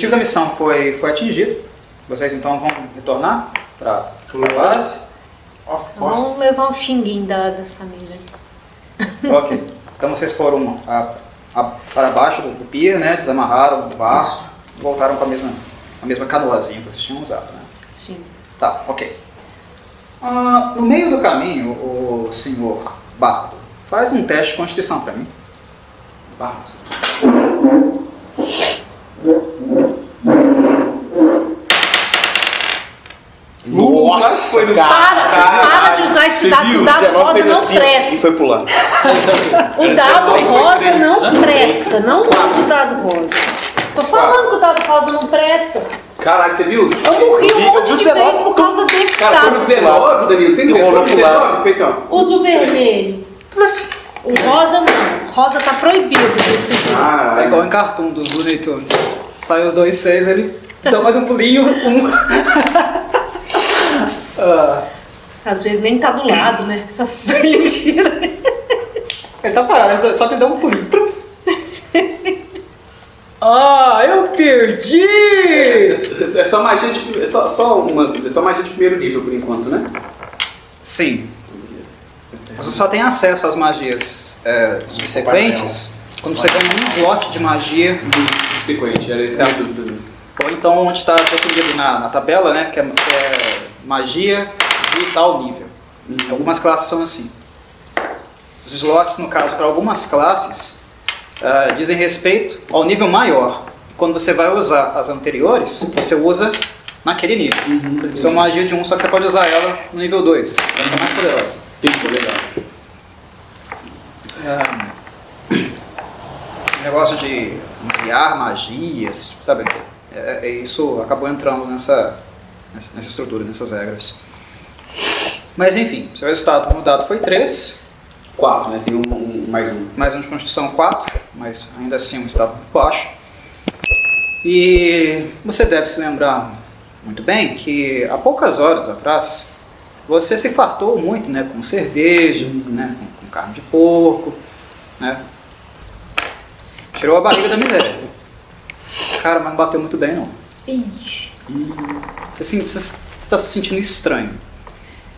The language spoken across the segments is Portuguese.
objetivo da missão foi, foi atingido. Vocês então vão retornar para a base. Of course. Vamos levar um xinguinho da, da Samira. Ok. Então vocês foram a- a- para baixo do, do pier, né? Desamarraram o barco, voltaram com a mesma, a mesma canoazinha que vocês tinham usado, né? Sim. Tá, ok. Ah, no meio do caminho, o senhor Bardo faz um teste de constituição para mim. Bardo. Nossa, foi no- cara. Para, para de usar esse dado, viu? o dado 19 rosa não assim presta. e foi pular. O dado rosa não presta, não usa o dado rosa. Tô falando que o dado rosa não presta. Caralho, você viu? Eu morri um monte de 19, vezes por causa desse Cara, foi no dado. 19, Danilo. Você Eu entendeu? Foi no pular. 19, fez assim, ó. Usa o vermelho. O rosa não. Rosa tá proibido desse jeito. É igual Ah, em cartoon dos Looney Tunes. Sai os dois seis, ele dá mais um pulinho, um... Ah, Às vezes nem tá do lado, né? Só ele gira. ele tá parado, ele- só que ele dá um pulinho. Ah, eu perdi! é só magia de, é só, só uma, é só magia de primeiro nível por enquanto, né? Sim, você só tem acesso às magias é, subsequentes quando você ganha um slot de magia Subsequente, era esse a dúvida. Ou então onde está definido na, na tabela, né, que é, que é magia de tal nível. Algumas classes são assim. Os slots, no caso, para algumas classes, ah, dizem respeito ao nível maior. Quando você vai usar as anteriores, você usa naquele nível. Por exemplo, é uma magia de 1, só que você pode usar ela no nível 2, ela fica mais poderosa. Isso, legal. Ah, negócio de criar magias, sabe? É, é- isso acabou entrando nessa, nessa, estrutura, nessas regras. Mas enfim, seu resultado mudado foi 3, Quatro, né? Tem um, um- mais um. mais um de Constituição 4, mas ainda assim um estado baixo. E você deve se lembrar muito bem que há poucas horas atrás você se fartou muito né, com cerveja, né, com, com carne de porco, né? Tirou a barriga da miséria. Cara, mas não bateu muito bem não. Ixi. Você está se sentindo estranho.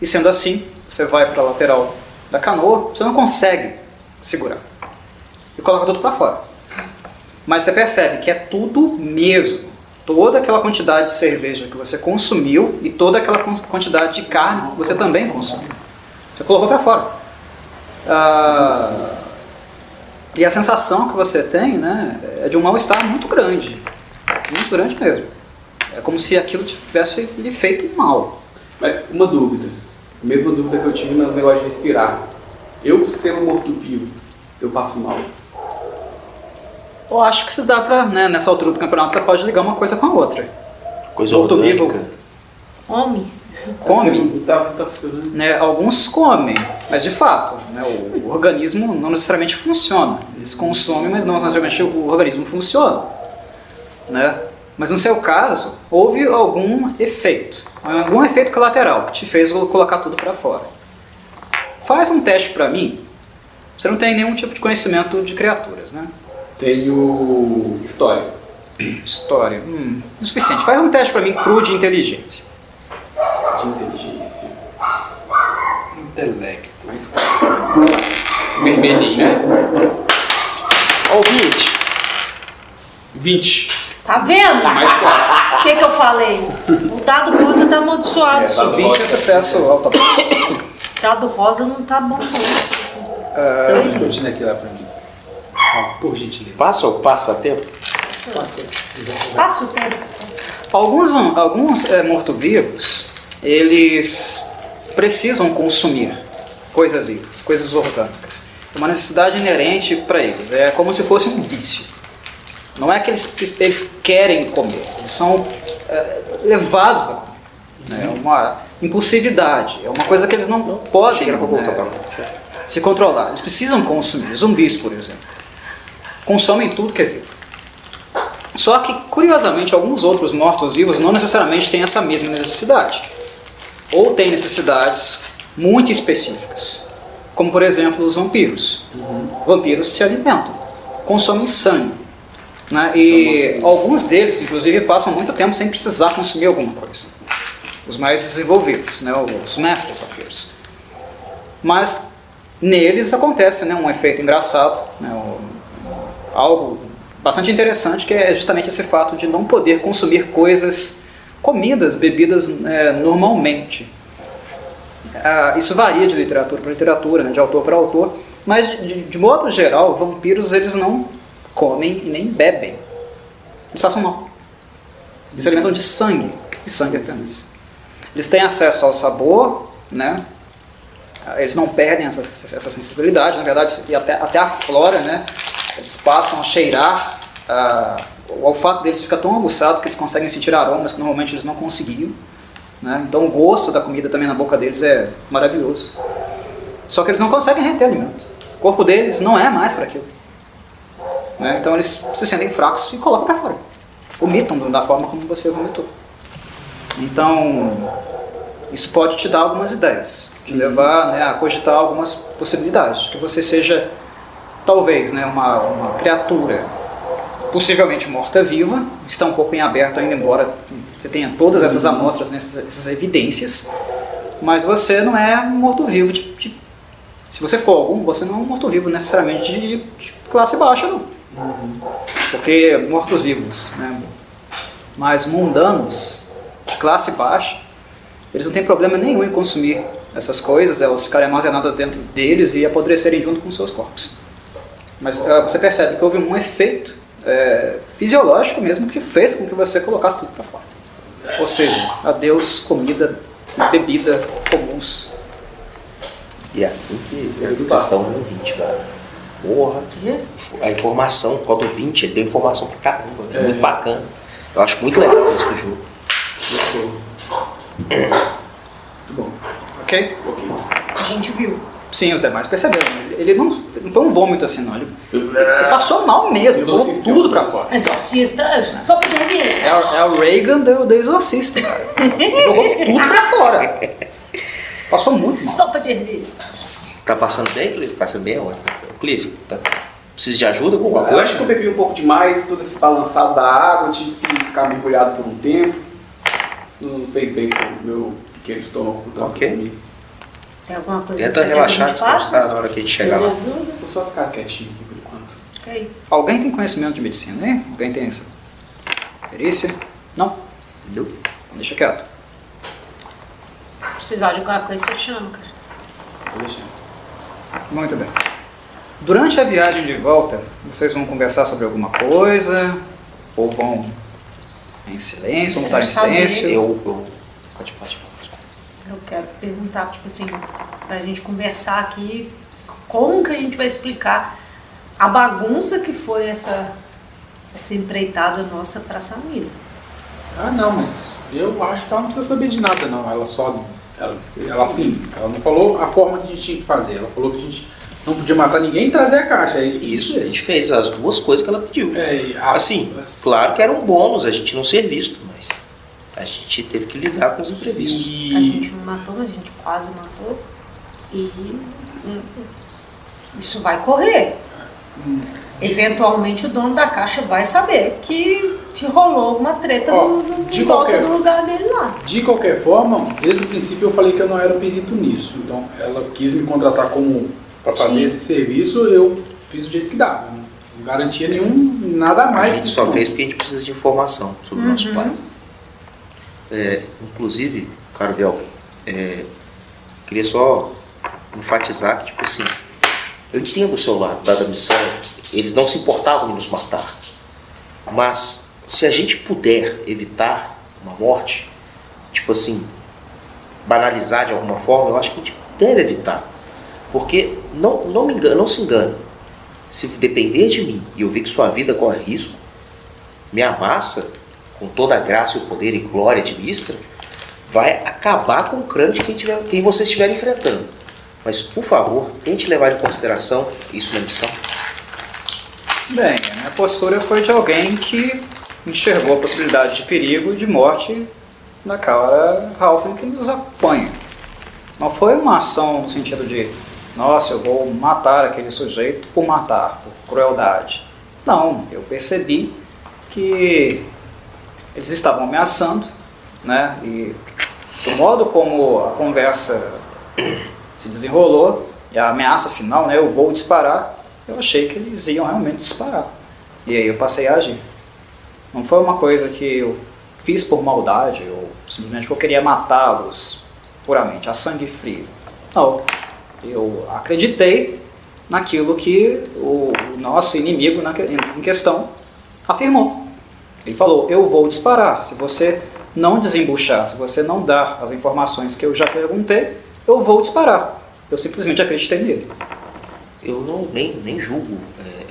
E sendo assim, você vai para a lateral da canoa, você não consegue segurar. E coloca tudo para fora. Mas você percebe que é tudo mesmo. Toda aquela quantidade de cerveja que você consumiu e toda aquela quantidade de carne que você também consumiu. Você colocou para fora. Ah, e a sensação que você tem né, é de um mal-estar muito grande. Muito grande mesmo. É como se aquilo tivesse lhe feito mal. Mas uma dúvida. A mesma dúvida que eu tive no negócio de respirar. Eu, sendo morto-vivo, eu passo mal. Eu acho que se dá pra, né, nessa altura do campeonato, você pode ligar uma coisa com a outra. Coisa Morto orgânica. vivo. Homem. Come, Não tá, tá funcionando. né, alguns comem, mas de fato, né, o, o organismo não necessariamente funciona. Eles consomem, mas não necessariamente o organismo funciona. Né? Mas no seu caso, houve algum efeito, algum efeito colateral que te fez colocar tudo para fora. Faz um teste para mim. Você não tem nenhum tipo de conhecimento de criaturas, né? Tenho história. História. Hum, o suficiente. Faz um teste para mim cru de inteligência. De inteligência. Intelecto. Mais. Vermelhinho, né? Ó, o 20. 20. Tá vendo? Mais quatro. O que, que eu falei? O dado rosa tá amaldiçoado, É, senhor. dado 20 é sucesso automático. O dado rosa não tá bom, não. Vamos continuar aqui lá pra mim. Por favor, Por gentileza. Passa ou passa tempo? Passa o tempo. Alguns, alguns é, morto-vivos, eles precisam consumir coisas vivas, coisas orgânicas. É uma necessidade inerente para eles. É como se fosse um vício. Não é que eles, eles querem comer, eles são é, levados a comer. né? É uma impulsividade, é uma coisa que eles não podem pra voltar né, se controlar. Eles precisam consumir. Zumbis, por exemplo, consomem tudo que é vivo. Só que, curiosamente, alguns outros mortos-vivos não necessariamente têm essa mesma necessidade. Ou têm necessidades muito específicas. Como, por exemplo, os vampiros. Vampiros se alimentam, consomem sangue. Né? E alguns deles, inclusive, passam muito tempo sem precisar consumir alguma coisa. Os mais desenvolvidos, né? os mestres vampiros. Mas neles acontece né? um efeito engraçado, né? algo bastante interessante, que é justamente esse fato de não poder consumir coisas, comidas, bebidas é, normalmente. Ah, isso varia de literatura para literatura, né, de autor para autor, mas de, de modo geral, vampiros eles não comem e nem bebem. Eles passam mal. Eles se alimentam de sangue, e sangue apenas. Eles têm acesso ao sabor, né? Eles não perdem essa, essa sensibilidade, na verdade, e até, até a flora, né? Eles passam a cheirar, ah, o olfato deles fica tão aguçado que eles conseguem sentir aromas que normalmente eles não conseguiam. Né? Então o gosto da comida também na boca deles é maravilhoso. Só que eles não conseguem reter alimento. O corpo deles não é mais para aquilo. Né? Então eles se sentem fracos e colocam para fora. Vomitam da forma como você vomitou. Então, isso pode te dar algumas ideias, te levar né, a cogitar algumas possibilidades. Que você seja, talvez, né, uma, uma criatura possivelmente morta-viva, está um pouco em aberto ainda, embora você tenha todas essas amostras, né, essas, essas evidências, mas você não é morto-vivo de, de- Se você for algum, você não é um morto-vivo necessariamente de, de classe baixa, não. Porque mortos-vivos, né, mas mundanos, de classe baixa, eles não têm problema nenhum em consumir essas coisas, elas ficarem armazenadas dentro deles e apodrecerem junto com seus corpos. Mas ah, você percebe que houve um efeito é, fisiológico mesmo que fez com que você colocasse tudo para fora. Ou seja, adeus comida, bebida comuns. E é assim que é a descrição do 20, cara. Porra, a informação, qual do 20, ele deu informação pra caramba, né? muito bacana. Eu acho muito legal isso do jogo. Muito bom. Ok? A gente viu. Sim, os demais perceberam. Ele- não, não foi um vômito assim, não. Ele, ele É, passou mal mesmo, Exorcista. tudo para fora. Exorcista, só podia vir. É, o- é o Reagan do, do Exorcista, Jogou tudo pra fora. Passou muito mal. Só podia vir. Tá passando bem, Cliff? Passando bem, é ótimo. Cliff, tá... precisa de ajuda com alguma Eu acho que eu bebi um pouco demais, todo esse balançado da água, tive que ficar mergulhado por um tempo. Isso não fez bem pro meu pequeno estômago. portanto, Ok. comi. Tem alguma coisa Tenta que você relaxar, quer que a gente descansar na hora que a gente chegar lá. Vou só ficar quietinho aqui por enquanto. Ok. Alguém tem conhecimento de medicina, hein? Alguém tem essa perícia? Não? Entendeu? Então Deixa quieto. Precisar de alguma coisa, você chama, cara. Vou deixar. Muito bem. Durante a viagem de volta, vocês vão conversar sobre alguma coisa? Ou vão em silêncio, vão estar em silêncio? Eu, eu... Pode, pode, pode. Eu quero perguntar, tipo assim, pra gente conversar aqui, como que a gente vai explicar a bagunça que foi essa, essa empreitada nossa pra Samira. Ah, não, mas eu acho que ela não precisa saber de nada, não. Ela só. Ela, ela assim, ela não falou a forma que a gente tinha que fazer. Ela falou que a gente não podia matar ninguém e trazer a caixa. É isso que Isso, a a gente fez. fez as duas coisas que ela pediu. É, a- Assim, as- claro que era um bônus a gente não ser visto, mas a gente teve que lidar com os imprevistos. E- A gente não matou, mas a gente quase matou. E hum, isso vai correr. Eventualmente o dono da caixa vai saber que, que rolou alguma treta Ó, no, no, de em volta qualquer- do lugar dele lá. De qualquer forma, desde o princípio eu falei que eu não era perito nisso. Então, ela quis me contratar como para fazer Sim. esse serviço, eu fiz do jeito que dava. Não, garantia nenhum nada A mais gente que só não. fez porque a gente precisa de informação sobre o nosso Uhum. pai. É, inclusive, caro Velk, é, queria só enfatizar que, tipo assim, eu entendo o seu lado da missão, eles não se importavam em nos matar. Mas se a gente puder evitar uma morte, tipo assim, banalizar de alguma forma, eu acho que a gente deve evitar. Porque não, não me engano, não se engane. Se depender de mim e eu ver que sua vida corre risco, minha massa, com toda a graça, o poder e glória de Mistra, vai acabar com o crânio de quem, tiver, quem você estiver enfrentando. Mas, por favor, tente levar em consideração isso na missão. Bem, a minha postura foi de alguém que enxergou a possibilidade de perigo de morte da cara Halfling que nos apanha. Não foi uma ação no sentido de, nossa, eu vou matar aquele sujeito por matar, por crueldade. Não, eu percebi que eles estavam ameaçando, né? E do modo como a conversa se desenrolou e a ameaça final, né? Eu vou disparar. Eu achei que eles iam realmente disparar. E aí eu passei a agir. Não foi uma coisa que eu fiz por maldade ou simplesmente eu queria matá-los puramente, a sangue frio. Não. Eu acreditei naquilo que o nosso inimigo em questão afirmou. Ele falou: Eu vou disparar. Se você não desembuchar, se você não dar as informações que eu já perguntei, eu vou disparar. Eu simplesmente acreditei nele. Eu não nem, nem julgo é,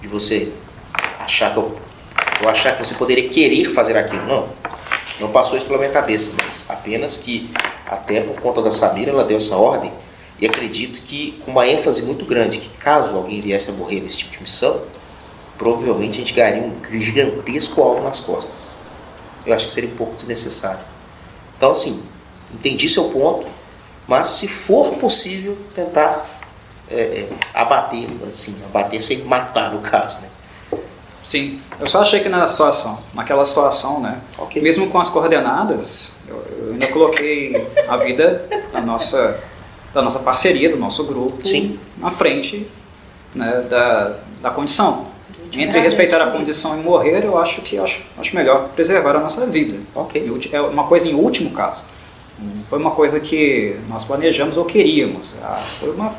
de você achar que eu, eu achar que você poderia querer fazer aquilo. Não. Não passou isso pela minha cabeça, mas apenas que até por conta da Samira ela deu essa ordem e acredito que com uma ênfase muito grande que caso alguém viesse a morrer nesse tipo de missão, provavelmente a gente ganharia um gigantesco alvo nas costas. Eu acho que seria um pouco desnecessário. Então, assim, entendi seu ponto, mas se for possível, tentar é, é, abater, assim, abater sem matar no caso, né? Sim, eu só achei que na situação, naquela situação, né? Okay. Mesmo com as coordenadas, eu, eu ainda coloquei a vida da nossa, da nossa parceria, do nosso grupo, Sim. na frente né, da, da condição. Entre respeitar a condição e morrer, eu acho que acho, acho melhor preservar a nossa vida. Ok. É uma coisa em último caso. Não foi uma coisa que nós planejamos ou queríamos. Ah, foi uma,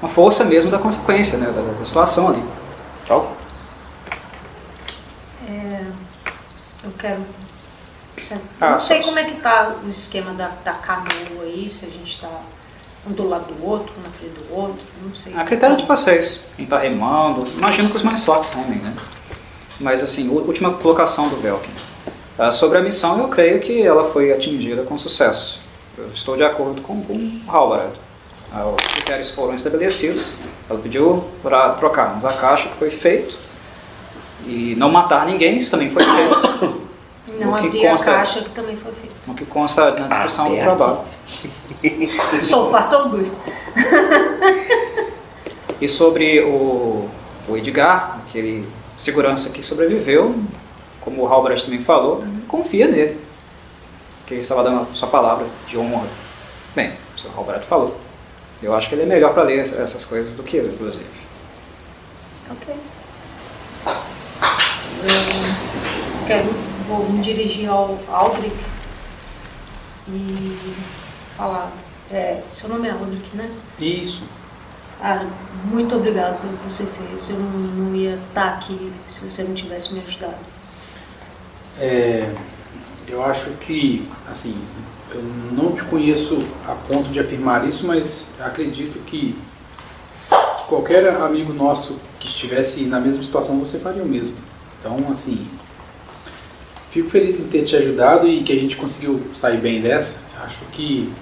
uma força mesmo da consequência, né, da, da situação ali. Ok. É, eu quero. Ah, não sei só- como é que tá o esquema da, da canoa aí, se a gente está um do lado do outro, um na frente do outro, não sei. A critério de vocês, quem está remando, imagino que os mais fortes remem, né? Mas assim, última colocação do Velkin. Ah, sobre a missão, eu creio que ela foi atingida com sucesso. Eu estou de acordo com, com o Halvarad. Ah, os critérios foram estabelecidos, ela pediu para trocarmos a caixa, que foi feito, e não matar ninguém, isso também foi feito, Não o que abrir consta- a caixa que também foi feito. no que consta na descrição do Aberto. trabalho. So far, so good. E sobre o, o Edgar, aquele segurança que sobreviveu, como o Halbrecht também falou, confia nele. Que ele estava dando a sua palavra de honra. Bem, o Sr. Halbrecht falou. Eu acho que ele é melhor para ler essa- essas coisas do que eu, inclusive. Ok. Eu quero, vou me dirigir ao Aldrich e falar. É, seu nome é Aldrich, né? Isso. Cara, muito obrigado pelo que você fez. Eu não, não ia estar aqui se você não tivesse me ajudado. É, eu acho que, assim, eu não te conheço a ponto de afirmar isso, mas acredito que, que qualquer amigo nosso que estivesse na mesma situação, você faria o mesmo. Então, assim, fico feliz em ter te ajudado e que a gente conseguiu sair bem dessa. Acho que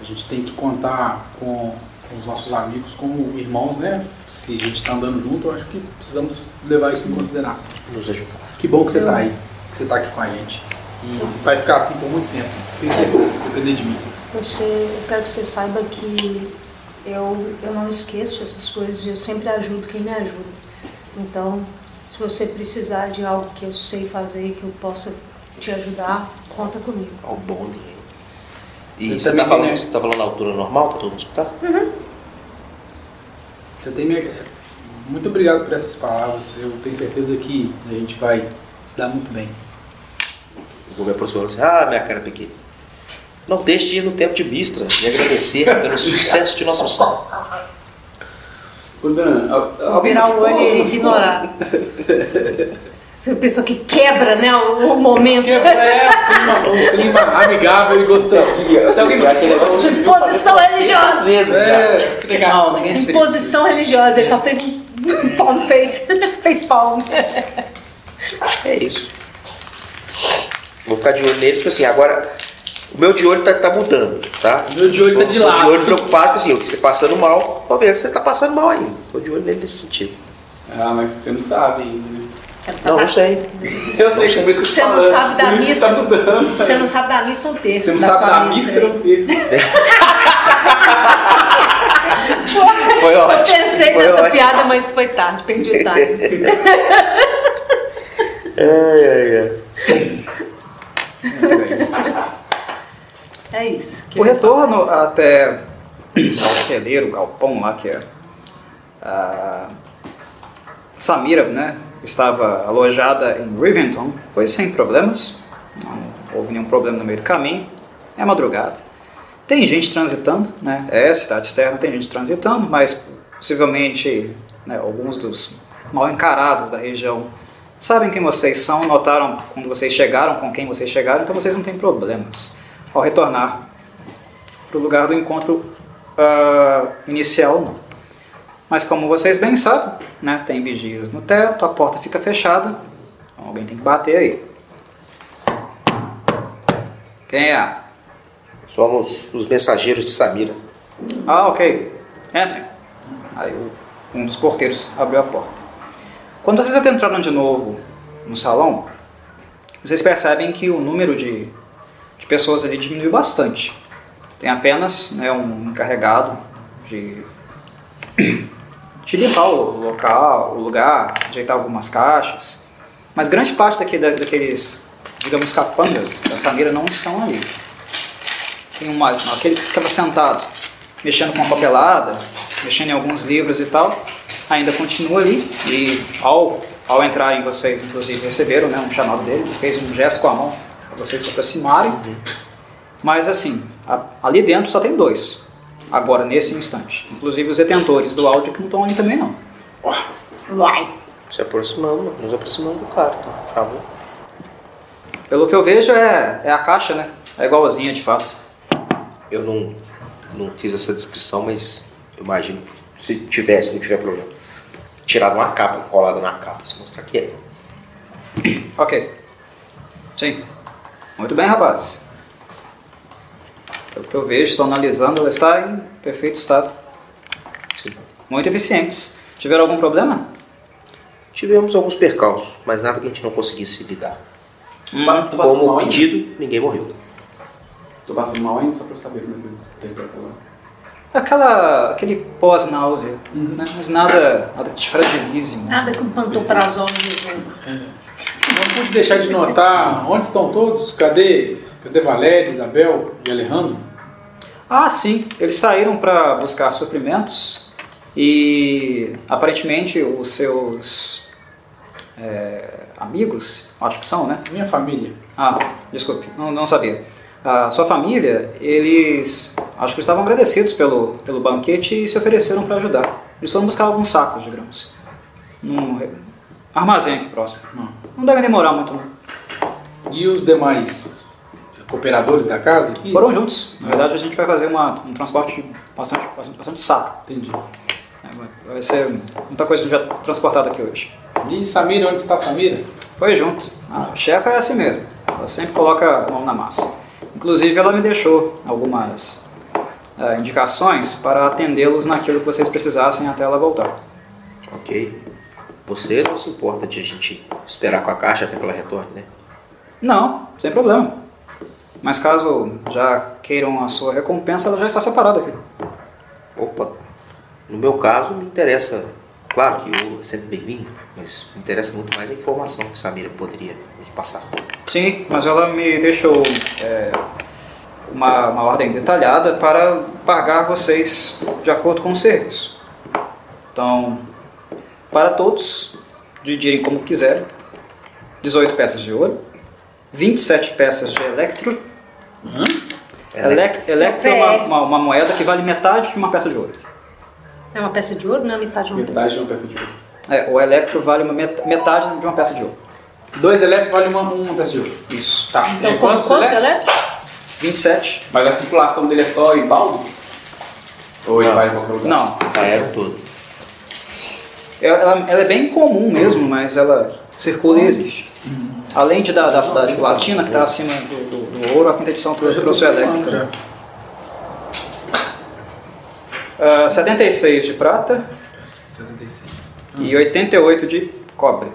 a gente tem que contar com, com os nossos amigos como irmãos, né? Se a gente está andando junto, eu acho que precisamos levar isso em consideração. Nos ajudar. Que bom que você está aí, que você está aqui com a gente. E vai ficar assim por muito tempo. Tenho certeza, se depender de mim. Você, eu quero que você saiba que eu, eu não esqueço essas coisas, eu sempre ajudo quem me ajuda. Então, se você precisar de algo que eu sei fazer e que eu possa te ajudar, conta comigo. Ao bonde. E Você você também, tá, falando, você tá falando na altura normal para todo mundo escutar? Você tem minha... Muito obrigado por essas palavras. Eu tenho certeza que a gente vai se dar muito bem. Eu vou me aproximar e falar assim, ah, minha cara pequena. Não deixe de ir no tempo de Mistra e agradecer pelo sucesso de nossa missão. Alguém virar o olho e ignorar. Você pessoa que quebra, né, o, momento. Que é um clima, um clima amigável e gostosinho. Tem alguém Imposição religiosa. seis vezes. É, ninguém se Imposição religiosa, ele só fez um palm face, fez palm. É isso. Vou ficar de olho nele, tipo assim, agora o meu de olho tá, tá mudando, tá? O meu de olho tá de Tô- tô lado. de olho preocupado, assim, você passando mal, tô se você tá passando mal ainda. Tô de olho nele nesse sentido. Ah, mas você não sabe ainda, né? Você não Não, sabe, não sei. Eu sei eu tô te Você não falando, sabe da que missa. Tá mudando. você não sabe da missa um terço Você não da sabe sua da missa. missa, não teve. Foi Foi Eu ótimo. pensei foi nessa ótimo. piada, mas foi tarde, perdi o time. Ai, ai, ai. É isso. O retorno até ao celeiro, o galpão lá que é a Samira, né, estava alojada em Rivington, foi sem problemas, não houve nenhum problema no meio do caminho, é madrugada. Tem gente transitando, né, é cidade externa, tem gente transitando, mas possivelmente né, alguns dos mal encarados da região sabem quem vocês são, notaram quando vocês chegaram, com quem vocês chegaram, então vocês não têm problemas ao retornar para o lugar do encontro ah, inicial, não. Mas como vocês bem sabem, né, tem vigias no teto, a porta fica fechada, então alguém tem que bater aí. Quem é? Somos os mensageiros de Samira. Ah, ok. Entrem. Aí um dos porteiros abriu a porta. Quando vocês adentraram de novo no salão, vocês percebem que o número de, de pessoas ali diminuiu bastante. Tem apenas né, um encarregado de, de limpar o local, o lugar, ajeitar algumas caixas. Mas grande parte daqui, da- daqueles, digamos, capangas da Samira não estão ali. Tem uma, aquele que ficava sentado, mexendo com a papelada, mexendo em alguns livros e tal, ainda continua ali. E ao, ao entrarem, vocês, inclusive, receberam né, um chamado dele, ele fez um gesto com a mão para vocês se aproximarem. Mas assim, a- ali dentro só tem dois, agora, nesse instante. Inclusive os detentores do áudio que não estão ali também não. Vai. Se aproximando, nos aproximando do cara, tá? Acabou. Pelo que eu vejo é, é a caixa, né? É igualzinha de fato. Eu não, não fiz essa descrição, mas imagino, se tivesse, não tiver problema, tirado uma capa, colada na capa, se mostrar que é. Ok. Sim. Muito bem, rapazes. Pelo que eu vejo, estou analisando, ela está em perfeito estado. Sim. Muito eficientes. Tiveram algum problema? Tivemos alguns percalços, mas nada que a gente não conseguisse lidar. Hum, Como ainda? pedido, ninguém morreu. Tô passando mal ainda, só pra eu saber como é que eu interpreto agora. Aquela, aquele pós-náusea, né? mas nada, nada que te fragilize. né? Nada que um pantoprazol não resolva. Não pude deixar de notar onde estão todos. Cadê, cadê Valéria, Isabel e Alejandro? Ah, sim. Eles saíram para buscar suprimentos e aparentemente os seus é, amigos, acho que são, né? Minha família. Ah, desculpe, não, não sabia. A sua família, eles acho que estavam agradecidos pelo, pelo banquete e se ofereceram para ajudar. Eles foram buscar alguns sacos de grãos. Num armazém aqui próximo. Não. Não deve demorar muito, não. E os demais cooperadores da casa aqui? Foram juntos. Na verdade, a gente vai fazer uma, um transporte bastante, bastante, bastante saco. Entendi. né? Vai ser muita coisa que a gente vai transportar aqui hoje. E Samira, onde está Samira? Foi junto. A chefe é assim mesmo. Ela sempre coloca a mão na massa. Inclusive, ela me deixou algumas eh, indicações para atendê-los naquilo que vocês precisassem até ela voltar. Ok. Você não se importa de a gente esperar com a caixa até que ela retorne, né? Não, sem problema. Mas caso já queiram a sua recompensa, ela já está separada aqui. Opa. No meu caso, me interessa. Claro que eu é sempre bem-vindo, mas me interessa muito mais a informação que Samira poderia nos passar. Sim, mas ela me deixou eh, uma, uma ordem detalhada para pagar vocês de acordo com o serviço. Então, para todos, dividirem como quiserem, 18 peças de ouro, 27 peças de electro. Elec- electro é uma, uma, uma moeda que vale metade de uma peça de ouro. É uma peça de ouro, não é metade de uma Metade peça. de uma peça de ouro. É, o electro vale uma met- metade de uma peça de ouro. Dois elétricos valem uma, uma peça de ouro. Isso. Tá. Então E foram quantos elétricos? 27? Mas a circulação dele é só em balde? Ou ele vai em qualquer lugar? Não. Saíram todo. Ela, ela é bem comum mesmo, mas ela circula e existe. Além de da, da, da de platina, que está acima do, do, do ouro, a quinta edição trouxe, trouxe o elétrico. Já. Ah, 76 de prata 76. e 88 de cobre.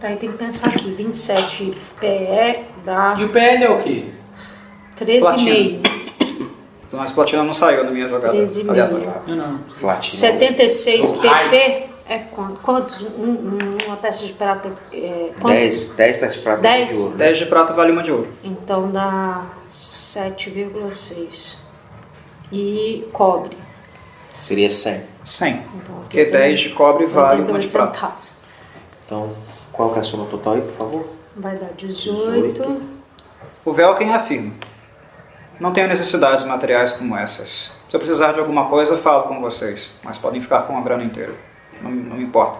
Tá, aí tem que pensar aqui. 27 PE dá E o PL é o quê? 13,5. Mas platina não saiu na minha jogada 13,5. aleatória. Não, não. Platina. 76 O raio. pp é quanto? Quantos? Um- um- uma peça de prata é quanto? 10, 10 peças de prata Dez? de ouro. 10 de prata vale uma de ouro. Então dá 7,6. E cobre. Seria 100. 100. Então, Porque 10 de cobre vale uma de 88 prata. centavos. Então, qual que é a soma total aí, por favor? Vai dar 18. O Velken afirma. Não tenho necessidades materiais como essas. Se eu precisar de alguma coisa, falo com vocês. Mas podem ficar com a grana inteira. Não, não me importa.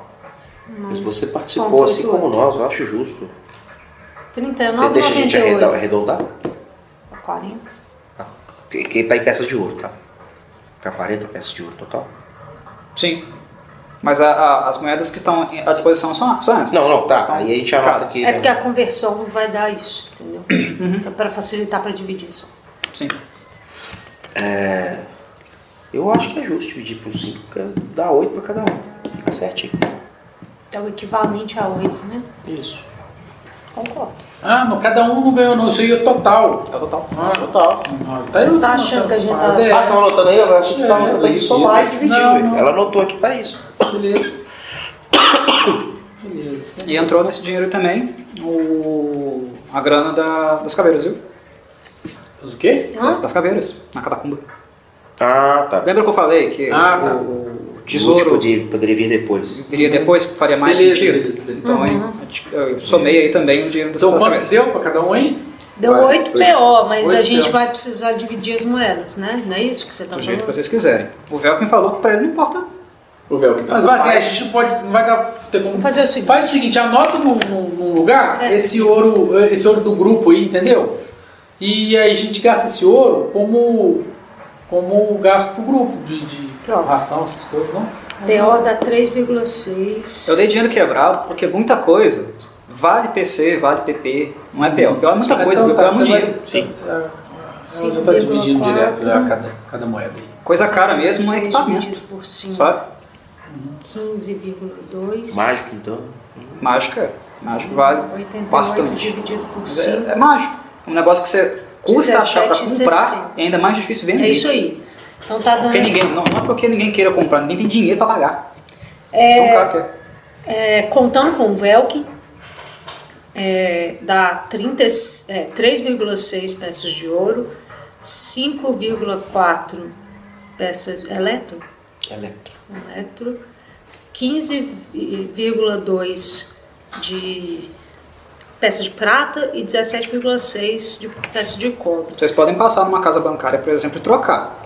Mas mais você participou assim como 48. nós, eu acho justo. Você 39,98. deixa a gente arredondar, arredondar? 40. Que, que tá em peças de ouro, tá? Fica 40 peças de ouro total. Sim. Mas a- a- as moedas que estão à disposição são, são essas. Não, não, tá. Estão Aí a gente anota aqui. É né? porque a conversão vai dar isso, entendeu? Uhum. Então, para facilitar para dividir só. Sim. Eu acho que é justo dividir por 5, dá 8 pra cada um. Fica certinho. É o equivalente a 8, né? Isso. Concordo. Ah, não, cada um não ganhou, não. Isso aí é total. É o total. Ah, total. Tá Você aí, tá achando que a gente tá- é. Ah, estão anotando aí? Eu achei que você estava É, anotando aí somar e dividir. Não, não. Ela anotou aqui pra isso. Beleza. Beleza. E entrou nesse dinheiro também o, a grana da- das caveiras, viu? Mas o quê? Das, das caveiras, na catacumba. Ah, tá. Lembra que eu falei que Ah, tá. o Tesouro tesouro poderia, poderia vir depois. viria depois, faria mais Beleza, sentido? beleza, beleza. Então a gente- eu somei aí também o dinheiro das Então quanto deu pra cada um aí? Deu Vai. 8 PO, mas a Oito gente PO. vai precisar dividir as moedas, né? Não é isso que você tá Do jeito que falando? vocês quiserem. O Velkin falou que pra ele não importa. O que tá Mas vai assim, a gente não pode, não vai dar, ter como... Fazer o seguinte. Faz o seguinte, anota num, lugar É, esse ouro, esse ouro do grupo aí, entendeu? E aí a gente gasta esse ouro como, como gasto pro grupo, de, de ração, essas coisas, não? PO dá 3,6. Eu dei dinheiro quebrado porque muita coisa vale PC, vale PP, não é PO. PO é muita coisa, Então, PO é tá, muito você dinheiro. vai- é, Ela já tá dividindo 5,4. direto já cada, cada moeda aí. Coisa cara mesmo é 6 equipamento, dividido por 5, sabe? 15,2. Mágico, então. Mágica, é. mágico vale 88 bastante. dividido por É, 5. é mágico. É um negócio que você custa achar pra 17,60. comprar e ainda mais difícil vender. É isso aí. Então tá dando. Porque ninguém, não, não é porque ninguém queira comprar, ninguém tem dinheiro pra pagar. É, Então, quer. é, contando com o Velkin, é, dá 30, é, 3,6 peças de ouro, 5,4 peças eletro, Eletro. eletro 15,2 de peças de prata e 17,6 de peças de cobre. Vocês podem passar numa casa bancária, por exemplo, e trocar.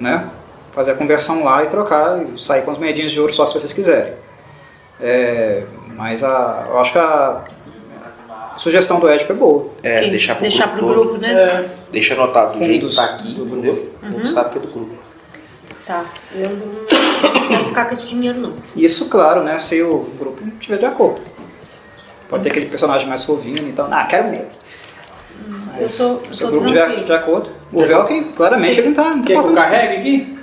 Né? Fazer a conversão lá e trocar e sair com as moedinhas de ouro só se vocês quiserem. É, mas a, eu acho que a, a sugestão do Edipo é boa. É, Quem? deixar pro Deixar grupo. pro grupo, né? É, Deixa anotado do Fundos jeito que tá aqui, do entendeu? A gente sabe que é do grupo. Tá, eu não quero ficar com esse dinheiro não. Isso, claro, né, se o grupo estiver de acordo. Pode ter aquele personagem mais fofinho e tal. Ah, quero mesmo. Mas eu tô, eu se o tô grupo estiver de acordo. O Velkin, claramente, ele não tá, não tá quer que eu carregue aqui?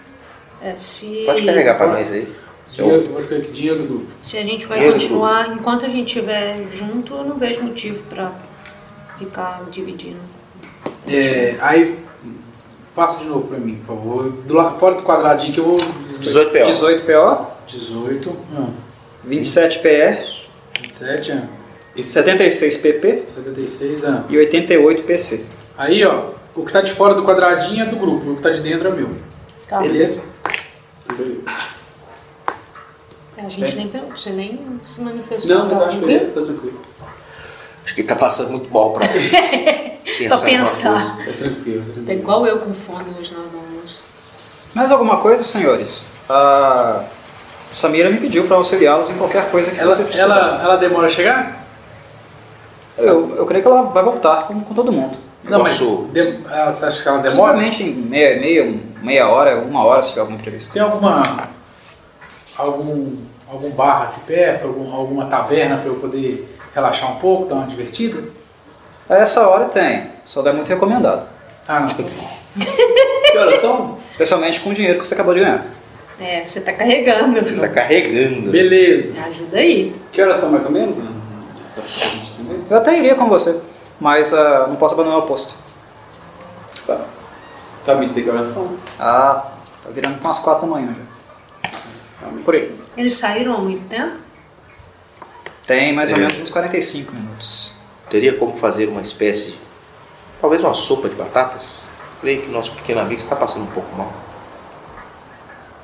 É, se, Pode carregar pra nós aí. Dinheiro, vou escrever aqui, dinheiro do grupo. se a gente vai Dinheiro do continuar, enquanto a gente estiver junto, eu não vejo motivo pra ficar dividindo. É, aí, passa de novo pra mim, por favor. Do lado, fora do quadradinho que eu vou... 18 PO. 18 PO, 18, ah, 27 PR, 27, ah, 76 PP 76, ah. e 88 PC. Aí, ó, o que tá de fora do quadradinho é do grupo, o que tá de dentro é meu. Tá? Beleza? A gente nem perguntou, você nem se manifestou. Não, mas tá acho que tranquilo? beleza, tá tranquilo. Acho que ele tá passando muito mal pra pensar. Pra pensar. Tá tranquilo. tá É igual eu com fome hoje na almoço. Mais alguma coisa, senhores? A Samira me pediu para auxiliá-los em qualquer coisa que Ela, você precisasse. ela, ela demora a chegar? Eu, eu creio que ela vai voltar com, com todo mundo. Não, mas de- ela- você acha que ela demora? Em meia, meia, meia hora, uma hora, se tiver algum imprevisto. Tem alguma algum algum bar aqui perto, algum, alguma taverna para eu poder relaxar um pouco, dar uma divertida? A essa hora tem, só é muito recomendado. Ah, não. Que horas são? Especialmente com o dinheiro que você acabou de ganhar. É, você tá carregando, meu Você tá carregando. Beleza. Me ajuda aí. Que horas são mais ou menos? Eu até iria com você, mas ah, não posso abandonar o posto. Tá. Sabe me dizer que horas são? Ah, tá virando com umas quatro da manhã já. Realmente. Por aí. Eles saíram há muito tempo? Tem mais ou É. menos uns 45 minutos. Teria como fazer uma espécie, talvez uma sopa de batatas? Creio que nosso pequeno amigo está passando um pouco mal.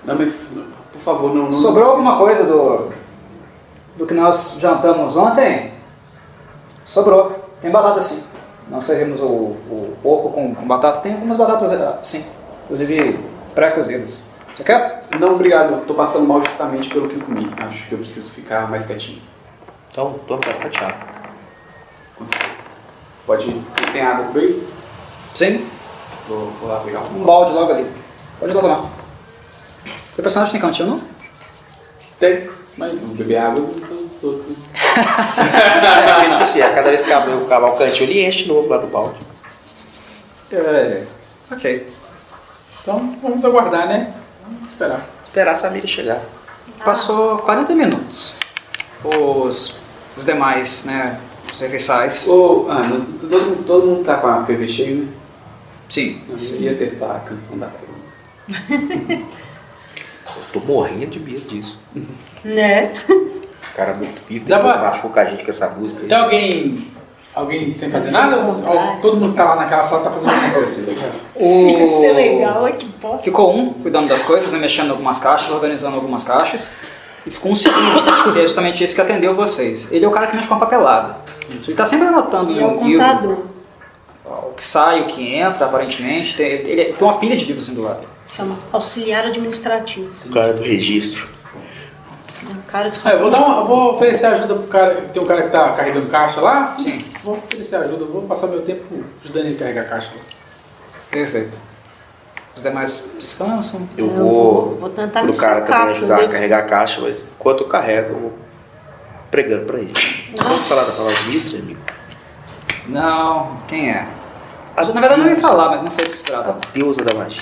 Não, mas por favor, não. não Sobrou alguma coisa do, do que nós jantamos ontem? Sobrou. Tem batata sim. Nós servimos o, o porco com, com batata. Tem algumas batatas ah, sim. Inclusive pré-cozidas. Você quer? Não, obrigado. Tô passando mal justamente pelo que eu comi. Acho que eu preciso ficar mais quietinho. Então, tome bastante água. Com certeza. Pode ir. Tem água por aí? Sim. Vou, vou lá pegar um. Um balde logo ali. Pode ir lá tomar. Seu personagem tem cantinho, não? Tem. Mas vou beber água dos É, é, cada vez que abre o cavalcante, ele enche de novo lá do balde. É. Ok. Então vamos aguardar, né? Vamos esperar. Esperar essa amiga chegar. Passou 40 minutos. Os, os demais, né, os. Ô, Ana, t- todo, mundo- todo mundo tá com a PV cheio, né? Sim. Eu ia testar a canção da. Eu tô morrendo de medo disso. Né? O cara muito vivo, Dá pra- baixou com a gente com essa música aí. Tem alguém, alguém sem fazer nada? Ou todo mundo que tá lá naquela sala tá fazendo alguma coisa? O... Isso é legal, é que posso. Ficou um cuidando das coisas, né, mexendo em algumas caixas, organizando algumas caixas. E ficou um segundo, que é justamente esse que atendeu vocês. Ele é o cara que mexe com a papelada. Ele está sempre anotando em é um o livro o que sai, o que entra, aparentemente. Tem, ele tem uma pilha de livros indo lá. Chama auxiliar administrativo. O cara do registro. É cara que só. Ah, eu vou, dar uma- vou oferecer ajuda pro cara. Tem um cara que tá carregando caixa lá? Sim. Vou oferecer ajuda, vou passar meu tempo ajudando ele a carregar a caixa. lá. Perfeito. Os demais descansam. Eu vou, vou- vou tentar me pro cara também ajudar a carregar a caixa, mas enquanto eu carrego, eu vou pregando pra ele. Vamos falar da palavra ministra, amigo? Não, quem é? Na verdade, não me falar, mas não sei do que se A trata. deusa da magia.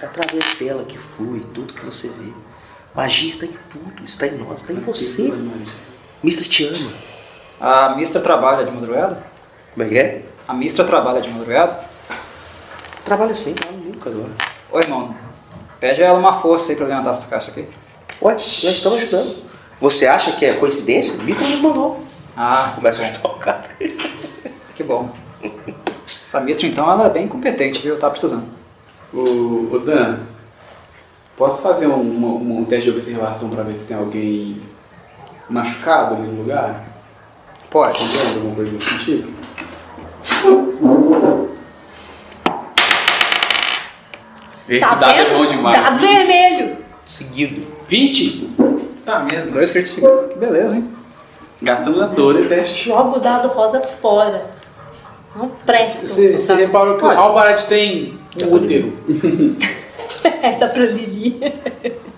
É através dela que flui tudo que você vê. Magia está em tudo, está em nós, está em você. Mistra te ama. A Mistra trabalha de madrugada? Como é que é? A Mistra trabalha de madrugada? Trabalha sempre, ela nunca agora. Ô irmão, pede a ela uma força aí pra levantar essas caixas aqui. Ué, nós estamos ajudando. Você acha que é coincidência? Mistra nos mandou. Ah, Começa a ajudar o cara. Que bom. Essa Mistra então ela é bem competente, viu? Tá precisando. Ô, ô Dan, posso fazer um, uma- um teste de observação pra ver se tem alguém machucado ali no lugar? Pode. Entendendo alguma coisa nesse sentido? Esse Tá dado é bom vendo? demais. Dado vermelho. Seguido. 20? Tá mesmo. Dois críticos seguidos. Que beleza, hein? Gastamos a toda e teste. Joga o dado rosa fora. Não presta. Você reparou que o. Albarat tem um útero. Dá pra Lili.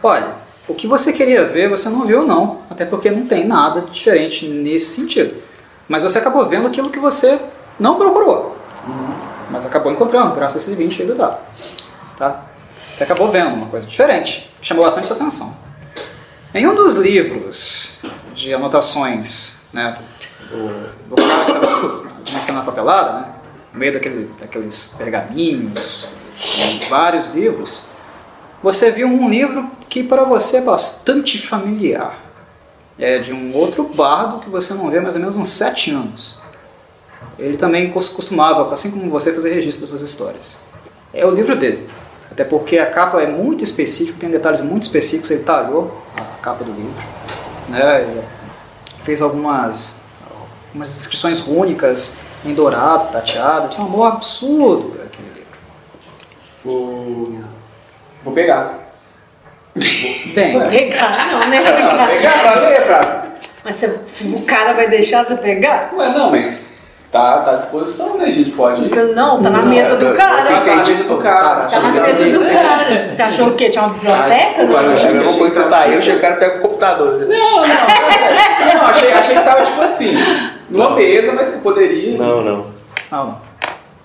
Olha, o que você queria ver, você não viu não. Até porque não tem nada diferente nesse sentido. Mas você acabou vendo aquilo que você não procurou. Mas acabou encontrando, graças a esse 20 aí do dado. Tá? Você acabou vendo uma coisa diferente, que chamou bastante sua atenção. Em um dos livros de anotações né, do, do cara que estava administrando a papelada, né, no meio daquele, daqueles pergaminhos, e vários livros, você viu um livro que para você é bastante familiar. É de um outro bardo que você não vê mais ou menos uns sete anos. Ele também cos- costumava, assim como você, fazer registro das suas histórias. É o livro dele. Até porque a capa é muito específica, tem detalhes muito específicos, ele talhou a capa do livro. Né? Fez algumas, algumas descrições rúnicas em dourado, prateado. Tinha um amor absurdo por aquele livro. Vou, vou pegar. Bem, Pegar, não, né? Pegar pra ler, pra... Mas se, se o cara vai deixar você pegar? Ué, não, mas tá, tá à disposição, né? A gente pode... Então, Não, tá na mesa do Tá cara. na mesa do cara. Tá na mesa do cara. Você achou o quê? Tinha uma biblioteca? Coisa que você tá aí, eu chego o cara pega o computador. Não, não, não, não achei, achei que tava tipo assim, numa mesa, mas que poderia. Não, não. não, não.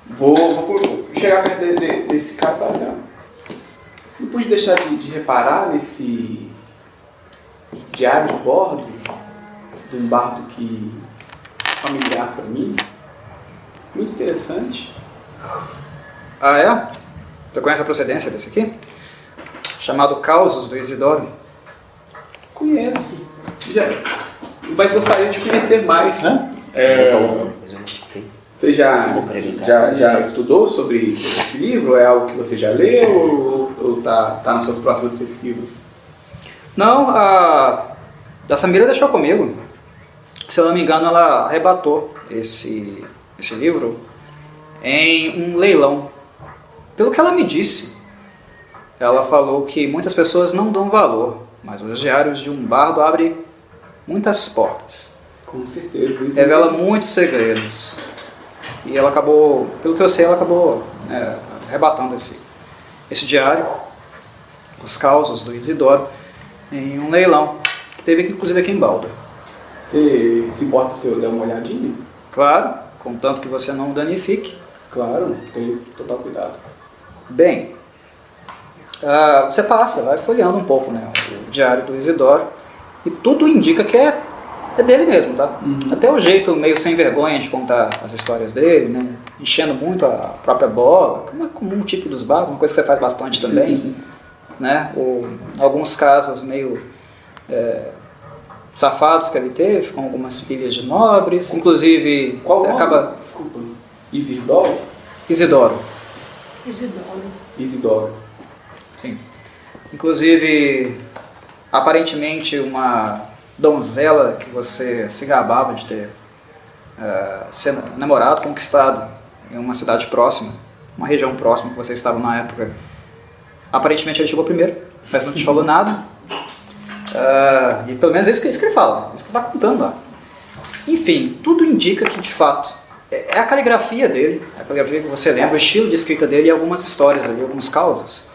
Vou, vou chegar perto de- de- desse cara e falar assim, ó. Não pude deixar de, de reparar nesse diário de bordo de um bardo que é familiar para mim. Muito interessante. Ah, é? Você conhece a procedência desse aqui? Chamado Causos do Isidoro. Conheço. Já, mas gostaria de conhecer mais. Hã? É, Então, mas eu não escutei. Você já, já, já estudou sobre esse livro? É algo que você já leu ou, ou tá, tá nas suas próximas pesquisas? Não, a da Samira deixou comigo. Se eu não me engano, ela arrebatou esse, esse livro em um leilão. Pelo que ela me disse, ela falou que muitas pessoas não dão valor, mas os diários de um bardo abrem muitas portas. Com certeza. Revela muitos segredos. E ela acabou, pelo que eu sei, ela acabou é, arrebatando esse, esse diário, os causos do Isidoro, em um leilão, que teve inclusive aqui em Balda. Você se importa se eu der uma olhadinha? Claro, contanto que você não o danifique. Claro, tenho total cuidado. Bem, ah, você passa, vai folheando um pouco né, o diário do Isidoro, e tudo indica que é, é dele mesmo, tá? Até o jeito meio sem vergonha de contar as histórias dele, né? Enchendo muito a própria bola, como é comum o tipo dos bares, uma coisa que você faz bastante também, né? Ou alguns casos meio é, safados que ele teve, com algumas filhas de nobres, inclusive Qual o você nome? acaba Desculpa. Isidoro? Isidoro. Isidoro. Isidoro. Sim. Inclusive, aparentemente, uma donzela que você se gabava de ter se namorado, conquistado em uma cidade próxima, uma região próxima que você estava na época. Aparentemente ele chegou primeiro, mas não te falou nada. Ah, e pelo menos é isso que, isso que ele fala, isso que ele está contando lá. Enfim, tudo indica que de fato é é a caligrafia dele, é a caligrafia que você lembra, o estilo de escrita dele e algumas histórias ali, alguns causos,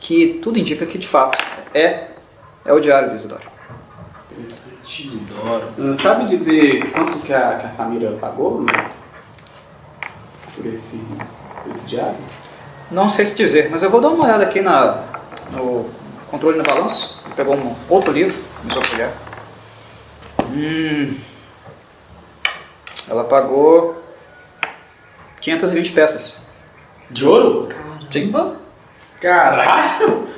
que tudo indica que de fato é, é o Diário do Isidoro. Isidoro. Ah, Sabe dizer quanto que a, que a Samira pagou né, por esse, por esse diário? Não sei o que dizer, mas eu vou dar uma olhada aqui na, no controle no balanço. Pegou um outro livro, começou a folhear. Hum, ela pagou 520 peças. De ouro? Caramba! Caralho!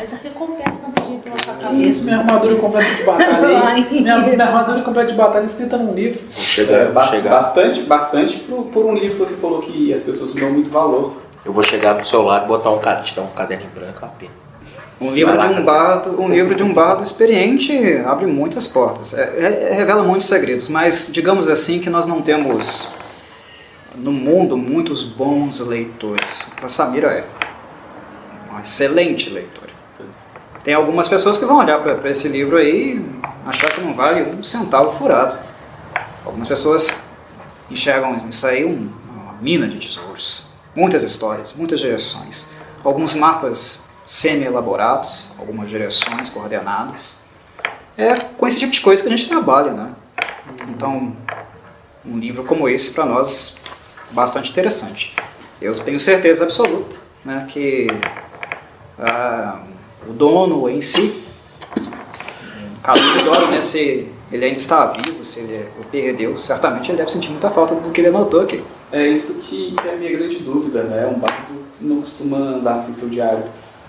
Quase a recompensa não pediu pela sua Que isso, cabeça. minha armadura completa de batalha. Minha, minha armadura completa de batalha escrita num livro. Chegar, É, ba- chegar. Bastante, bastante por, por um livro que você falou que as pessoas dão muito valor. Eu vou chegar pro seu lado e botar um, ca- te dar um caderno em branco, uma pena. Um livro, de lá, um cara. bardo, um livro de um bardo experiente abre muitas portas, é, é- revela muitos segredos, mas digamos assim que nós não temos no mundo muitos bons leitores. A Samira é uma excelente leitora. Tem algumas pessoas que vão olhar para esse livro aí e achar que não vale um centavo furado. Algumas pessoas enxergam nisso aí um- uma mina de tesouros. Muitas histórias, muitas direções. Alguns mapas semi-elaborados, algumas direções coordenadas. É com esse tipo de coisa que a gente trabalha, né? Então, um livro como esse para nós bastante interessante. Eu tenho certeza absoluta né, que ah, o dono em si, Carlos Isidoro, né, se ele ainda está vivo, se ele o perdeu, certamente ele deve sentir muita falta do que ele anotou aqui. É isso que é a minha grande dúvida, né? Um bardo não costuma andar assim seu diário.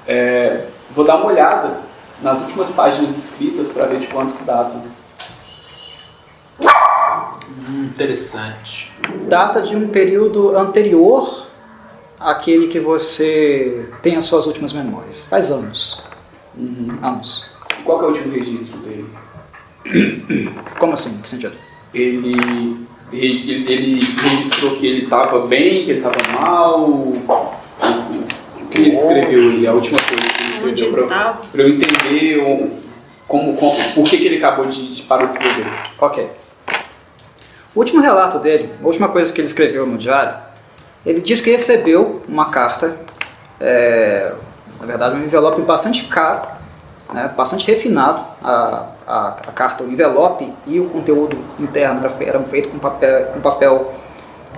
É, vou dar uma olhada nas últimas páginas escritas para ver de quanto que datam. Hum, interessante. Data de um período anterior àquele que você tem as suas últimas memórias. Faz anos. Uhum. Anos. E qual que é o último registro dele? Como assim? Que sentido? Ele, ele, ele registrou que ele estava bem, que ele estava mal. O, que ele escreveu ali? A última coisa que ele escreveu para eu entender o- como, como, por que, que ele acabou de, de parou de escrever. Ok. O último relato dele, a última coisa que ele escreveu no diário, ele diz que recebeu uma carta, é, na verdade um envelope bastante caro, né, bastante refinado, a, a, a carta, o envelope e o conteúdo interno eram feitos com papel, com papel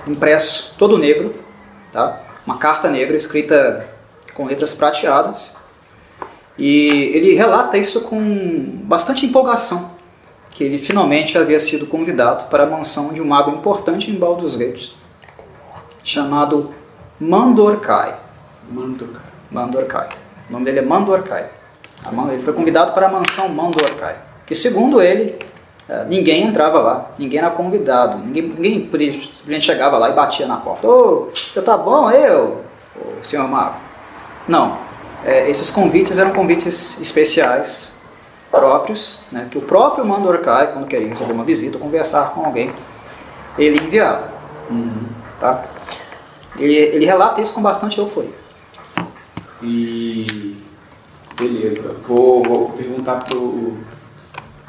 impresso todo negro, tá? uma carta negra escrita com letras prateadas, e ele relata isso com bastante empolgação, que ele finalmente havia sido convidado para a mansão de um mago importante em Baldur's Gate, chamado Mandorkai. Mandorkai. Mandorkai. O nome dele é Mandorkai. Ele foi convidado para a mansão Mandorkai, que segundo ele, eh, ninguém entrava lá, ninguém era convidado, ninguém, ninguém podia, simplesmente chegava lá e batia na porta. Ô, você tá bom, eu, ô, senhor mago? Não, Eh, esses convites eram convites especiais, próprios, né, que o próprio Mandorkai, quando queria receber uma visita ou conversar com alguém, ele enviava. Tá? Ele, ele relata isso com bastante euforia. E. Beleza. Vou, vou perguntar pro,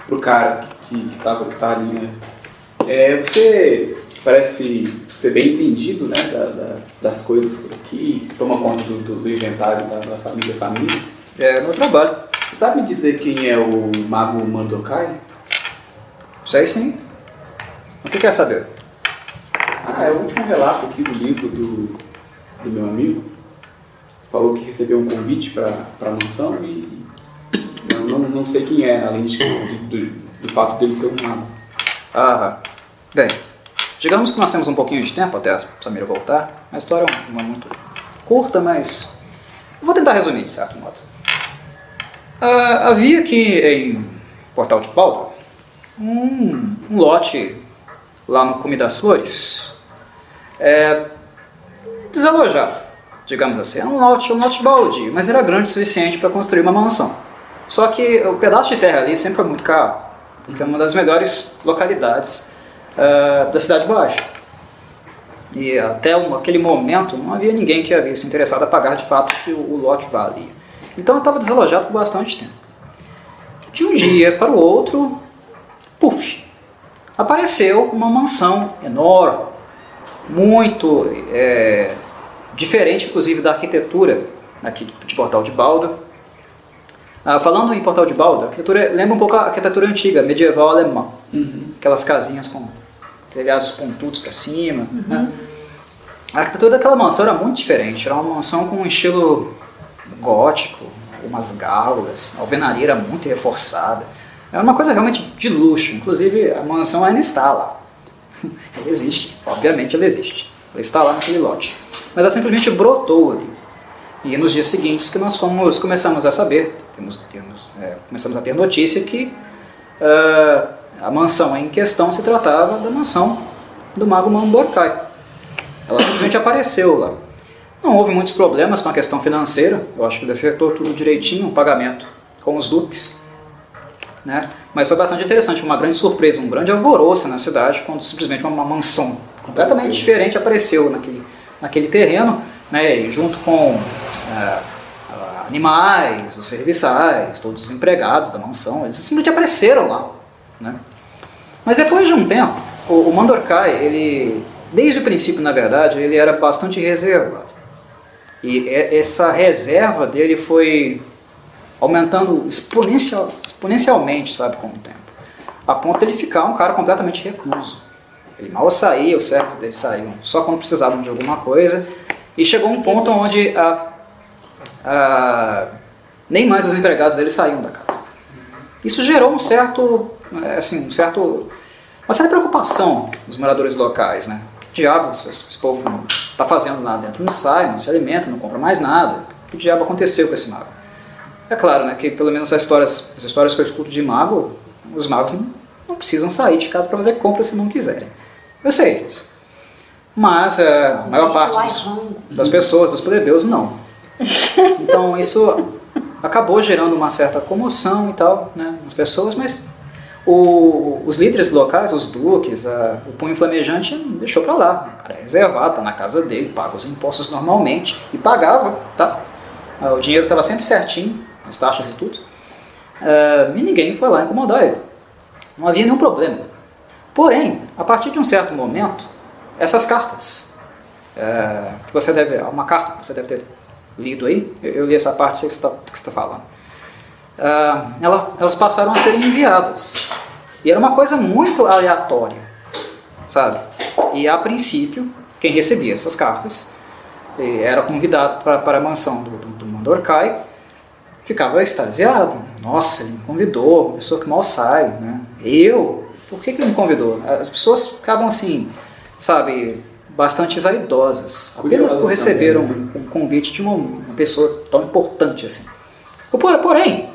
pro cara que, que, tava, que tá ali, né? É, você parece ser bem entendido né, da- da- das coisas por aqui, toma conta do, do- do inventário da nossa amiga Samira. É meu trabalho. Você sabe dizer quem é o Mago Mandokai? Sei sim. O que quer saber? Ah, é o último relato aqui do livro do, do meu amigo. Falou que recebeu um convite para a mansão e eu não, não sei quem é, além de, do, do fato dele ser um mago. Ah, bem, digamos que nós temos um pouquinho de tempo até a Samira voltar. A história é muito curta, mas eu vou tentar resumir de certo modo. Ah, havia aqui em Portal de Baldo um, um lote lá no Cume das Flores é, desalojado, digamos assim. Era um lote, um lote baldio, mas era grande o suficiente para construir uma mansão. Só que o pedaço de terra ali sempre foi muito caro, porque é uma das melhores localidades ah, da Cidade Baixa. E até um- aquele momento não havia ninguém que havia se interessado a pagar de fato o que o, o lote valia. Então eu estava desalojado por bastante tempo. De um dia para o outro, puf, apareceu uma mansão enorme, muito é, diferente, inclusive, da arquitetura aqui de Portal de Baldo. Ah, falando em Portal de Baldo, a arquitetura lembra um pouco a arquitetura antiga, medieval alemã. Aquelas casinhas com telhados pontudos para cima. né? A arquitetura daquela mansão era muito diferente. Era uma mansão com um estilo gótico, umas gaulas, a alvenaria era muito reforçada. Era uma coisa realmente de luxo. Inclusive, a mansão ainda está lá. Ela existe, obviamente ela existe. Ela está lá naquele lote. Mas ela simplesmente brotou ali. E nos dias seguintes que nós fomos, começamos a saber, temos, temos, é, começamos a ter notícia que ah, a mansão em questão se tratava da mansão do mago Mamborkai. Ela simplesmente apareceu lá. Não houve muitos problemas com a questão financeira, eu acho que ele acertou tudo direitinho, o pagamento com os duques. Né? Mas foi bastante interessante, uma grande surpresa, um grande alvoroço na cidade quando simplesmente uma mansão completamente Apareceu. diferente apareceu naquele, naquele terreno, né? e junto com ah, animais, os serviçais, todos os empregados da mansão, eles simplesmente apareceram lá. Né? Mas depois de um tempo, o, o Mandorkai, ele, desde o princípio, na verdade, ele era bastante reservado. E- essa reserva dele foi aumentando exponencial, exponencialmente, sabe, com o tempo. A ponto de ele ficar um cara completamente recluso. Ele mal saía, os servos dele saíam só quando precisavam de alguma coisa. E chegou um ponto onde a, a- nem mais os empregados dele saíam da casa. Isso gerou um certo, eh, assim, um certo, uma certa preocupação dos moradores locais, né? Diabo esse, esse povo está fazendo lá dentro? Não sai, não se alimenta, não compra mais nada. O que diabo aconteceu com esse mago? É claro, né, que pelo menos as histórias, as histórias que eu escuto de mago, os magos não, não precisam sair de casa para fazer compras se não quiserem. Eu sei disso. Mas eh, a maior parte dos, das pessoas, dos plebeus, não. Então isso acabou gerando uma certa comoção e tal né, nas pessoas, mas o- os líderes locais, os duques, a- o punho flamejante deixou pra lá. O cara é reservado, tá na casa dele, paga os impostos normalmente e pagava, tá? O dinheiro estava sempre certinho, as taxas e tudo. Ah, e ninguém foi lá incomodar ele. Não havia nenhum problema. Porém, a partir de um certo momento, essas cartas, é, que você deve, uma carta que você deve ter lido aí, eu, eu li essa parte, sei que você está falando, Ah, ela- elas passaram a ser enviadas. E era uma coisa muito aleatória, sabe? E a princípio, quem recebia essas cartas eh, era convidado pra, para a mansão do, do, do Mandorkai, ficava extasiado. Nossa, ele me convidou, uma pessoa que mal sai, né? Eu? Por que, que ele me convidou? As pessoas ficavam assim, sabe, bastante vaidosas, apenas Curiosas por receber um, também, um convite de uma, uma pessoa tão importante assim. Porém,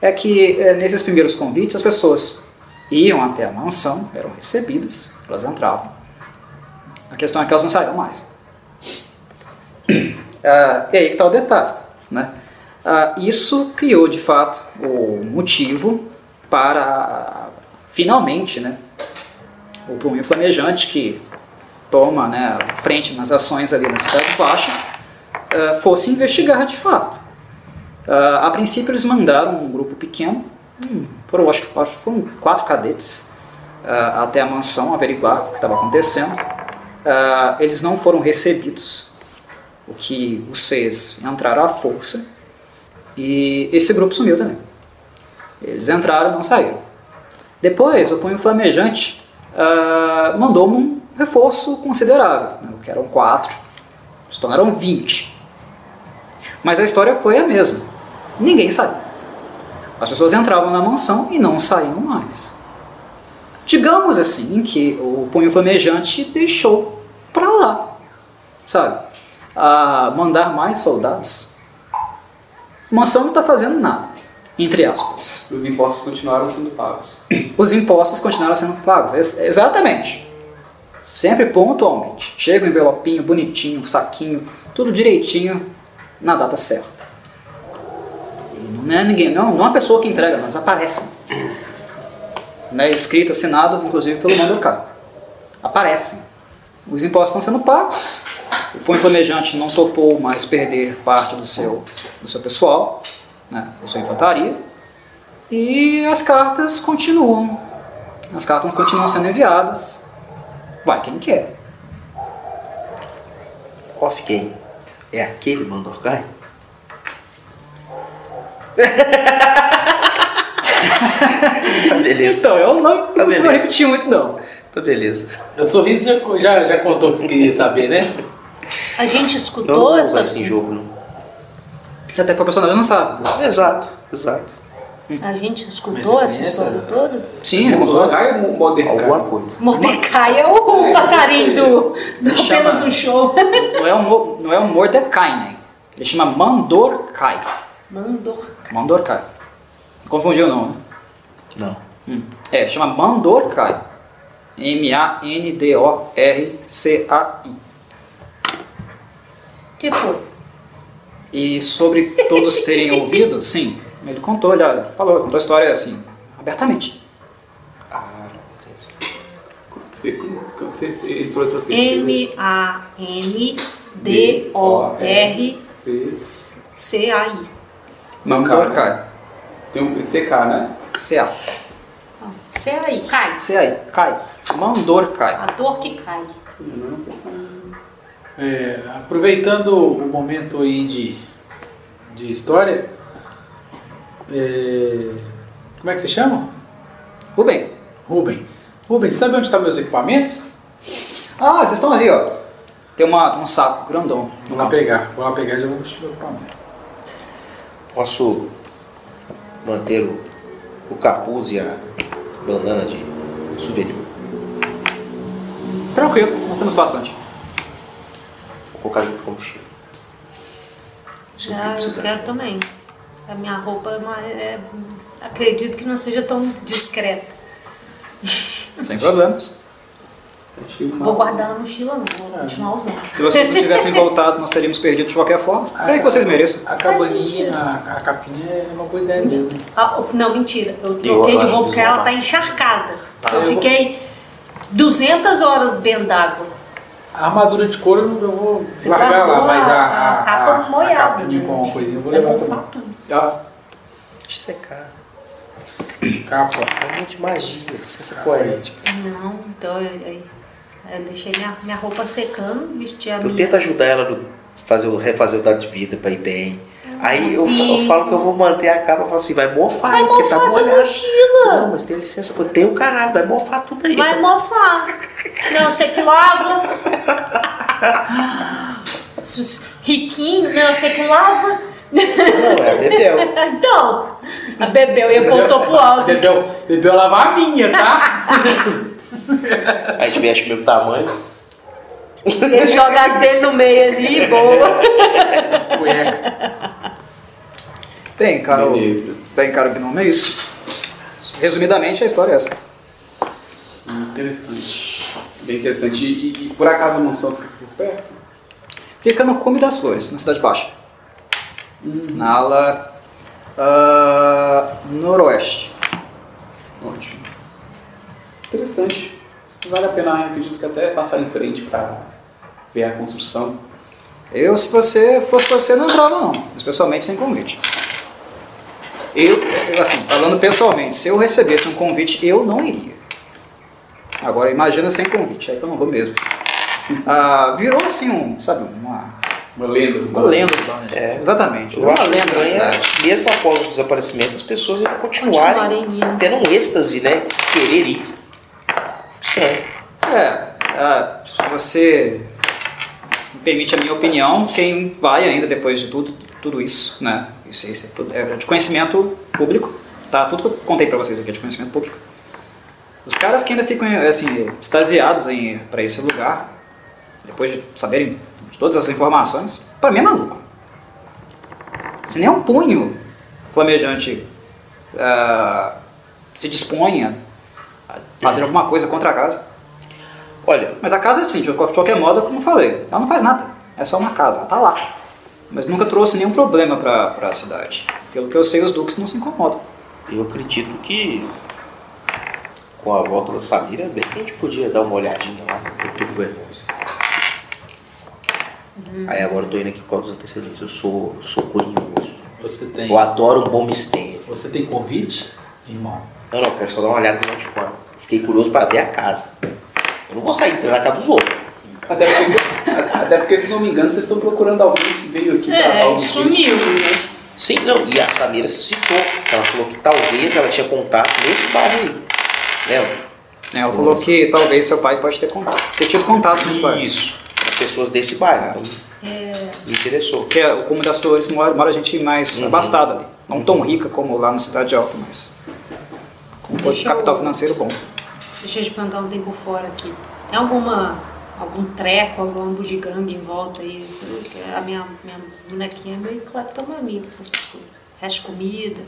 é que eh, nesses primeiros convites as pessoas iam até a mansão, eram recebidas, elas entravam. A questão é que elas não saíram mais. Ah, e aí que está o detalhe. Né? Ah, isso criou, de fato, o motivo para, finalmente, né, o punho flamejante que toma né, frente nas ações ali na Cidade Baixa, ah, fosse investigar de fato. Ah, a princípio eles mandaram um grupo pequeno, foram, acho, que- foram quatro cadetes, até a mansão averiguar o que estava acontecendo. Eles não foram recebidos, o que os fez entrar à força, e esse grupo sumiu também. Eles entraram e não saíram. Depois, o punho flamejante ah, mandou um reforço considerável, né, que eram quatro, se tornaram 20. Mas a história foi a mesma. Ninguém saiu. As pessoas entravam na mansão e não saíam mais. Digamos assim que o punho flamejante deixou para lá, sabe? A mandar mais soldados. Mansão não está fazendo nada, entre aspas. Os impostos continuaram sendo pagos. Os impostos continuaram sendo pagos. Ex- exatamente. Sempre pontualmente. Chega o envelopinho bonitinho, saquinho, tudo direitinho na data certa. E não é ninguém, não, não é a pessoa que entrega, não, eles aparecem. Né, escrito, assinado, inclusive pelo Mandorcado. Aparecem. Os impostos estão sendo pagos. O punho flamejante não topou mais perder parte do seu, do seu pessoal, né, da sua infantaria. E as cartas continuam. As cartas continuam sendo enviadas. Vai quem quer. Off quem? É aquele Mandorkai? tá beleza, Então, eu não Tá beleza. repetir muito, não. tá beleza. O sorriso já, já, já contou o que você queria saber, né? A gente Não escutou vou essa. usar esse jogo, não. Até para o personagem não sabe. Exato, exato. A gente escutou Mas essa história toda? Sim, contou. Mordecai ou Mordecai? Alguma coisa. Mordecai é o passarinho do, do chama- apenas um show. Não é um, não é um Mordecai, né? Ele chama Mandorcai. Mandorcai. Mandorcai. Confundiu não, né? Não. Hum. É, chama Mandorcai. M-A-N-D-O-R-C-A-I. Que foi? E sobre todos terem ouvido, sim, ele contou, ele falou, contou a história assim, abertamente. Ah, não. você, você, ele M-A-N-D-O-R-C-A-I. Mandorcai. Tem um CK, né? C-A. C-A-I. Cai. C-A-I. Cai. Mandorcai. A dor que cai. É, aproveitando o momento aí de, de história, é, como é que você chama? Rubem. Rubem. Rubem, sabe onde estão meus equipamentos? Ah, vocês estão ali, ó. Tem uma, um saco grandão. Vou lá pegar, vou lá pegar e já vou vestir meu equipamento. Posso manter o, o capuz e a bandana de souvenir? Tranquilo, nós temos bastante. Colocar junto com a mochila. Se Ah, eu quero também. A minha roupa é uma- é- acredito que não seja tão discreta. Sem problemas. Vou guardar na mochila, não. Vou continuar usando. Se vocês não tivessem voltado, nós teríamos perdido de qualquer forma. Creio que vocês mereçam. A cabaninha, a, a capinha é uma boa ideia mesmo. Ah, o- não, mentira. Eu Eu troquei de roupa porque ela desonrado. tá encharcada. Tá, eu eu vou- fiquei 200 horas dentro d'água. A armadura de couro eu vou Você largar lá, mas a, a- a, capa a, molhada, a capinha né? com uma coisinha eu vou É levar bom também. tudo. Ah, Deixa secar. Capa. É muito de magia, licença poética. Não, então eu, eu- eu deixei minha, minha roupa secando, vesti a Eu minha. tento ajudar ela no fazer o, refazer o dado de vida pra ir bem. Aí eu, eu falo que eu vou manter a capa, eu falo assim, vai mofar, Vai porque tá mofar sua molhado. mochila. Não, mas tem licença, pô, tem o caralho, vai mofar tudo aí. Vai mofar. Não, você que lava. Riquinho, não, você que lava. Não, é bebel. Então, a Bebel e apontou pro alto. Bebeu, bebeu lavar a minha, tá? Aí a gente veste o mesmo tamanho. Ele joga as dele no meio ali, boa. As cuecas. Bem, cara, o- Beleza. bem, cara, o Gnome é isso. Resumidamente, a história é essa. Interessante. Bem interessante. E, e por acaso a mansão fica por perto? Fica no Cume das Flores, na Cidade Baixa. Na ala ah, noroeste. Ótimo. Interessante. Vale a pena, acredito que até passar em frente para ver a construção. Eu, se você fosse você, não entrava não, especialmente sem convite. Eu, eu, assim, falando pessoalmente, se eu recebesse um convite, eu não iria. Agora imagina sem convite, aí que eu não vou mesmo. Ah, virou assim um, sabe, uma, Uma lenda. uma lenda do. É. Exatamente, Eu uma acho lenda da estranho, cidade. mesmo após o desaparecimento, as pessoas ainda continuarem Continuarem tendo um êxtase, né? Querer ir. Estranho. É, ah, se você permite a minha opinião, quem vai ainda depois de tudo, tudo isso, né? Isso, isso é, é de conhecimento público, tá? Tudo que eu contei pra vocês aqui é de conhecimento público. Os caras que ainda ficam assim extasiados em para esse lugar, depois de saberem todas as informações, pra mim é maluco. Se nem um punho flamejante ah, se dispõe a a fazer alguma coisa contra a casa. Olha, Mas a casa, assim, de qualquer modo, como eu falei, ela não faz nada. É só uma casa, ela tá lá. Mas nunca trouxe nenhum problema pra, pra cidade. Pelo que eu sei, os duques não se incomodam. eu acredito que com a volta da Samira, bem, a gente podia dar uma olhadinha lá no Turbo Hermoso. Aí agora eu tô indo aqui com os antecedentes. Eu sou, sou curioso. Você tem, Eu adoro um bom mistério. você tem convite, irmão? Não, não, eu quero só dar uma olhada do lado de fora. Fiquei curioso pra ver a casa. Eu não vou sair entrando na casa dos outros. Até porque, até porque, se não me engano, vocês estão procurando alguém que veio aqui É, pra algo sumiu. né? Sim, não, e a Samira citou. Ela falou que talvez ela tinha contatos nesse bairro aí. Lembra? É, ela falou que talvez seu pai pode ter, contato, ter tido contato com os pais. Isso. Pessoas desse bairro. Então, me interessou. Porque é, o Cume das Flores mora, mora gente mais Uhum. abastada ali. Não tão rica como lá na Cidade Alta, mas com um capital financeiro bom. Deixa eu te perguntar um tempo fora aqui. Tem alguma algum treco, alguma bugigangue em volta aí? Porque a minha, minha bonequinha é meio cleptomaníaca com essas coisas. Resto de comida.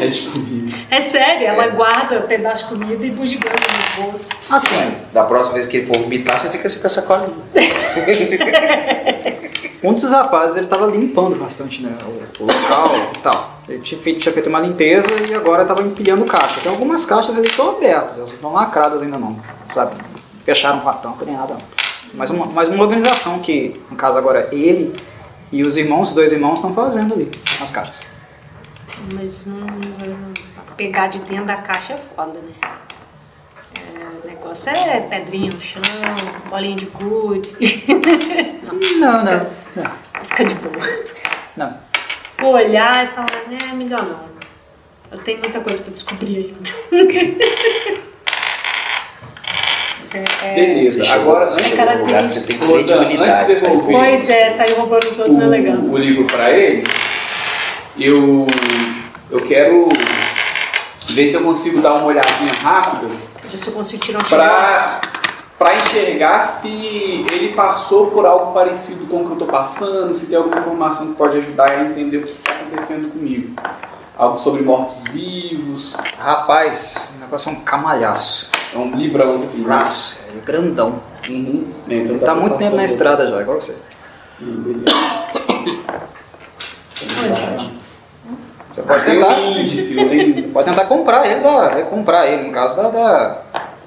É de comida. É sério, ela guarda pedaço de comida e bugigangue nos bolsos. Assim, Da próxima vez que ele for vomitar, você fica assim com essa colinha. um dos rapazes ele tava limpando bastante né, o, o local e tal. Ele tinha feito, tinha feito uma limpeza e agora estava empilhando caixa. Tem algumas caixas ali estão abertas, elas estão lacradas ainda não, sabe? Fecharam com a tampa nem nada. Mas uma, mas uma organização que, no caso agora, ele e os irmãos, os dois irmãos, estão fazendo ali as caixas. Mas não- pegar de dentro da caixa é foda, né? É, negócio é pedrinha no chão, bolinha de gude. Não, não, não. Fica de boa. não. Vou olhar e falar, né, melhor não. Eu tenho muita coisa pra descobrir ainda. É- é- Beleza, Você chegou, agora você antes, chegou num lugar que você tem credibilidade. Pois é, sair roubando os outros não é legal. o, o livro para ele, eu, eu quero ver se eu consigo dar uma olhadinha rápida Ver se eu consigo tirar um para xerox. para enxergar se ele passou por algo parecido com o que eu estou passando, se tem alguma informação que pode ajudar a entender o que está acontecendo comigo. Algo sobre mortos-vivos, Rapaz, o negócio é um camalhaço. é um livrão assim. né? Braço, é grandão. Uhum. É, então tá pra muito tempo na estrada já, igual você. Beleza. Você pode Tem tentar. um índice, não tem... Pode tentar comprar ele, da, é comprar ele, no caso da, da,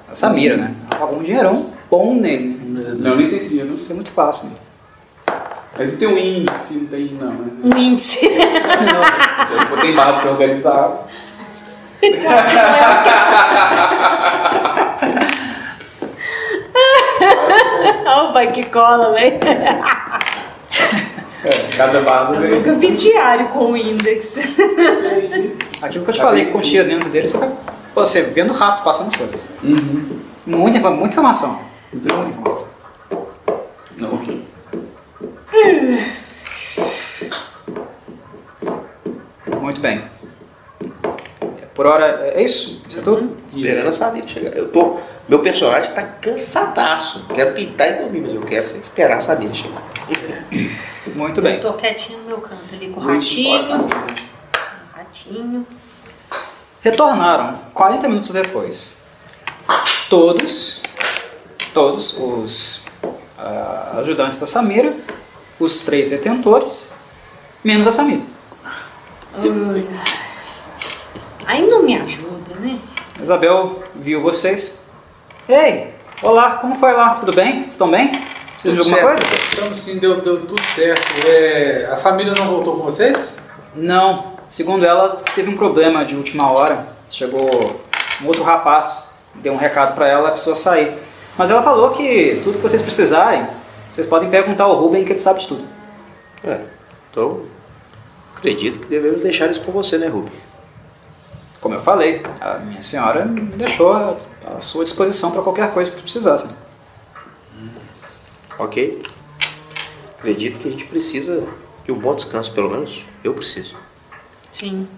da Samira, né? Ela pagou um dinheirão bom nele. Não, não entendi, eu não Isso sei. é muito fácil. Né? Mas não tem um índice, não tem... Não, né? Um índice. Eu botei é organizado. Pai que cola, velho. É, cada barra do Eu nunca vi diário com o index. Aquilo que eu te falei que continha dentro dele, você pô, você vendo rápido, passando as coisas. Uhum. Muita, muita informação. Muita informação. Não, ok. Muito bem. Por hora, é isso? Isso é tudo? Esperando a Samira chegar. Eu tô Meu personagem tá cansadaço. Quero deitar e dormir, mas eu quero esperar a Samira chegar. Muito bem. Eu tô quietinho no meu canto ali com o ratinho. Ratinho. Retornaram 40 minutos depois. Todos, todos os ah, ajudantes da Samira, os três detentores, menos a Samira. Ai, Aí não me ajuda, né? Isabel viu vocês. Ei, olá, como foi lá? Tudo bem? Estão bem? De Tudo alguma certo. coisa? Estamos sim, deu, deu tudo certo. É, a Samira não voltou com vocês? Não. Segundo ela, teve um problema de última hora. Chegou um outro rapaz, deu um recado para ela, ela precisou sair. Mas ela falou que tudo que vocês precisarem, vocês podem perguntar ao Ruben que ele sabe de tudo. É, então, acredito que devemos deixar isso com você, né, Ruby? Como eu falei, a minha senhora me deixou à à sua disposição para qualquer coisa que precisassem. Ok? Acredito que a gente precisa de um bom descanso, pelo menos eu preciso. Sim.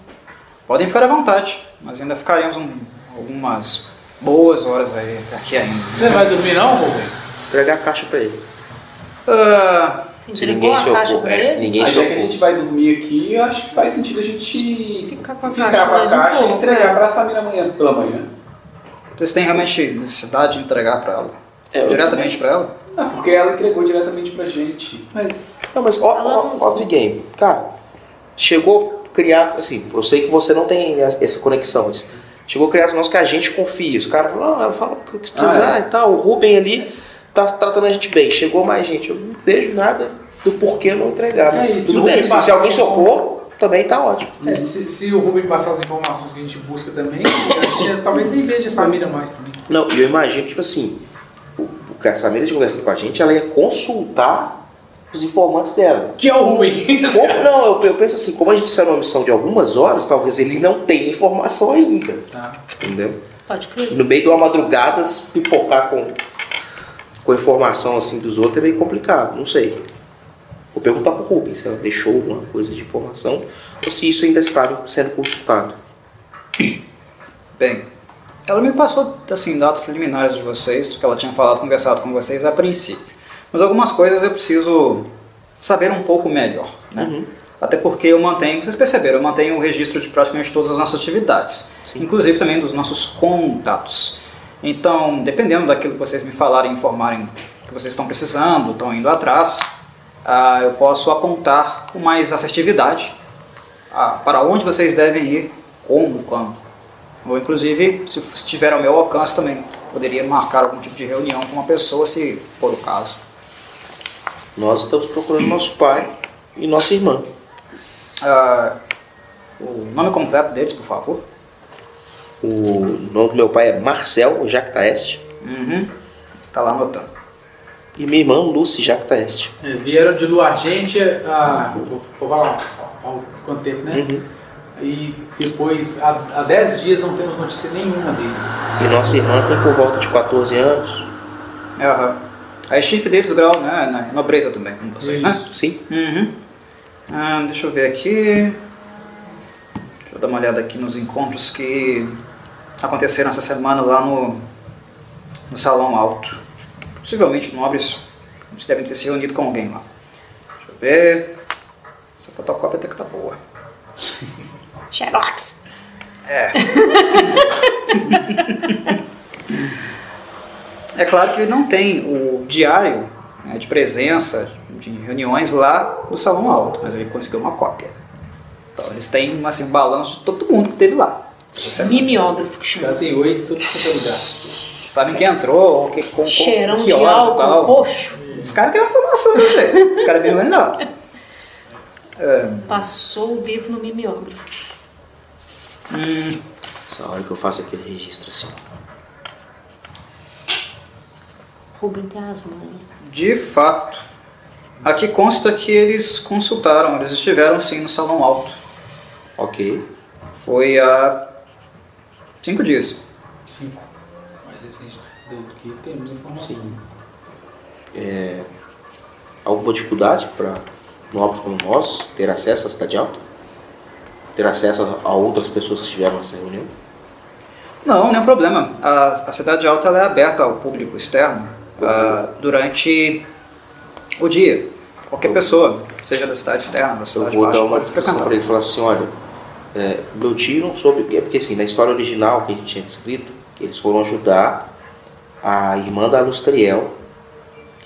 Podem ficar à vontade, mas ainda ficaremos um- algumas boas horas aí aqui ainda. Você vai dormir não, Rubem? Entregar a caixa pra ele. Ah, Você Se ninguém se caixa pra é, se ninguém se que a gente vai dormir aqui, eu acho que faz sentido a gente Ficar com a ficar caixa com a mais um caixa e entregar é. pra Samira amanhã pela manhã. vocês têm realmente necessidade de entregar para ela? É, eu- Diretamente para ela? Ah, porque ela entregou diretamente pra gente. Não, mas ó, Ela ó, off game, cara, chegou criado, assim, eu sei que você não tem essa conexão, mas chegou criado nós que a gente confia. Os caras falaram, não, ela fala o que precisar Ah, é. e tal. O Ruben ali tá tratando a gente bem. Chegou mais gente. Eu não vejo nada do porquê não entregar. Mas É tudo bem, Ruben se, alguém se opor, também tá ótimo. É, se, se o Rubem passar as informações que a gente busca também, a gente talvez nem veja a Samira mais também. Não, e eu imagino que, tipo assim, que a Samira de conversando com a gente, ela ia consultar os informantes dela. Que é o Rubem. Como- não, eu, eu penso assim, como a gente saiu numa missão de algumas horas, talvez ele não tenha informação ainda. Tá. Entendeu? Pode crer. No meio de uma madrugada, pipocar com, com informação assim dos outros é meio complicado, não sei. Vou perguntar pro Rubens se ela deixou alguma coisa de informação ou se isso ainda estava sendo consultado. Bem, ela me passou assim dados preliminares de vocês, do que ela tinha falado, conversado com vocês a princípio. Mas algumas coisas eu preciso saber um pouco melhor, né? Uhum. Até porque eu mantenho, vocês perceberam, eu mantenho o registro de praticamente todas as nossas atividades, Sim. inclusive também dos nossos contatos. Então, dependendo daquilo que vocês me falarem, informarem que vocês estão precisando, estão indo atrás, ah, eu posso apontar com mais assertividade ah, para onde vocês devem ir, como, quando. Ou inclusive, se estiver ao meu alcance também, poderia marcar algum tipo de reunião com uma pessoa, se for o caso. Nós estamos procurando nosso pai e nossa irmã. Ah, o nome completo deles, por favor. O nome do meu pai é Marcel Jactaeste Uhum. Tá lá anotando. e minha irmã Lucy Jactaeste. É, vieram de Lua Argente há, vou, vou falar há quanto tempo, né? Uhum. E depois, há, há 10 dias, não temos notícia nenhuma deles. E nossa irmã tem por volta de 14 anos. Aham. A chip deles, grau, né? Na nobreza também, como vocês, né? Sim. Uhum. Ah, deixa eu ver aqui. Deixa eu dar uma olhada aqui nos encontros que aconteceram essa semana lá no, no Salão Alto. Possivelmente nobres. Eles devem ter se reunido com alguém lá. Deixa eu ver. Essa fotocópia até que tá boa. Xerox. É. é claro que ele não tem o diário né, de presença de reuniões lá no Salão Alto, mas ele conseguiu uma cópia. Então eles têm assim, um balanço de todo mundo que teve lá. Você Mimeógrafo que O chama. cara tem oito, quanto é lugar. sabem quem entrou, ou que, com, com, Cheirão que de horas álcool tal. roxo. Os caras querem informação, né, velho? Os caras bem organizados. É, Passou o dedo no mimeógrafo. Hum, Essa hora que eu faço aquele registro assim. Rubem tem as manhas. De fato. Aqui consta que eles consultaram, eles estiveram sim no Salão Alto. Ok. Foi há cinco dias. Cinco. Mais recente do que temos informação. Alguma dificuldade para nobres como nós ter acesso à Cidade Alta? Ter acesso a outras pessoas que estiveram nessa reunião? Não, nenhum problema. A, a cidade alta é aberta ao público externo ah, durante o dia. Qualquer pessoa, seja da cidade externa, da Eu cidade vou baixa, dar uma descrição para ele, falar assim, olha, é, meu tio não soube, porque, porque assim, na história original que a gente tinha descrito, eles foram ajudar a irmã da Lustriel,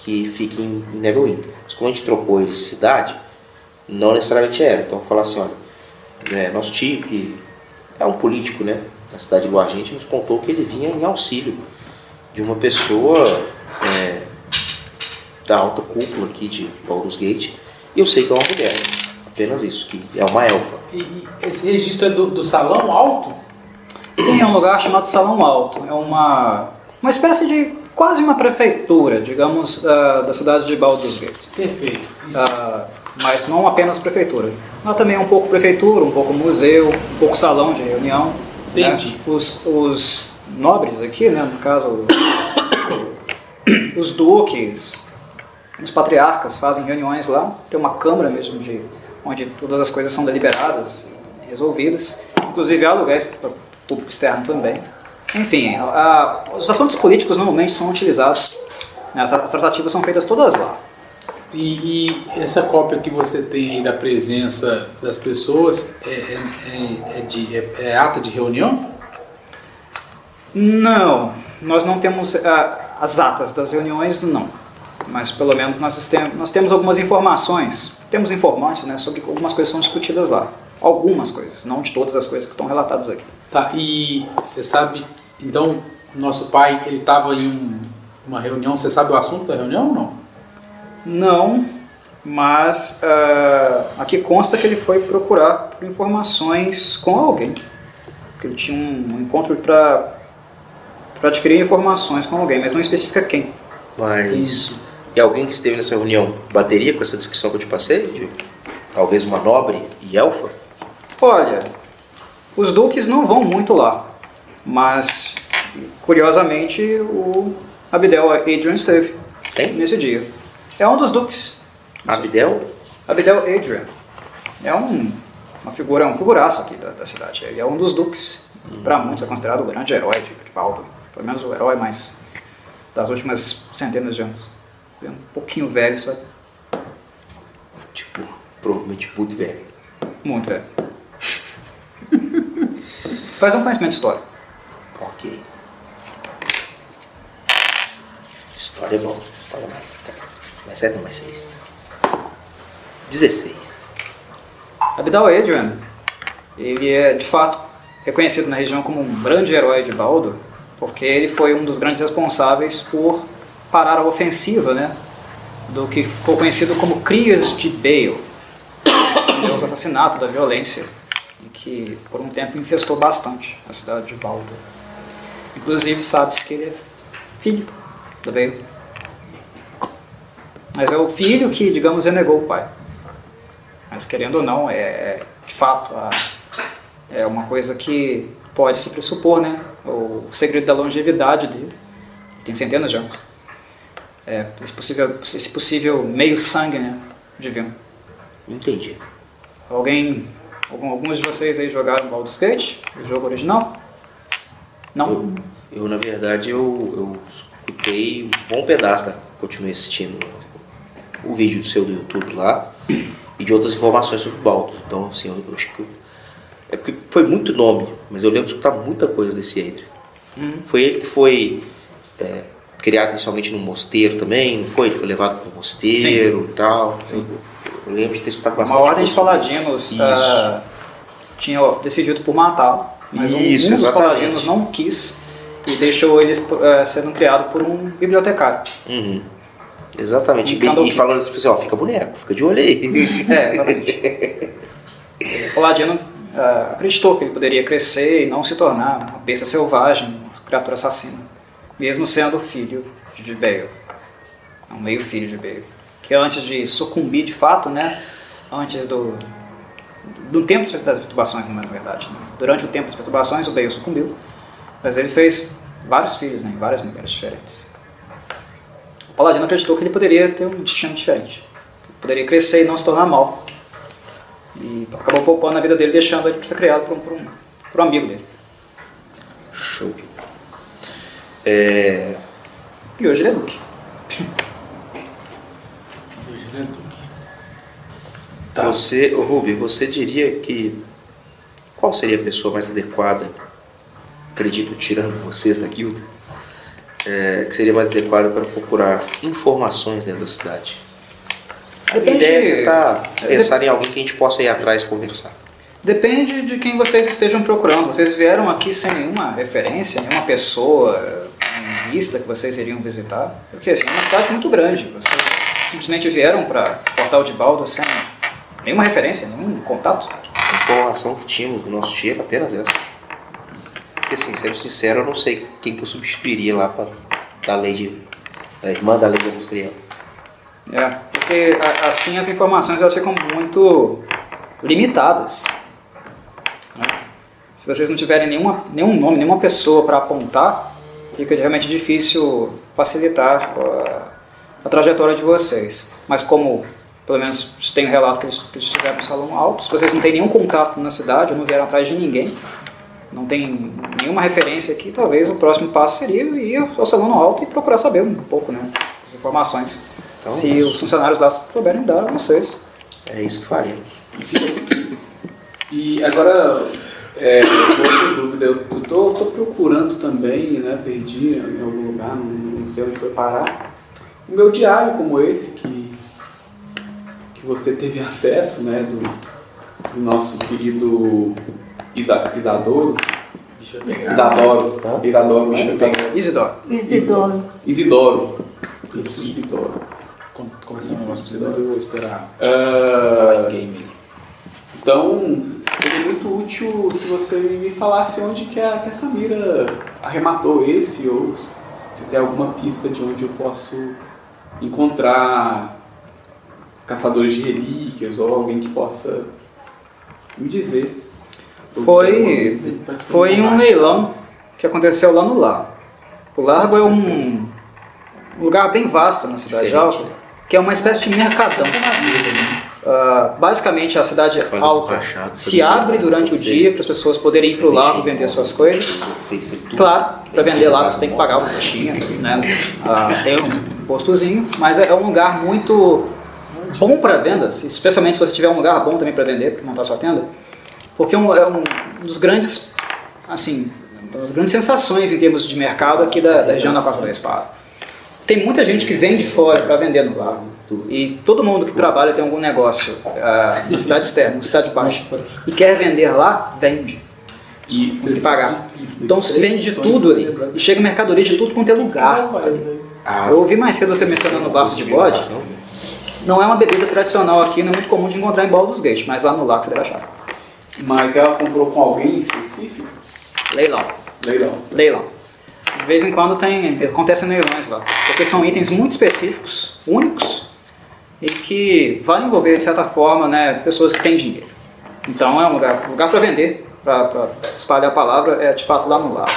que fica em, em Neverwinter. Mas como a gente trocou eles de cidade, não necessariamente era. Então falar assim, olha, é, nosso tio, que é um político, né, na cidade do Argente, nos contou que ele vinha em auxílio de uma pessoa é, da alta cúpula aqui de Baldur's Gate, e eu sei que é uma mulher, apenas isso, que é uma elfa. E, e esse registro é do, do salão alto? Sim, é um lugar chamado Salão Alto. É uma, uma espécie de quase uma prefeitura, digamos, ah, da cidade de Baldur's Gate. Perfeito. Isso. Ah, mas não apenas prefeitura. Lá também um pouco prefeitura, um pouco museu, um pouco salão de reunião. né? Entendi. Os, os nobres aqui, né, no caso, os duques, os patriarcas fazem reuniões lá. Tem uma câmara mesmo de onde todas as coisas são deliberadas, resolvidas. Inclusive há lugares para público externo também. Enfim, a- a- os assuntos políticos normalmente são utilizados. né, As, as tratativas são feitas todas lá. E, e essa cópia que você tem aí da presença das pessoas é, é, é- é de, é, é ata de reunião? Não, nós não temos ah, as atas das reuniões, não. Mas pelo menos nós, tem, nós temos algumas informações, temos informantes né, sobre algumas coisas que são discutidas lá. Algumas coisas, não de todas as coisas que estão relatadas aqui. Tá, e você sabe, então, nosso pai, ele estava em um- uma reunião, você sabe o assunto da reunião ou não? Não, mas ah, aqui consta que ele foi procurar por informações com alguém. Que ele tinha um encontro para adquirir informações com alguém, mas não especifica quem. Mas. E alguém que esteve nessa reunião bateria com essa descrição que eu te passei? De talvez uma nobre e elfa? Olha, os duques não vão muito lá, mas curiosamente o Abdel Adrian esteve Tem? nesse dia. É um dos duques. Abdel? Abdel Adrian é um, uma figura, um figuraça aqui da, da cidade. Ele é um dos duques. Para muitos é considerado o grande herói de, de Baldur. Pelo menos o herói mais das últimas centenas de anos. É um pouquinho velho, sabe? Tipo, provavelmente muito velho. Muito velho. Faz um conhecimento histórico. Ok. História é bom. História mais. Mais 7 ou mais 6? 16. Abdal Adrian, ele é de fato reconhecido na região como um grande herói de Baldur, porque ele foi um dos grandes responsáveis por parar a ofensiva, né, do que ficou conhecido como Crias de Bale, o assassinato da violência, que por um tempo infestou bastante a cidade de Baldur. Inclusive sabe-se que ele é filho da Bale. Mas é o filho que, digamos, renegou o pai. Mas querendo ou não, é de fato a- é uma coisa que pode se pressupor, né? O segredo da longevidade dele. Ele tem centenas de anos. É esse possível, esse possível meio sangue, né? Divino. Entendi. Alguém, algum- alguns de vocês aí jogaram Baldur's Gate, o jogo original? Não? Eu, eu, na verdade, eu, eu escutei um bom pedaço, da, continuei assistindo o vídeo do seu do YouTube lá e de outras informações sobre o Baldur. Então, assim, eu, eu acho que. eu- é porque foi muito nome, mas eu lembro de escutar muita coisa desse Adrian. Uhum. Foi ele que foi é, criado inicialmente num mosteiro também, não foi? Ele foi levado para um mosteiro e tal. Eu, eu lembro de ter escutado bastante Uma ordem de paladinos Isso. ah, tinha decidido por matá-lo, mas um- Isso, um dos exatamente. paladinos não quis e deixou eles ah, sendo criado por um bibliotecário. Uhum. Exatamente. E, e falando assim, ó, fica boneco, fica de olho aí. É, exatamente. o Paladino ah, acreditou que ele poderia crescer e não se tornar uma besta selvagem, uma criatura assassina, mesmo sendo filho de Bale. É um meio filho de Bale. Que antes de sucumbir de fato, né? Antes do. Do tempo das perturbações, na verdade. né? Durante o tempo das perturbações, o Bale sucumbiu. Mas ele fez vários filhos, né? Várias mulheres diferentes. Paladino acreditou que ele poderia ter um destino diferente. Poderia crescer e não se tornar mal. E acabou poupando a vida dele, deixando ele ser criado por um, por um, por um amigo dele. Show. É, E hoje ele é Duque. Hoje ele é Duque. Tá. Você, Ruby, você diria que qual seria a pessoa mais adequada, acredito tirando vocês da guilda, é, que seria mais adequada para procurar informações dentro da cidade? A Depende- ideia é tentar pensar em alguém que a gente possa ir atrás e conversar. Depende de quem vocês estejam procurando. Vocês vieram aqui sem nenhuma referência, nenhuma pessoa em vista que vocês iriam visitar. Porque assim, é uma cidade muito grande. Vocês simplesmente vieram para Portal de Baldo sem nenhuma referência, nenhum contato. A informação que tínhamos do nosso tio era apenas essa. Porque, assim, sendo sincero, eu não sei quem que eu substituiria lá para da lei de. A irmã da lei de industrial. É, porque assim as informações elas ficam muito limitadas. né? Se vocês não tiverem nenhuma, nenhum nome, nenhuma pessoa para apontar, fica realmente difícil facilitar a, a trajetória de vocês. Mas como, pelo menos tem um relato que eles, que eles estiveram no Salão Alto, se vocês não têm nenhum contato na cidade, ou não vieram atrás de ninguém, não tem nenhuma referência aqui, talvez o próximo passo seria ir ao Salão Alto e procurar saber um pouco, né, as informações. Então, se isso. os funcionários lá souberem dar a vocês. É isso que faremos. E agora, é, outra dúvida, eu tô procurando também, né, perdi em algum lugar, não, não sei onde foi parar, o meu diário como esse que, que você teve acesso, né, do, do nosso querido Isa, Isadoro. Isadoro, Tá. Isadoro, né? Isadoro. Isidoro. Isidoro. Isidoro. Isidoro. Com- Começar um negócio com você, mas eu vou esperar em game. Então, seria muito útil se você me falasse onde que a, que a Samira arrematou esse, ou se tem alguma pista de onde eu posso encontrar caçadores de relíquias, ou alguém que possa me dizer. Foi, foi um leilão que aconteceu lá no Largo. O Largo é um lugar bem vasto na Cidade Alta, que é uma espécie de mercadão. Ah, basicamente, a Cidade Alta se abre durante o dia para as pessoas poderem ir para o largo vender suas coisas. Claro, para vender lá você tem que pagar uma taxinha, né? Ah, tem um postozinho, mas é é um lugar muito bom para vendas, especialmente se você tiver um lugar bom também para vender, para montar sua tenda, porque é um, é um dos grandes, assim, uma das grandes sensações em termos de mercado aqui da, da região da Costa da Espada. Tem muita gente que vem de fora para vender no largo. E todo mundo que trabalha tem algum negócio ah, na cidade externa, na cidade baixa, e quer vender lá, vende. E Conseguir pagar. Então se vende de tudo ali. E chega mercadoria de tudo quanto é lugar. ali. Ah, Eu ouvi mais cedo você mencionando barcos de bode. Não é uma bebida tradicional aqui, não é muito comum de encontrar em Baldur's Gate, mas lá no lago você deve achar. Mas ela comprou com alguém específico? Leilão. Leilão. Leilão. De vez em quando tem, acontecem leilões lá, porque são itens muito específicos, únicos, e que vai envolver, de certa forma, né, pessoas que têm dinheiro. Então é um lugar, lugar para vender, para espalhar a palavra, é de fato lá no lago.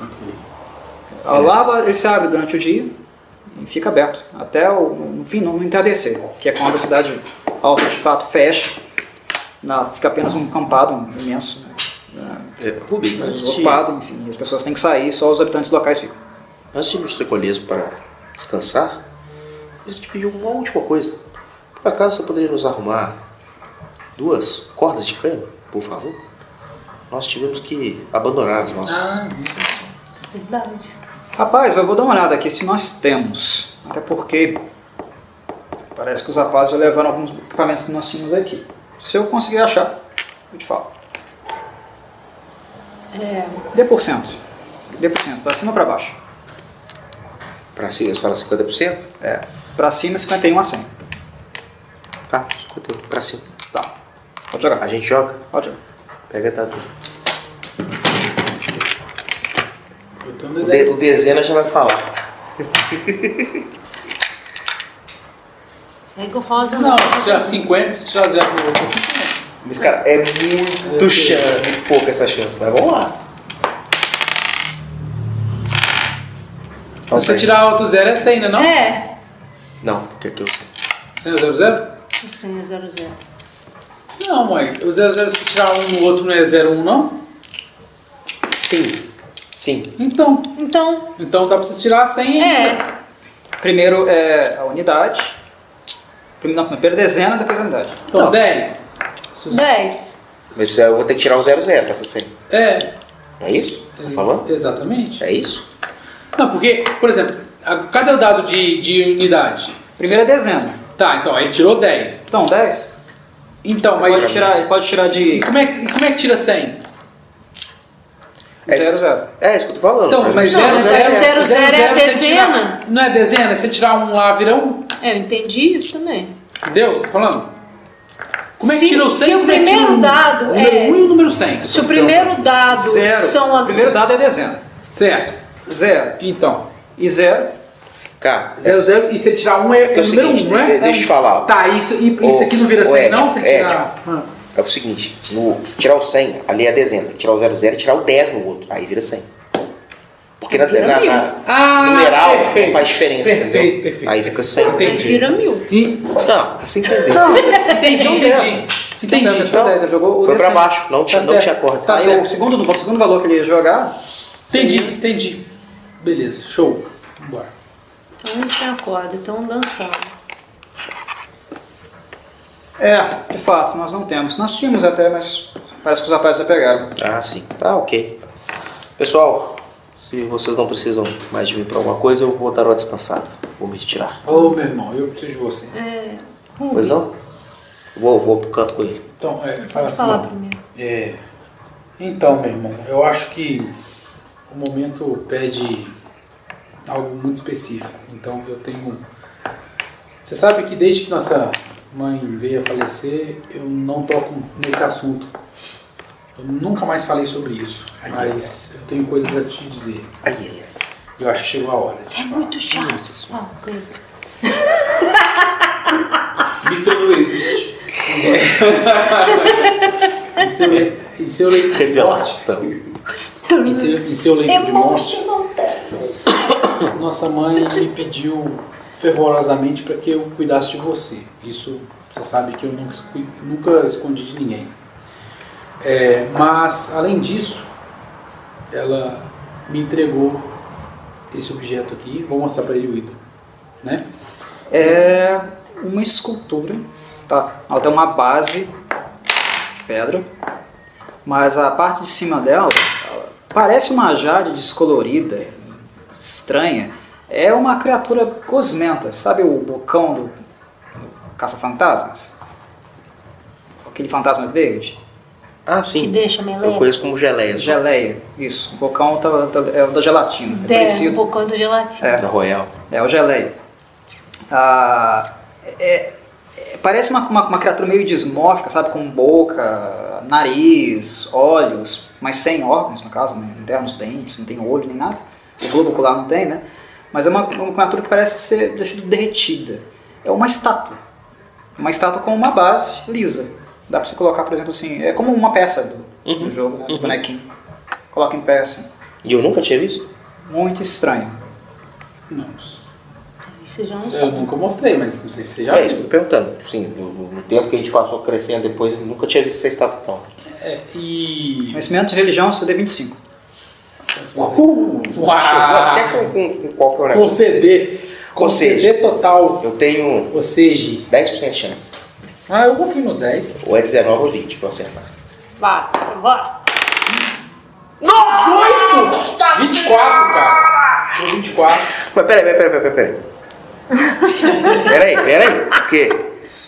Ok. A lava ele se abre durante o dia e fica aberto até o no fim, no entardecer, que é quando a cidade alta de fato fecha, na, fica apenas um campado imenso, né, É, Rubens, antes de, ocupado, enfim, e as pessoas têm que sair, só os habitantes locais ficam. antes de nos recolher para descansar, eu te pedir uma última coisa. Por acaso você poderia nos arrumar duas cordas de cano, por favor? Nós tivemos que abandonar as nossas. Ah, Verdade. Rapaz, eu vou dar uma olhada aqui se nós temos, até porque parece que os rapazes já levaram alguns equipamentos que nós tínhamos aqui. Se eu conseguir achar, eu te falo. É, Dê por cento. Dê por cento, pra cima ou pra baixo? Para cima, você fala 50%? É, pra cima 51 a 100. Tá, 51%. Para cima. Tá, pode jogar. A gente joga, Pode jogar. pega a no O, de, o dezena já vai falar. é que eu faço Não, se tirar 50, se tirar 0 no outro, é 50. Mas, cara, é muito sei. chance, muito pouca essa chance. Mas vamos lá. Se você tirar outro 0 é 100, né? Não? É. Não, porque aqui eu sei. 100 é 0, 0? Sim, é 00. Não, mãe. O 0, 0 se tirar um no outro não é 0, 1, não? Sim. Sim. Então, Então, então dá pra você tirar 100 ainda. é. Primeiro é a unidade. Primeiro, não, primeiro dezena, depois a unidade. Então, Não. 10. Se você- 10. Mas eu vou ter que tirar o 00 pra ser 100. É, Não é isso? Você tá falando? exatamente. É isso? Não, porque, por exemplo, a- cadê o dado de, de unidade? Primeiro é dezena. Tá, então, aí ele tirou 10. Então, 10. Então, Pode mas. tirar, ele pode tirar E de como é, que- como é que tira 100? É. 0, 0. É isso que eu tô falando. Então, mas Não, 0, mas 0, zero, zero é a você dezena. tirar- Não é dezena? Se você tirar um lá, vira um. É, eu entendi isso também. Entendeu? Tô falando. Como é que Se- tira o 100? se o como é que tira primeiro um? dado o número é- 1 e o número 100. Se o primeiro dado Zero. são as. O primeiro dado é dezena. Certo. 0 Então, e 0. Cara, 0, 0, e se tirar 1 é, é é o o número 1, seguinte, não é? de- deixa eu te falar. Tá, isso, e, isso aqui não vira ô, 100 Ed, não? Se Ed. tirar... É o seguinte, no, se tirar o 100, ali é a dezena. Tirar o 00 e tirar o 10 no outro. Aí vira 100. Porque na, Vira na, na Ah, numeral perfeito. não faz diferença, Perfeito, entendeu? perfeito. Aí fica 100. Entendi. Vira mil. Não, você entendeu. Não, entendi, entendi. 10. Entendi. Então, Então, 10, ele jogou o Foi pra D100. baixo, não, tinha, Tá não certo. tinha corda. Tá Aí certo. o segundo, o segundo valor que ele ia jogar. Entendi, entendi. Beleza, show. Bora. Então não tinha corda, então dançando. É, de fato, nós não temos. Nós tínhamos até, mas parece que os rapazes já pegaram. Ah, sim. Tá, ok. Pessoal, se vocês não precisam mais de mim pra alguma coisa, eu vou dar uma descansada. Vou me retirar. Ô, meu irmão, eu preciso de você. É. Pois não? Vou, vou pro canto com ele. Então, é, fala assim. falar primeiro. É, então, meu irmão, eu acho que o momento pede algo muito específico. Então, eu tenho. Você sabe que desde que nossa mãe veio a falecer, eu não toco nesse assunto. Eu nunca mais falei sobre isso. Mas eu tenho coisas a te dizer. Ai, ai, ai. Eu acho que chegou a hora. É falar. muito chato. Ok. Isso não existe. Em seu, em seu leito de morte, Revelação. em seu, em seu leito de morte, nossa mãe me pediu fervorosamente para que eu cuidasse de você. Isso você sabe que eu nunca, nunca escondi de ninguém. É, mas, além disso, ela me entregou esse objeto aqui. Vou mostrar para ele o ídolo. Né? É uma escultura, tá? Ela tem uma base de pedra, mas a parte de cima dela ela parece uma jade descolorida, estranha. É uma criatura gosmenta, sabe o bocão do caça-fantasmas? Aquele fantasma verde? Ah, Que sim. deixa Eu meleca. conheço como geleia. só. Geleia, isso. O bocão tá, tá- é o da gelatina, é É, um parecido. bocão de gelatina. É. Da Royal. É o geleia. Ah, é- é- parece uma, uma, uma criatura meio dismórfica, sabe? Com boca, nariz, olhos, mas sem órgãos, no caso, né? não tem os dentes, não tem olho nem nada. O globo ocular não tem, né? Mas é uma, uma criatura que parece ser, ter sido derretida. É uma estátua. Uma estátua com uma base lisa. Dá pra você colocar, por exemplo, assim, é como uma peça do, do jogo, né? Do bonequinho. Coloca em peça. E eu nunca tinha visto. Muito estranho. Não, Isso já não eu sabe. nunca mostrei, mas não sei se você já É isso que viu. eu tô perguntando. Sim, no, tempo que a gente passou crescendo depois, nunca tinha visto essa estátua então. É, e. Conhecimento de religião, CD25. Uhul! Uau! Chegou até com, com, com qual que é o Com negócio. CD. Com Ou CD seja, total. Eu tenho Ou seja. 10% de chance. Ah, eu confio nos 10. Ou é 19 ou 20 pra acertar. Vai, bora. 18! 24, cara. Tirou 24. Mas peraí, peraí, peraí, peraí, peraí. Peraí, peraí. Porque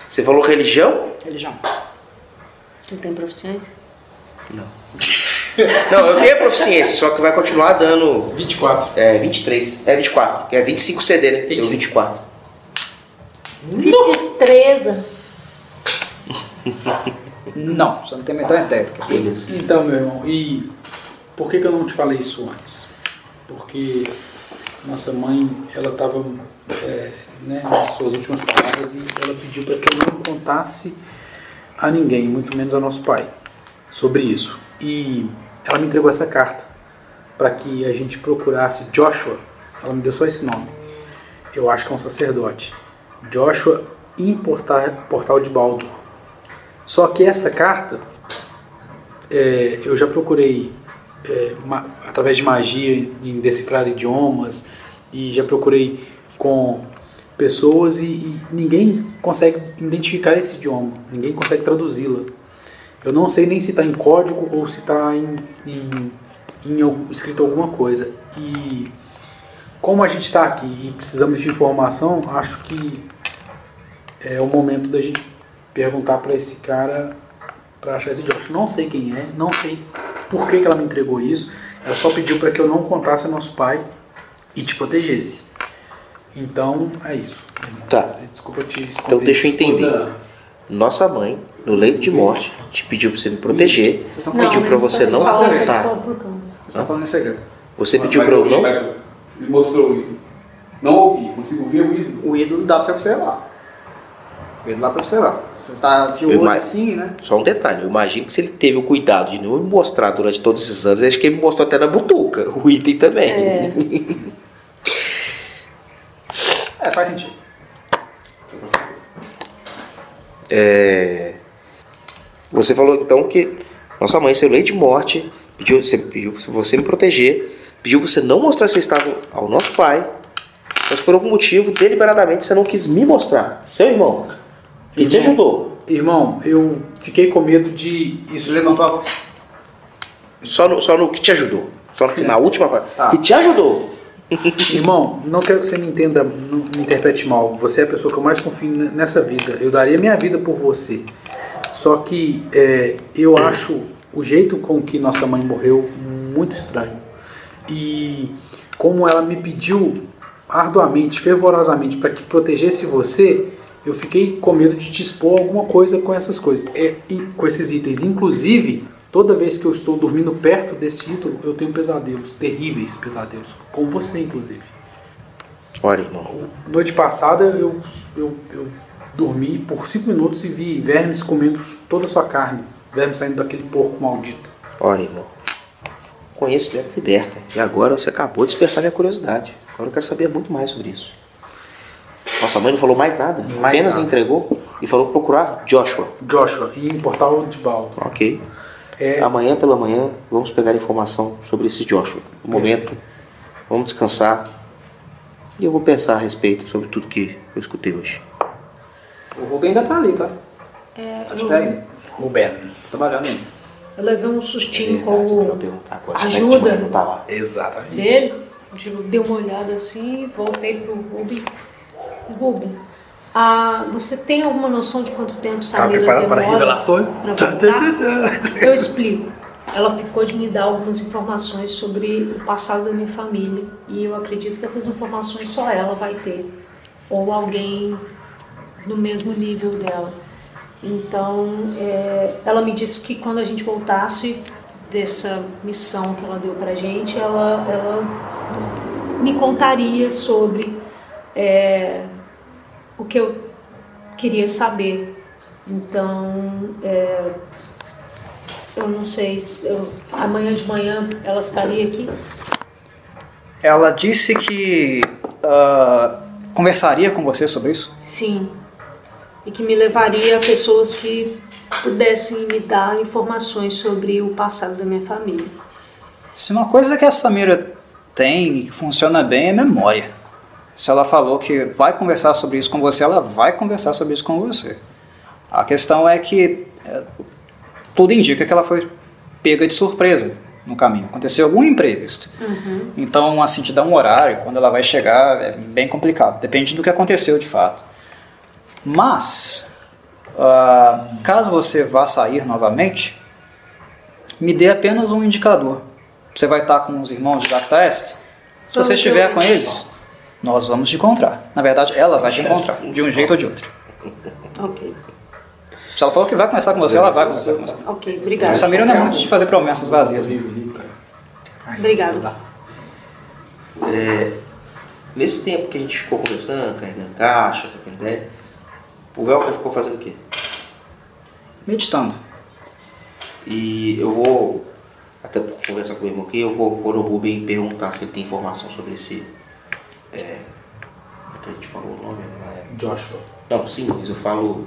você falou religião? Religião. Não tem proficiência? Não. Não, eu tenho a proficiência, só que vai continuar dando 24. é, 23. É 24, que é 25 CD, né? Deu 25. 24. Destreza. Não, você não tem a menor ideia do que é. Beleza. Então, meu irmão, e por que, que eu não te falei isso antes? Porque nossa mãe, ela estava né, nas suas últimas palavras e ela pediu para que eu não contasse a ninguém, muito menos a nosso pai, sobre isso. E ela me entregou essa carta para que a gente procurasse Joshua. Ela me deu só esse nome. Eu acho que é um sacerdote. Joshua em Portal, de Baldur. Só que essa carta é, eu já procurei é, através de magia em decifrar idiomas e já procurei com pessoas e, e ninguém consegue identificar esse idioma, ninguém consegue traduzi-la. Eu não sei nem se está em código ou se está em, em, em escrito alguma coisa. E como a gente está aqui e precisamos de informação, acho que é o momento da gente perguntar para esse cara para achar esse Josh. Não sei quem é, não sei por que, que ela me entregou isso. Ela só pediu para que eu não contasse a nosso pai e te protegesse. Então é isso. irmão. Tá. Desculpa te esconder. Então deixa eu entender. Nossa mãe, no leito de morte, te pediu pra você me proteger. Vocês estão Não, falando, Pediu pra eles você não câmera. vocês estão falando em segredo. Você pediu Mas pra eu alguém- não. Ele mostrou o ídolo. Não ouvi, consigo ouvir o ídolo. O ídolo dá pra você observar. O ídolo dá pra observar. Você tá de Eu olho imag- assim, né? Só um detalhe, eu imagino que se ele teve o cuidado de não me mostrar durante todos esses anos, acho que ele me mostrou até na butuca, o item também. É. É, faz sentido. É, Você falou então que nossa mãe, seu lei de morte, pediu, você pediu pra você me proteger, pediu pra você não mostrar seu estado ao nosso pai, mas por algum motivo, deliberadamente, você não quis me mostrar. Seu irmão, que te ajudou. Irmão, eu fiquei com medo de Isso isso. levantou a voz. Só no, só no que te ajudou. Só no, na última fase. Tá. Que te ajudou. Irmão, não quero que você me entenda, não me interprete mal. Você é a pessoa que eu mais confio nessa vida. Eu daria minha vida por você. Só que é, eu acho o jeito com que nossa mãe morreu muito estranho. E como ela me pediu arduamente, fervorosamente, para que protegesse você, eu fiquei com medo de te expor alguma coisa com essas coisas, é, e com esses itens. Inclusive, toda vez que eu estou dormindo perto desse ídolo, eu tenho pesadelos, terríveis pesadelos, com você, inclusive. Olha, irmão. Noite passada eu, eu, eu dormi por cinco minutos e vi vermes comendo toda a sua carne, vermes saindo daquele porco maldito. Olha, irmão. Conhecimento liberta. E agora você acabou de despertar minha curiosidade. Agora eu quero saber muito mais sobre isso. Nossa mãe não falou mais nada. Mais apenas nada. me entregou e falou procurar Joshua. Joshua, em Portal de Baal. Ok. É, Amanhã pela manhã vamos pegar informação sobre esse Joshua. No momento, vamos descansar. E eu vou pensar a respeito sobre tudo que eu escutei hoje. O Rubem ainda tá ali, tá? É, Tá de pé ainda. Ruben. Trabalhando ainda. eu levei um sustinho É com verdade, eu o é que Ajuda. mãe Não tá lá. Exatamente. dele. Dei uma olhada assim, voltei pro Ruben. Ruben, ah, você tem alguma noção de quanto tempo Tá Samira para demora revelações? pra voltar? Eu explico. Ela ficou de me dar algumas informações sobre o passado da minha família e eu acredito que essas informações só ela vai ter ou alguém no mesmo nível dela. Então, é, ela me disse que quando a gente voltasse dessa missão que ela deu pra gente, ela, ela me contaria sobre é, o que eu queria saber. Então, é, eu não sei se eu- amanhã de manhã ela estaria aqui. Ela disse que ah, conversaria com você sobre isso. Sim. E que me levaria a pessoas que pudessem me dar informações sobre o passado da minha família. Se uma coisa que a Samira tem e que funciona bem é memória. Se ela falou que vai conversar sobre isso com você, ela vai conversar sobre isso com você. A questão é que é, tudo indica que ela foi pega de surpresa no caminho. Aconteceu algum imprevisto. Então, assim, te dá um horário, quando ela vai chegar, é bem complicado. Depende do que aconteceu de fato. Mas, ah, caso você vá sair novamente, me dê apenas um indicador. Você vai estar com os irmãos de Dacta Est? Se você estiver com eles, nós vamos te encontrar. Na verdade, ela vai te encontrar, de um jeito ou de outro. Ok. Se ela falou que vai conversar com você, ela vai conversar com você. Ok, A obrigada. Samira não é muito de fazer promessas vazias. né? Obrigada. Nesse tempo que a gente ficou conversando, carregando caixa, trocando ideia, o Velker ficou fazendo o quê? Meditando. E eu vou, até por conversar com o irmão aqui, eu vou pôr o Rubem perguntar se ele tem informação sobre esse. É, como é que a gente falou o nome? Não, é- Joshua. não, sim, mas eu falo.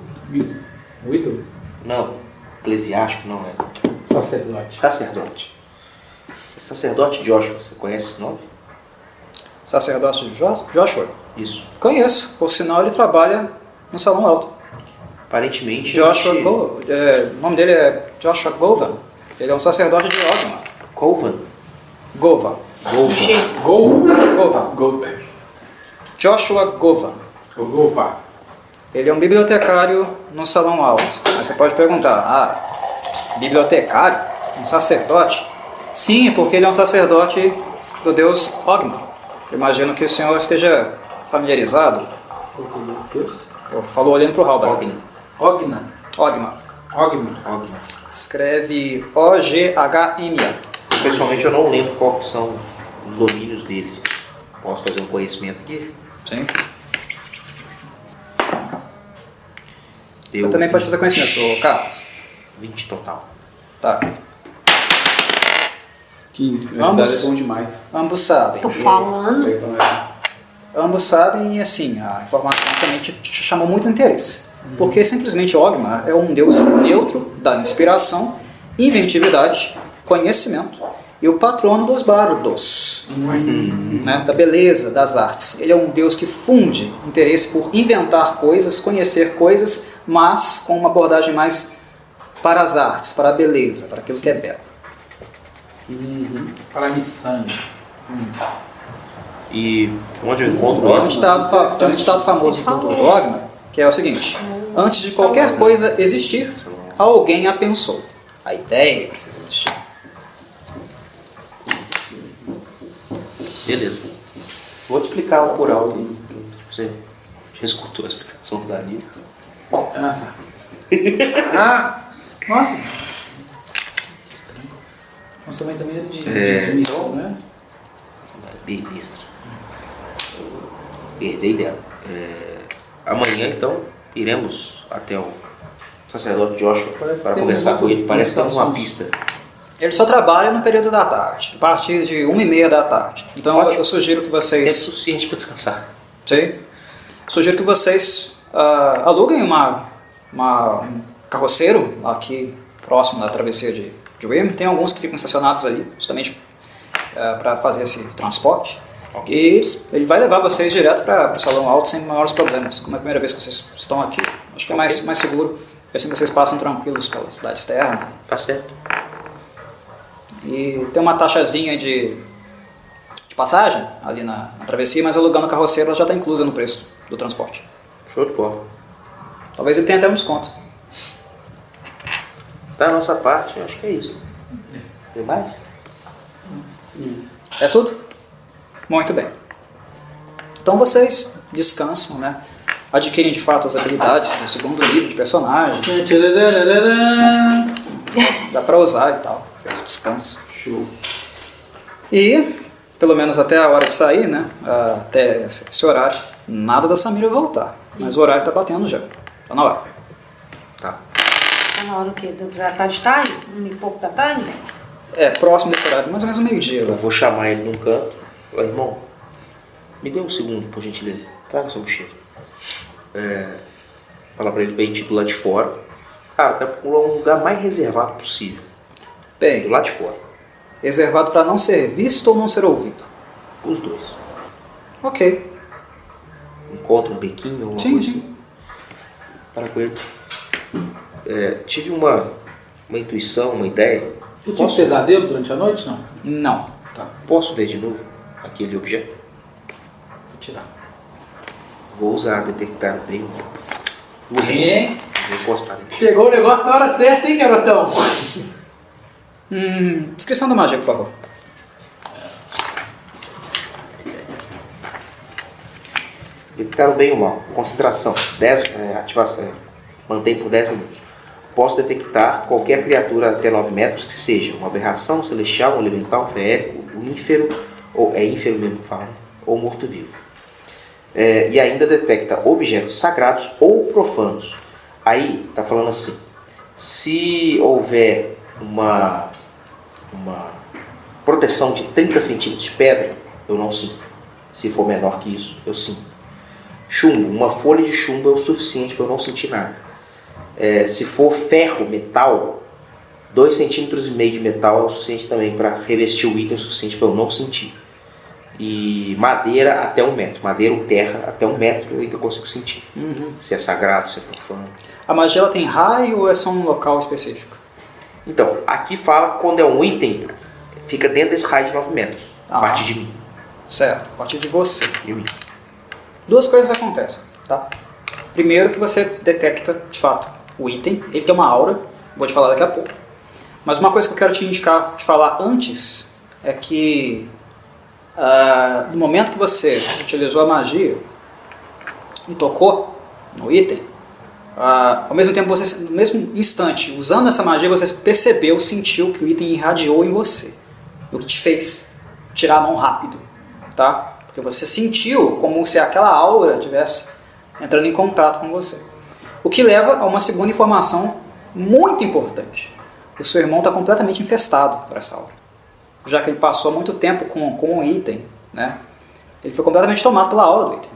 Ídolo? Não, eclesiástico não é. Sacerdote. Sacerdote. sacerdote Joshua, você conhece esse nome? Sacerdote Joshua? Isso. Conheço, por sinal ele trabalha no Salão Alto. Aparentemente. Joshua gente- Go, é, o nome dele é Joshua Govan. Ele é um sacerdote de Ogma. Covan. Gova. Govan. Golva. Govan. Goldberg. Joshua Govan. Golva. Ele é um bibliotecário no Salão Alto. Aí você pode perguntar, ah, bibliotecário? Um sacerdote? Sim, porque ele é um sacerdote do deus Ogma. Imagino que o senhor esteja familiarizado. Eu falo olhando para o Halbert. Ogna. Ogma. Ogma. Ogma. Escreve O-G-H-M-A. Pessoalmente eu não lembro qual que são os domínios dele. Posso fazer um conhecimento aqui? Sim. Deu Você também pode fazer conhecimento, Carlos. 20 total. Tá. 15. Ambos. É bom demais. Ambos sabem. Tô falando. Ambos sabem e assim, a informação também te, te chamou muito interesse. Porque simplesmente Ogma é um deus neutro da inspiração, inventividade, conhecimento e o patrono dos bardos, né, da beleza, das artes. Ele é um deus que funde interesse por inventar coisas, conhecer coisas, mas com uma abordagem mais para as artes, para a beleza, para aquilo que é belo. Para a missão. E onde eu encontro Tem um ditado, fa- tem um ditado famoso do, do dogma, que é o seguinte: antes de qualquer coisa existir, alguém a pensou. A ideia precisa existir. Beleza. Vou te explicar o plural aqui. Você já escutou a explicação do Dario? Ah, tá. ah, nossa. Estranho. Nossa mãe também era de, É. de missão, né? Ministra. Herdei dela. É, amanhã, então, iremos até o sacerdote Joshua Parece para conversar com ele. Parece que temos uma pista. Ele só trabalha no período da tarde, a partir de uma e meia da tarde. Então eu, Ótimo. eu sugiro que É vocês, suficiente para descansar. sim, sugiro que vocês ah, aluguem uma, uma- um carroceiro aqui próximo da travessia de, de Wim. Tem alguns que ficam estacionados ali, justamente para fazer esse transporte. E eles- ele vai levar vocês direto para o salão alto sem maiores problemas. Como é a primeira vez que vocês estão aqui, acho que é mais, mais seguro. Porque assim vocês passam tranquilos pela cidade externa. Tá certo. E tem uma taxazinha de, de passagem ali na, na travessia, mas alugando carroceiro ela já está inclusa no preço do transporte. Show de bola. Talvez ele tenha até um desconto. Da nossa parte, acho que é isso. Tem mais? É tudo? Muito bem. Então vocês descansam, né? Adquirem de fato as habilidades do segundo livro de personagem. Tchararararã. Dá pra usar e tal. Fez o descanso. Show. E, pelo menos até a hora de sair, né? Até esse horário, nada da Samira voltar. Mas o horário tá batendo já. Tá na hora. Tá. Tá na hora o quê? Da tarde tarde? Um e pouco da tarde? É, próximo desse horário, mais ou menos meio-dia. Eu vou chamar ele num canto. Falar, irmão, me dê um segundo, por gentileza. Traga sua mochila. É, falar pra ele pra gente ir do lado de fora. Cara, eu quero procurar um lugar mais reservado possível. Do Bem, lado de fora. reservado para não ser visto ou não ser ouvido. Os dois. Ok. Encontra um bequinho, alguma Sim, coisa sim. assim. Para com ele. É, tive uma, uma intuição, uma ideia. Eu tive Posso, pesadelo durante a noite? Não. Não. Tá, posso ver de novo aquele objeto? vou tirar. Vou usar detectar bem. É. Vou encostar nele. Chegou o negócio na hora certa, hein, garotão? Hum, descrição da magia, por favor. Detectar o bem ou o mal. Concentração. 10, é, ativação. é, mantém por 10 minutos. Posso detectar qualquer criatura até 9 metros que seja uma aberração, celestial, um elemental, feérico, um ínfero, ou é ínfero mesmo que fala, ou morto-vivo. É, e ainda detecta objetos sagrados ou profanos. Aí está falando assim: se houver uma, uma proteção de 30 centímetros de pedra, eu não sinto. Se for menor que isso, eu sinto. Chumbo, uma folha de chumbo é o suficiente para eu não sentir nada. É, se for ferro, metal, 2 centímetros de metal é o suficiente também para revestir o item o suficiente para eu não sentir. E madeira até um metro. Madeira ou terra até um metro ainda eu consigo sentir. Se é sagrado, se é profano. A magia ela tem raio ou é só um local específico? Então, aqui fala quando é um item, fica dentro desse raio de 9 metros. A Ah. partir de mim. Certo, a partir de você. Eu Duas coisas acontecem, tá? Primeiro que você detecta, de fato, o item. Ele tem uma aura, vou te falar daqui a pouco. Mas uma coisa que eu quero te indicar, te falar antes, é que ah, no momento que você utilizou a magia e tocou no item, ah, ao mesmo tempo, você, no mesmo instante, usando essa magia, você percebeu, sentiu que o item irradiou em você. O que te fez tirar a mão rápido, tá? Porque você sentiu como se aquela aura tivesse entrando em contato com você. O que leva a uma segunda informação muito importante. O seu irmão está completamente infestado por essa aura. Já que ele passou muito tempo com, com o item, né? Ele foi completamente tomado pela aura do item.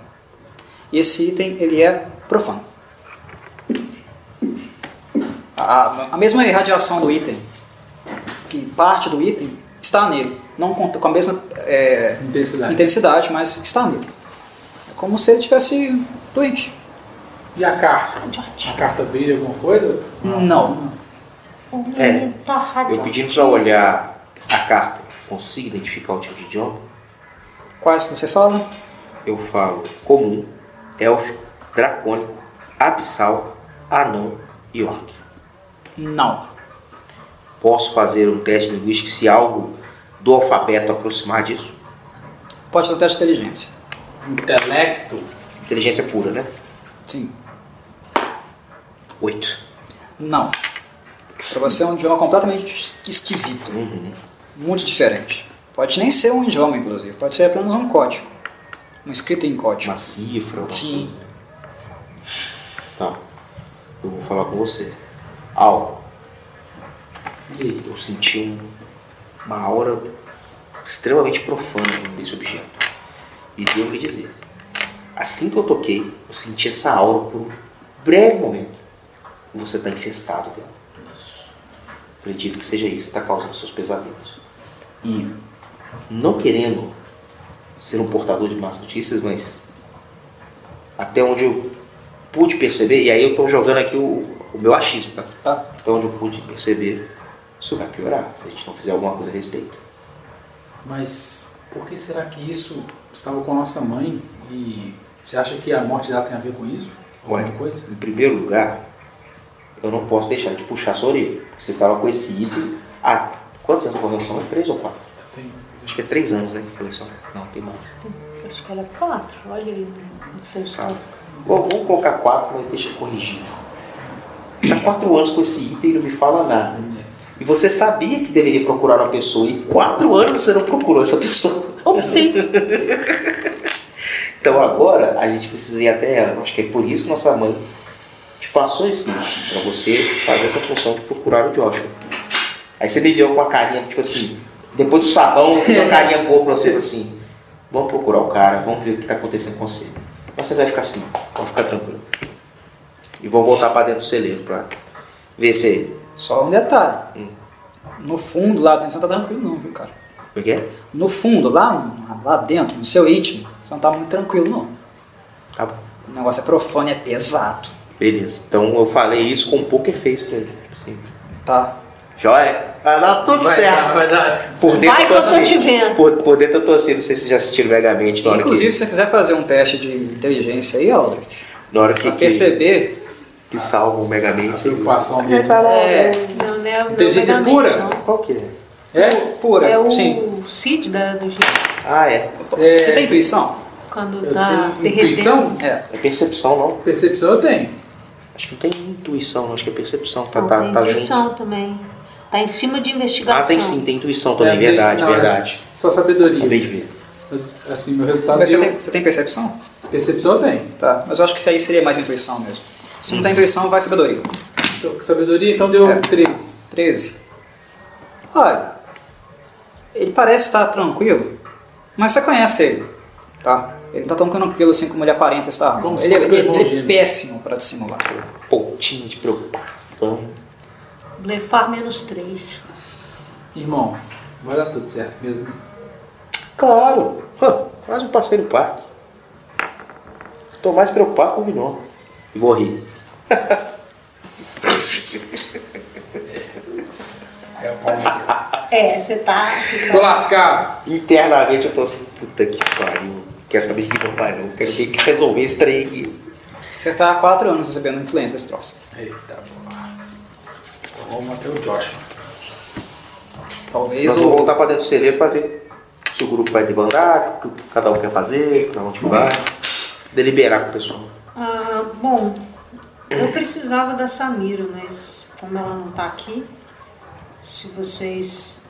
E esse item, ele é profano. A, a mesma irradiação do item, que parte do item, está nele. Não com, com a mesma é, Intensidade. intensidade, mas está nele. É como se ele tivesse doente. E a carta? A carta brilha alguma coisa? Não. É, eu pedindo para olhar a carta, consigo identificar o tipo de idioma? Quais que você fala? Eu falo comum, élfico, dracônico, abissal, anão e orc. Não. Posso fazer um teste linguístico se algo do alfabeto aproximar disso? Pode ter um teste de inteligência. Intelecto. Inteligência pura, né? Sim. Oito. Não. Para você é um idioma completamente esquisito. Uhum. Muito diferente. Pode nem ser um idioma, inclusive. Pode ser apenas um código. Uma escrita em código. Uma cifra. alguma Sim. coisa. Tá. Eu vou falar com você. Al, E aí? eu senti um- uma aura extremamente profana desse objeto. E devo lhe dizer, assim que eu toquei, eu senti essa aura por um breve momento. Você está infestado dela. Acredito que seja isso que está causando seus pesadelos. E não querendo ser um portador de más notícias, mas até onde eu pude perceber, e aí eu estou jogando aqui o, o meu achismo, tá? Tá? Até onde eu pude perceber, isso vai piorar se a gente não fizer alguma coisa a respeito. Mas por que será que isso estava com a nossa mãe? E você acha que a morte dela tem a ver com isso? Olha, coisa? em primeiro lugar, eu não posso deixar de puxar sua orelha. Porque você estava com esse item. Ah, quantos anos correu sua mãe? Três ou quatro? Eu tenho- Acho que é três anos, né? Que faleceu. Não, tem mais. Acho que ela é quatro. Olha aí no seu Tá. histórico. Bom, vamos colocar quatro, mas deixa eu corrigir. Está quatro anos com esse item e não me fala nada. E você sabia que deveria procurar uma pessoa e quatro anos você não procurou essa pessoa. Upsi! Então agora a gente precisa ir até ela. Acho que é por isso que nossa mãe te passou esse para você fazer essa função de procurar o Joshua. Aí você me viu com a carinha, tipo assim, depois do sabão, eu fiz uma carinha boa pra você, assim, vamos procurar o cara, vamos ver o que tá acontecendo com você. Mas você vai ficar assim, pode ficar tranquilo. E vão voltar para dentro do celeiro pra ver se. Só um detalhe. Hum. No fundo, lá dentro, você não tá tranquilo não, viu, cara? Que é? No fundo, lá, lá dentro, no seu íntimo, você não tá muito tranquilo não. Tá bom. O negócio é profano é pesado. Beleza. Então eu falei isso com um poker face pra ele. Tipo assim, Tá? joia? Vai dar tudo Vai certo. vai dar. Por dentro Vai que tô eu tô assim. te vendo. Por, por dentro eu tô assim, não sei se vocês já assistiram Megamente. Na Inclusive, que, se você quiser fazer um teste de inteligência aí, Aldrich, na hora que, pra que, perceber, que salva o A Megamente. preocupação dele. É. Não, não é o Inteligência não é o pura? não. Qual que é? É? pura, É o sim. Cid da, do jeito Ah, é. Você tem intuição? quando Eu tá intuição? É. É percepção, não. Percepção eu tenho. Acho que não tem intuição, não. Acho que é percepção. Tá, Não, tá, tem tá junto. intuição também. Tá em cima de investigação. Ah, tem sim, tem intuição também. É, verdade, não, é verdade. Só sabedoria. Acabei de ver. Mas, Assim, meu resultado Mas você deu. tem, você tem percepção? Percepção eu tenho. Tá. Mas eu acho que aí seria mais intuição mesmo. Se não tem intuição, vai sabedoria. Então, sabedoria, então deu É. 13. 13. Olha, ele parece estar tranquilo, mas você conhece ele, tá? Ele não tá tão tranquilo assim como ele aparenta estar. Como ele, meu ele- ele é péssimo para dissimular. Pontinho de preocupação. Blefar menos 3. Irmão, vai dar tudo certo mesmo. Claro. Hã, Quase um passeio no parque. Tô mais preocupado com o Vinó. E vou rir. É o. É, você tá. Tô tá- lascado. Internamente eu tô assim, puta que pariu. Quer saber que não vai não. Quero ter que resolver esse trem aqui. Você tá há quatro anos recebendo influência desse troço. Eita, porra. Vamos até o Joshua. Talvez Nós o... vamos voltar pra dentro do celeiro pra ver se o grupo vai debandar, o que cada um quer fazer, pra onde vai. Deliberar com o pessoal. Ah, bom, eu precisava da Samira, mas como ela não tá aqui, se vocês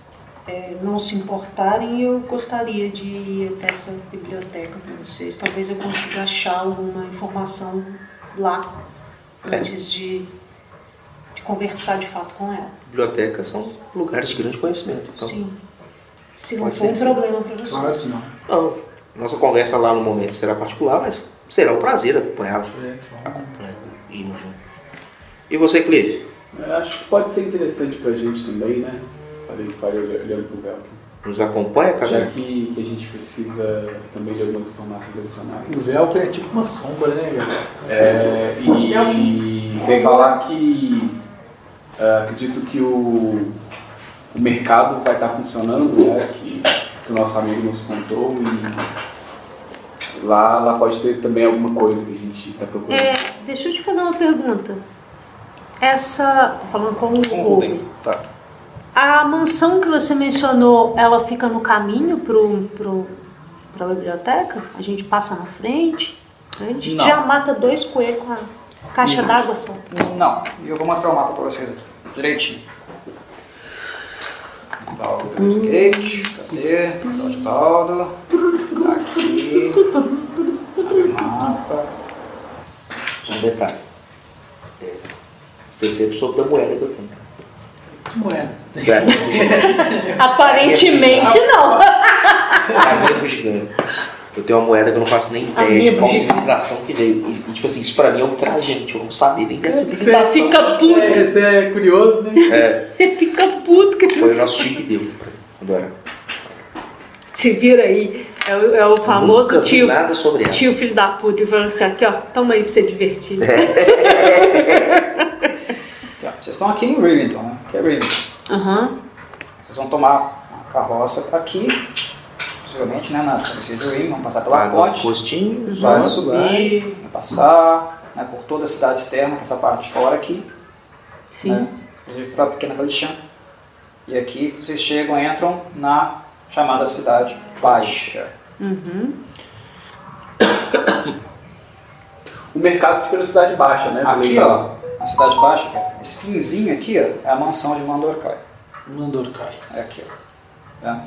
eh, não se importarem, eu gostaria de ir até essa biblioteca com vocês. Talvez eu consiga achar alguma informação lá antes de, de conversar de fato com ela. Bibliotecas são lugares de grande conhecimento. Então, Sim. Se não for um sim. problema para vocês. Claro que não. não, nossa conversa lá no momento será particular, mas será um prazer acompanhá-los. É, vamos. Acompanhar e irmos juntos. E você, Clive? Eu acho que pode ser interessante pra gente também, né? Falei, falei olhando pro Velkin. Nos acompanha, Já cara? que, que a gente precisa também de algumas informações O adicionais. Velcro é tipo uma sombra, né, galera? É, e, e sem falar que ah, acredito que o, o mercado vai estar funcionando, né? Que, que o nosso amigo nos contou e lá, lá pode ter também alguma coisa que a gente está procurando. É, deixa eu te fazer uma pergunta. Essa. Tô falando com o Com. Tá. A mansão que você mencionou, ela fica no caminho pro, pro, pra biblioteca? A gente passa na frente? A gente Não. já mata dois coelhos com a caixa d'água só. Não, eu vou mostrar o mapa pra vocês aqui, direitinho. Baldo Gate, cadê? Baldo de Baldo. Tá aqui. Abre o mapa. Só um detalhe. É, você sempre soube da moeda que eu tenho. Que moeda você tem? É, Aparentemente não. a minha bugiganga. Eu tenho uma moeda que eu não faço nem A ideia minha de qual bugiganga. civilização que veio. E, tipo assim, isso pra mim é um tragente. Eu não sabia nem dessa Você civilização. fica puto. Você, você é curioso, né? É, Fica puto que foi o nosso tio que deu. Quando era. Se vira aí. É o, é o famoso tio. nada sobre ela. Tio filho da puta e falando assim, aqui ó, toma aí pra você divertir. Aqui, ó. Vocês estão aqui em Rivington, né? Aqui é Rivington. Aham. Vocês vão tomar a carroça aqui, possivelmente, né? Na travessia de vão passar pela Paga ponte. Vai subir, vai passar né, por toda a cidade externa, que é essa parte de fora aqui. Sim. né, inclusive para a Pequena Calixã. E aqui vocês chegam, entram na chamada Cidade Baixa. Uhum. O mercado fica na cidade baixa, né? Aqui, ó, a Cidade Baixa, esse finzinho aqui, ó, é a mansão de Mandorkai. Mandorcai. É aqui, ó. Tá?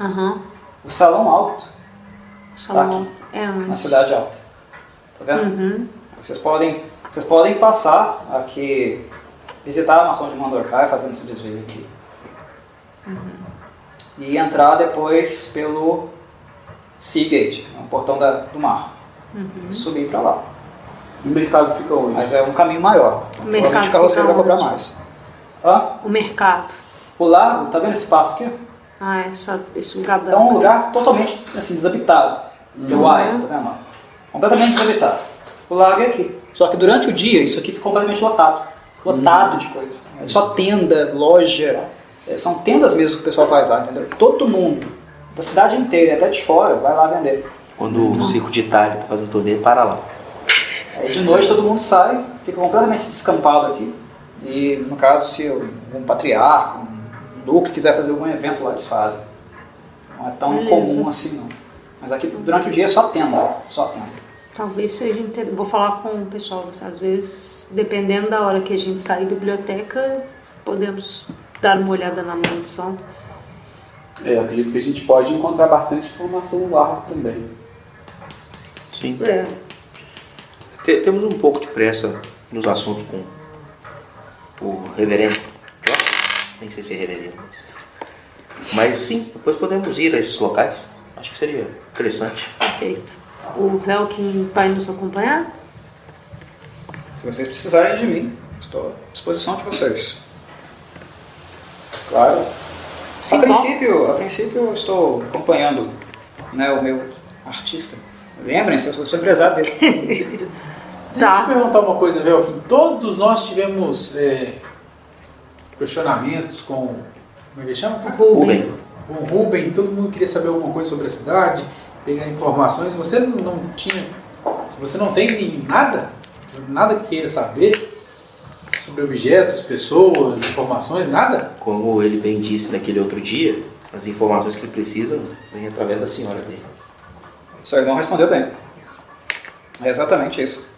Aham. O Salão Alto, Salão. aqui. É na Cidade Alta. Tá vendo? Uhum. Vocês podem, vocês podem passar aqui, visitar a mansão de Mandorkai, fazendo esse desvio aqui. E entrar depois pelo Seagate, é um portão da- do mar. E subir para lá. O mercado fica onde? Mas é um caminho maior. mercado Provavelmente o carroceiro vai cobrar mais. Hã? O mercado. O lago, tá vendo esse espaço aqui? Ah, é só esse lugar É branco. um lugar totalmente assim, desabitado. The Uhum. Wild, tá vendo? Completamente desabitado. O lago é aqui. Só que durante o dia isso aqui fica completamente lotado. Lotado de coisa. É só tenda, loja. É, São tendas mesmo que o pessoal faz lá, entendeu? Todo mundo, da cidade inteira e até de fora, vai lá vender. Quando o Circo de Itália tá fazendo turnê, para lá. Aí de noite todo mundo sai, fica completamente descampado aqui. E no caso, se um patriarca, um duque quiser fazer algum evento lá, eles fazem. Não é tão Beleza. comum assim não. Mas aqui durante o dia é só tenda, só tenda. Talvez seja interessante. Vou falar com o pessoal, às vezes, dependendo da hora que a gente sair da biblioteca, podemos dar uma olhada na mansão. É, eu acredito que a gente pode encontrar bastante informação lá também. Sim. É. Te- Temos um pouco de pressa nos assuntos com o reverendo. Nem sei se reverendo, mas... Mas sim, depois podemos ir a esses locais. Acho que seria interessante. Perfeito. O Velkin vai nos acompanhar? Se vocês precisarem de mim, estou à disposição de vocês. Claro. Sim, a bom. princípio, a princípio eu estou acompanhando né, o meu artista. Lembrem-se, eu sou empresário dele. Deixa eu Tá. te perguntar uma coisa, Velkin. Todos nós tivemos é, questionamentos com. Como é que chama? cara? Rubem. Com o Rubem, todo mundo queria saber alguma coisa sobre a cidade, pegar informações. Você não tinha. Se você não tem nada, nada que queira saber sobre objetos, pessoas, informações, nada? Como ele bem disse naquele outro dia, as informações que ele precisa vêm através da senhora dele. Seu irmão respondeu bem. É exatamente isso.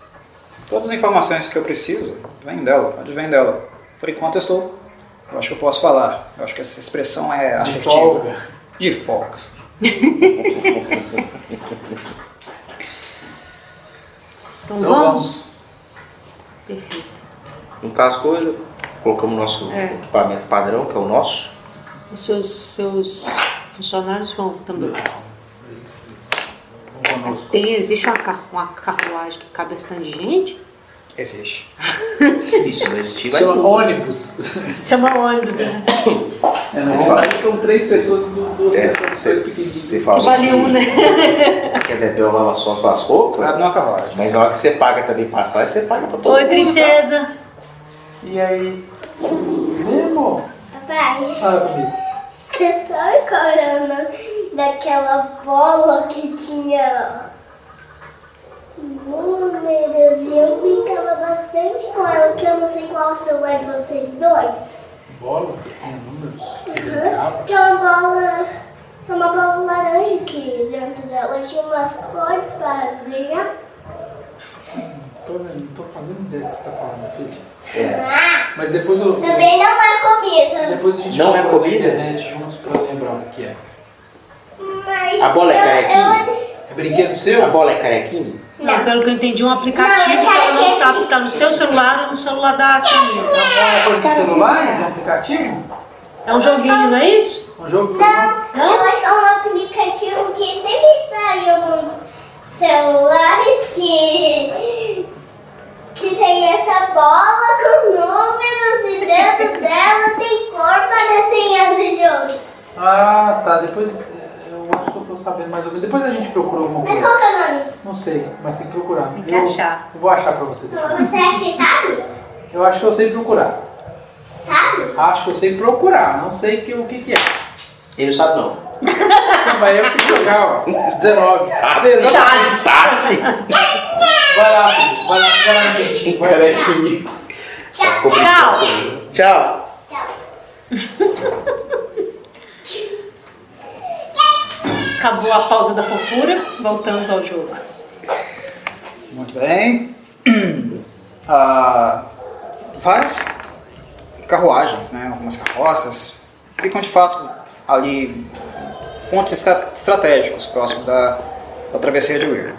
Todas as informações que eu preciso vêm dela, advêm dela. Por enquanto eu estou. Eu acho que eu posso falar. Eu acho que essa expressão é De assertiva. folga. De folga. Então, Então vamos? Perfeito. Juntar as coisas, colocamos o nosso É. equipamento padrão, que é o nosso. Os seus, seus funcionários vão também. Vamos Mas conosco. tem, existe uma, car- uma carruagem que cabe bastante gente? Existe. Isso não existir, vai Chama tudo. ônibus. Chama ônibus, né? É, na verdade são três pessoas e du- duas É, pessoas você fala Que vale um, né? Quer beber uma lavação suas roupas? Cabe numa carruagem. Mas na hora que você paga também passagem, você paga pra todo Oi, mundo. princesa. E aí? Vem, amor. Papai, Fala comigo. você sabe qual era daquela bola que tinha números e eu brincava bastante com ela, que eu não sei qual é o celular de vocês dois. Bola, tem números. Uhum. Que é uma bola, que é uma bola laranja que dentro dela tinha umas cores para desenhar. Tô, não tô fazendo ideia do que você tá falando, filho. É. Mas depois eu. Também não é comida. Depois a gente Não é procura na comida? internet juntos pra lembrar o que é. Mas A bola é eu- carequinha? É brinquedo seu? A bola é carequinha? Não, pelo que eu entendi, um aplicativo Não, que ela não cara, sabe se está no seu celular ou no celular da Camila. É uma coisa de celular? É um aplicativo? É um joguinho, não é isso? Um jogo de Não, celular? eu acho que é um aplicativo que sempre tá em alguns celulares que, que tem essa bola com números e dentro dela tem cor para desenhar no jogo. Ah, tá. Depois é, eu acho que eu tô sabendo mais ou menos. Depois a gente procura alguma Mas coisa. qual que é o nome? Não sei, mas tem que procurar. Tem que eu, achar. Eu vou achar pra você depois. Você acha que sabe? Eu acho que eu sei procurar. Sabe? Acho que eu sei procurar, não sei que, o que que é. Ele não sabe não. Então, mas eu tenho que jogar, ó. 19. Sabe, exatamente. sabe, sim. Vai lá, filho. Vai lá, vai lá quentinho. Vai lá. Ficou Tchau. brincando. Tchau. Acabou a pausa da fofura, voltamos ao jogo. Muito bem. Ah, várias carruagens, né, algumas carroças, ficam de fato ali pontos estra- estratégicos próximo da, da travessia de Weir.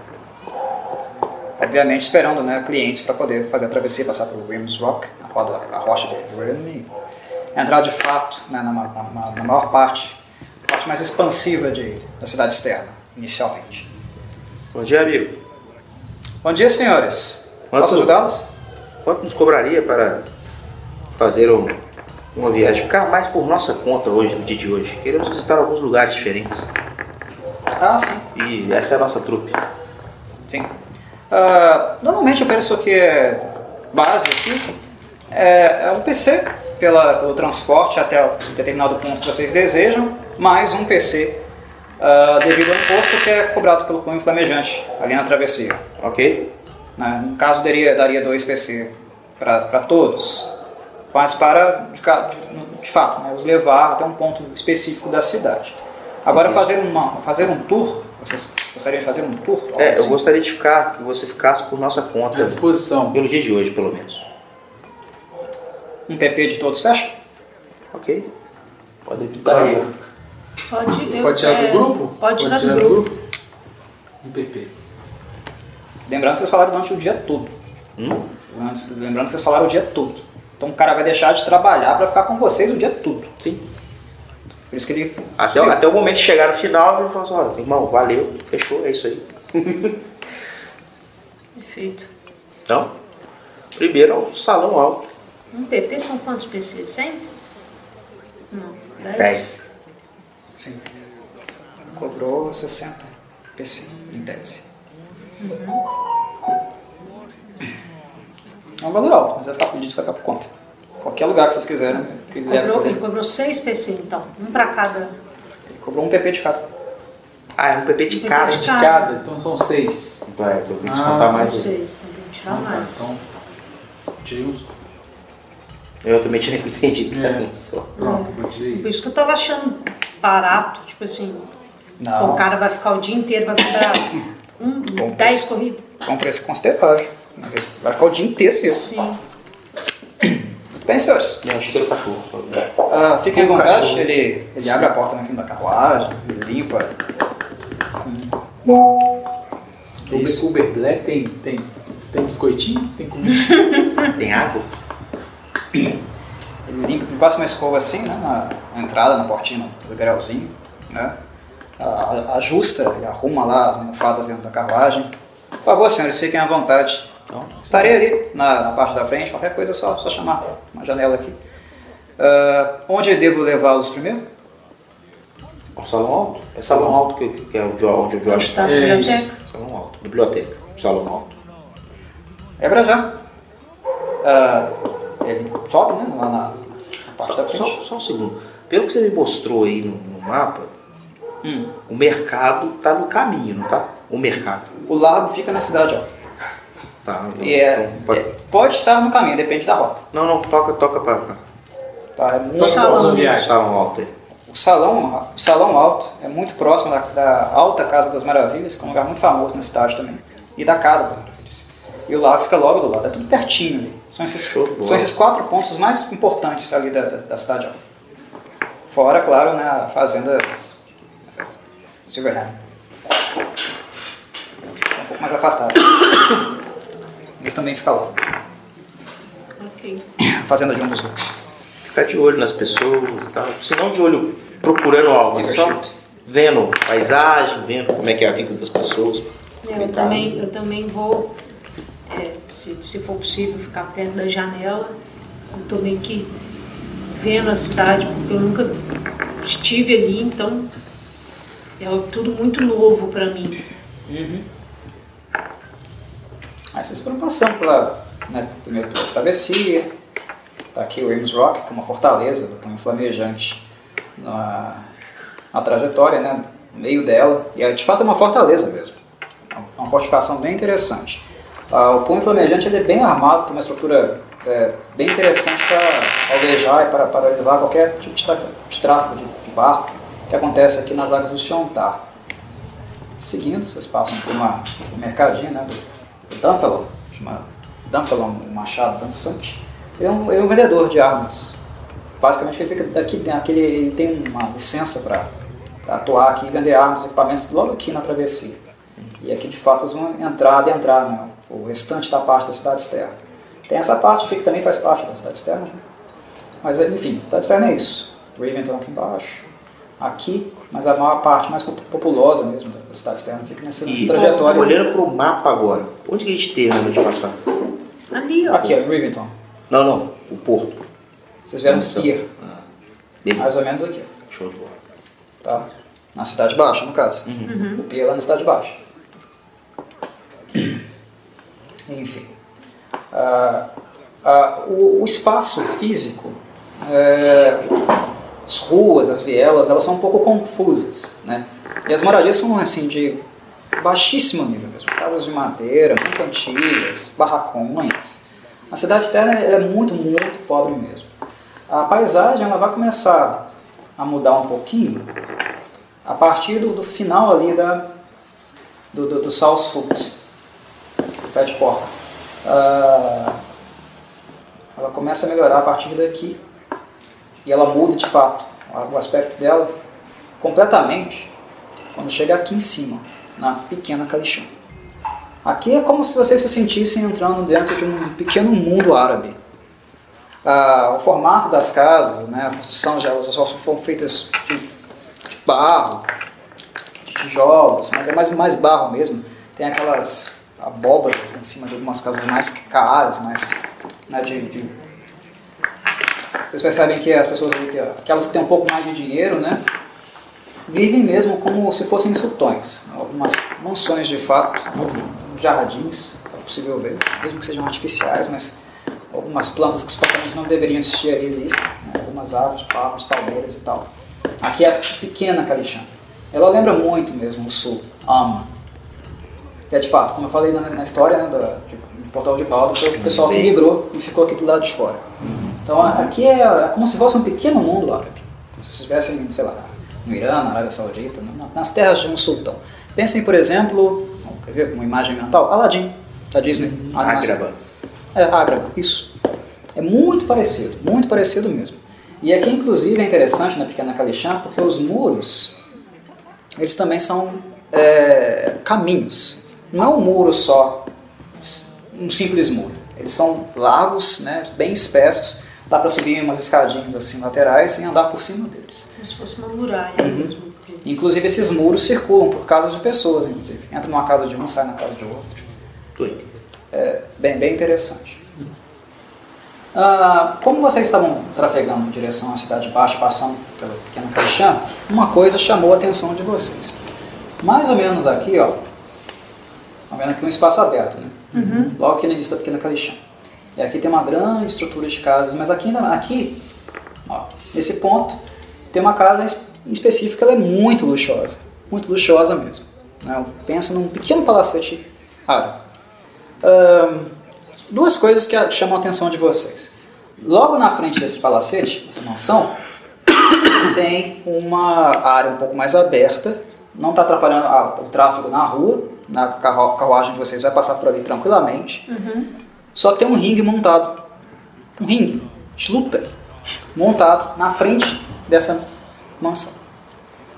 Obviamente esperando né, clientes para poder fazer a travessia, passar por Williams Rock, a, roda, a rocha de Weir, e entrar de fato né, na, na na maior parte, parte mais expansiva de, da cidade externa, inicialmente. Bom dia, amigo. Bom dia, senhores. Quanto- Posso ajudá-los? Quanto nos cobraria para fazer um- uma viagem? Ficar mais por nossa conta hoje, no dia de hoje. Queremos visitar alguns lugares diferentes. Ah, sim. E essa é a nossa trupe. Sim. Ah, normalmente o preço que é base aqui é, é um PC pela, pelo transporte até o determinado ponto que vocês desejam, mais um PC ah, devido ao imposto que é cobrado pelo cunho flamejante ali na travessia. Ok? né? No caso, daria, daria dois PC para todos, mas para, de, de, de fato, né, os levar até um ponto específico da cidade. Agora, fazer, uma, fazer um tour, vocês gostariam de fazer um tour? É, Algo eu assim? gostaria de ficar, que você ficasse por nossa conta. À disposição. Pelo dia de hoje, pelo menos. Um PP de todos fecha? Ok? Pode dar aí. Pode, eu- Pode tirar é, do grupo? Pode tirar do grupo. Um PP. Lembrando que vocês falaram durante o dia todo. Hum? Lembrando que vocês falaram o dia todo. Então o cara vai deixar de trabalhar para ficar com vocês o dia todo. Sim. Por isso que ele. Até, o- até o momento de chegar no final, ele falou assim, olha, irmão, valeu, fechou, é isso aí. Perfeito. Então, primeiro é o salão alto. Um PP são quantos PCs? 100? Não, 10. 10. Sim. Cobrou 60 PC em tese. É um valor alto, mas ele tá pedindo isso vai ficar por conta. Qualquer lugar que vocês quiserem, que ele Cobrou, por ele cobrou 6 PC, então. Um pra cada. Ele cobrou um PP de cada. Ah, é um PP de PP cara. de De Cada. cada, então são seis. Então é, eu tenho que Ah, descontar Não mais. sei, então tem que tirar Ah, tá, mais. então, tirei uns. Eu também tinha entendido. É. cara, só. Pronto, eu tirei Por isso isso. que eu tava achando barato, tipo assim, Não, o cara vai ficar o dia inteiro, vai cobrar um, Bom 10 preço. corridas. é um preço considerável. Mas ele vai ficar o dia inteiro mesmo. Sim. Bem, senhores, Não, acho que era o cachorro. ah, fiquem à vontade. Ele, ele abre a porta na cima da carruagem, ele limpa. O Uber Black tem, tem, tem biscoitinho? Tem comida? Tem água? Ele limpa, ele passa uma escova assim, né, na, na entrada, na portinha, no degrauzinho, né? A- a- Ajusta e arruma lá as almofadas dentro da carruagem. Por favor, senhores, fiquem à vontade. Então, estarei ali na, na parte da frente, qualquer coisa é só, só chamar. Uma janela aqui. Ah, onde devo levá-los primeiro? O salão alto? É salão alto que, que é onde o Onde Jorge está a É biblioteca? Salão alto. Biblioteca. Salão alto. É pra já. Ah, ele sobe, né, lá na, parte da frente. Só, só um segundo. Pelo que você me mostrou aí no, no mapa, Hum. o mercado tá no caminho, não tá? O mercado. O lago fica na cidade alta. Tá. então- E é, então pode- é- pode estar no caminho, depende da rota. Não, não, toca, toca pra, pra Tá? É muito Só salão. salão alto aí. O salão, o salão alto é muito próximo da, da Alta Casa das Maravilhas, que é um lugar muito famoso na cidade também, e da Casa das Maravilhas. E o lago fica logo do lado, é tudo pertinho ali. São esses, Show são esses quatro pontos mais importantes ali da, da, da cidade alta. Fora, claro, né, a fazenda Silverhand. É um pouco mais afastado. Eles também ficam lá. Ok. A fazenda de um dos Lux. Ficar de olho nas pessoas e tal. Se não de olho procurando algo, mas só vendo paisagem, vendo como é que é a vida das pessoas. É, Eu também, eu também vou, é, se, se for possível, ficar perto da janela. Eu tô meio que vendo a cidade, porque eu nunca estive ali, então é tudo muito novo para mim. Aí vocês foram passando pela, né, primeiro travessia, tá aqui o Ames Rock, que é uma fortaleza punho flamejante na, na trajetória, né, no meio dela, e é, de fato é uma fortaleza mesmo, é uma fortificação bem interessante. Ah, o punho flamejante ele é bem armado, tem uma estrutura é, bem interessante para alvejar e para paralisar qualquer tipo de tráfego de, tráfego de, de barco que acontece aqui nas águas do Xiontar. Seguindo, vocês passam por uma um mercadinho né, do, do Dunfellow, chama Dunfellow, um machado dançante. Ele é, um, ele é um vendedor de armas. Basicamente, ele fica daqui dentro, ele, ele tem uma licença para atuar aqui e vender armas e equipamentos logo aqui na travessia. E aqui, de fato, eles vão entrar e entrar, né, o restante da parte da cidade externa. Tem essa parte aqui que também faz parte da cidade externa. né? Mas, enfim, a cidade externa é isso. Raventon aqui embaixo, aqui, mas a maior parte mais pop- populosa mesmo da da cidade externa fica nessa, nessa E trajetória. olhando pro mapa agora, onde que a gente teve de passar? Ali, ó. Aqui, ó, Raventon. Não, não, o porto. Vocês vieram Nossa. Pier, Ah, mais ou menos aqui, Show de bola. tá? Na cidade baixa, no caso. O Pier é lá na cidade baixa. Enfim. Ah, ah, o, o espaço físico, é, as ruas, as vielas, elas são um pouco confusas, né? E as moradias são, assim, de baixíssimo nível mesmo. Casas de madeira, muito antigas, barracões. A cidade externa é muito, muito pobre mesmo. A paisagem ela vai começar a mudar um pouquinho a partir do, do final ali da, do, do, do South do pé de porta. Ah, ela começa a melhorar a partir daqui e ela muda de fato o aspecto dela completamente quando chega aqui em cima, na pequena Calixão. Aqui é como se vocês se sentissem entrando dentro de um pequeno mundo árabe. Ah, o formato das casas, né, a construção delas só foram feitas de, de barro, de tijolos, mas é mais, mais barro mesmo. Tem aquelas abóbadas em cima de algumas casas mais caras, mais né, de, de Vocês percebem que as pessoas ali, que- aquelas que têm um pouco mais de dinheiro, né? Vivem mesmo como se fossem sultões. Algumas mansões de fato, jardins, é possível ver, mesmo que sejam artificiais, mas algumas plantas que supostamente não deveriam existir ali existem. né? Algumas árvores, pávos, palmeiras e tal. Aqui é pequena Calixã. Ela lembra muito mesmo o sul, Ama. Que é de fato, como eu falei na, na história né, da, de, do Portal de Baldo, foi o pessoal que migrou e ficou aqui do lado de fora. Então a- aqui é, é como se fosse um pequeno mundo árabe. Como se estivessem, sei lá, no Irã, na Arábia Saudita, na- nas terras de um sultão. Pensem, por exemplo, quer ver uma imagem mental? Aladdin, da Disney. a animação. Ágraba. É, Ágraba, isso. É muito parecido, muito parecido mesmo. E aqui, inclusive, é interessante na Pequena Calixã, porque os muros, eles também são é, caminhos. Não é um muro só, um simples muro. Eles são largos, né, bem espessos, dá para subir umas escadinhas assim laterais e andar por cima deles. Como se fosse uma muralha Uhum. mesmo. Inclusive, esses muros circulam por casas de pessoas, inclusive. Entra numa casa de um, sai na casa de outro. Doido. É bem, bem interessante. Ah, como vocês estavam trafegando em direção à Cidade Baixa, passando pela Pequena Caixã, uma coisa chamou a atenção de vocês. Mais ou menos aqui, ó, estão vendo aqui um espaço aberto, né? Logo aqui no início da Pequena Caixã. E aqui tem uma grande estrutura de casas, mas aqui, aqui ó, nesse ponto, tem uma casa em específico, ela é muito luxuosa. Muito luxuosa mesmo. Né? Pensa num pequeno palacete árabe. Duas coisas que chamam a atenção de vocês. Logo na frente desse palacete, dessa mansão, tem uma área um pouco mais aberta, não está atrapalhando o tráfego na rua, na carru- carruagem de vocês vai passar por ali tranquilamente. Só que tem um ringue montado, um ringue de luta montado na frente dessa mansão.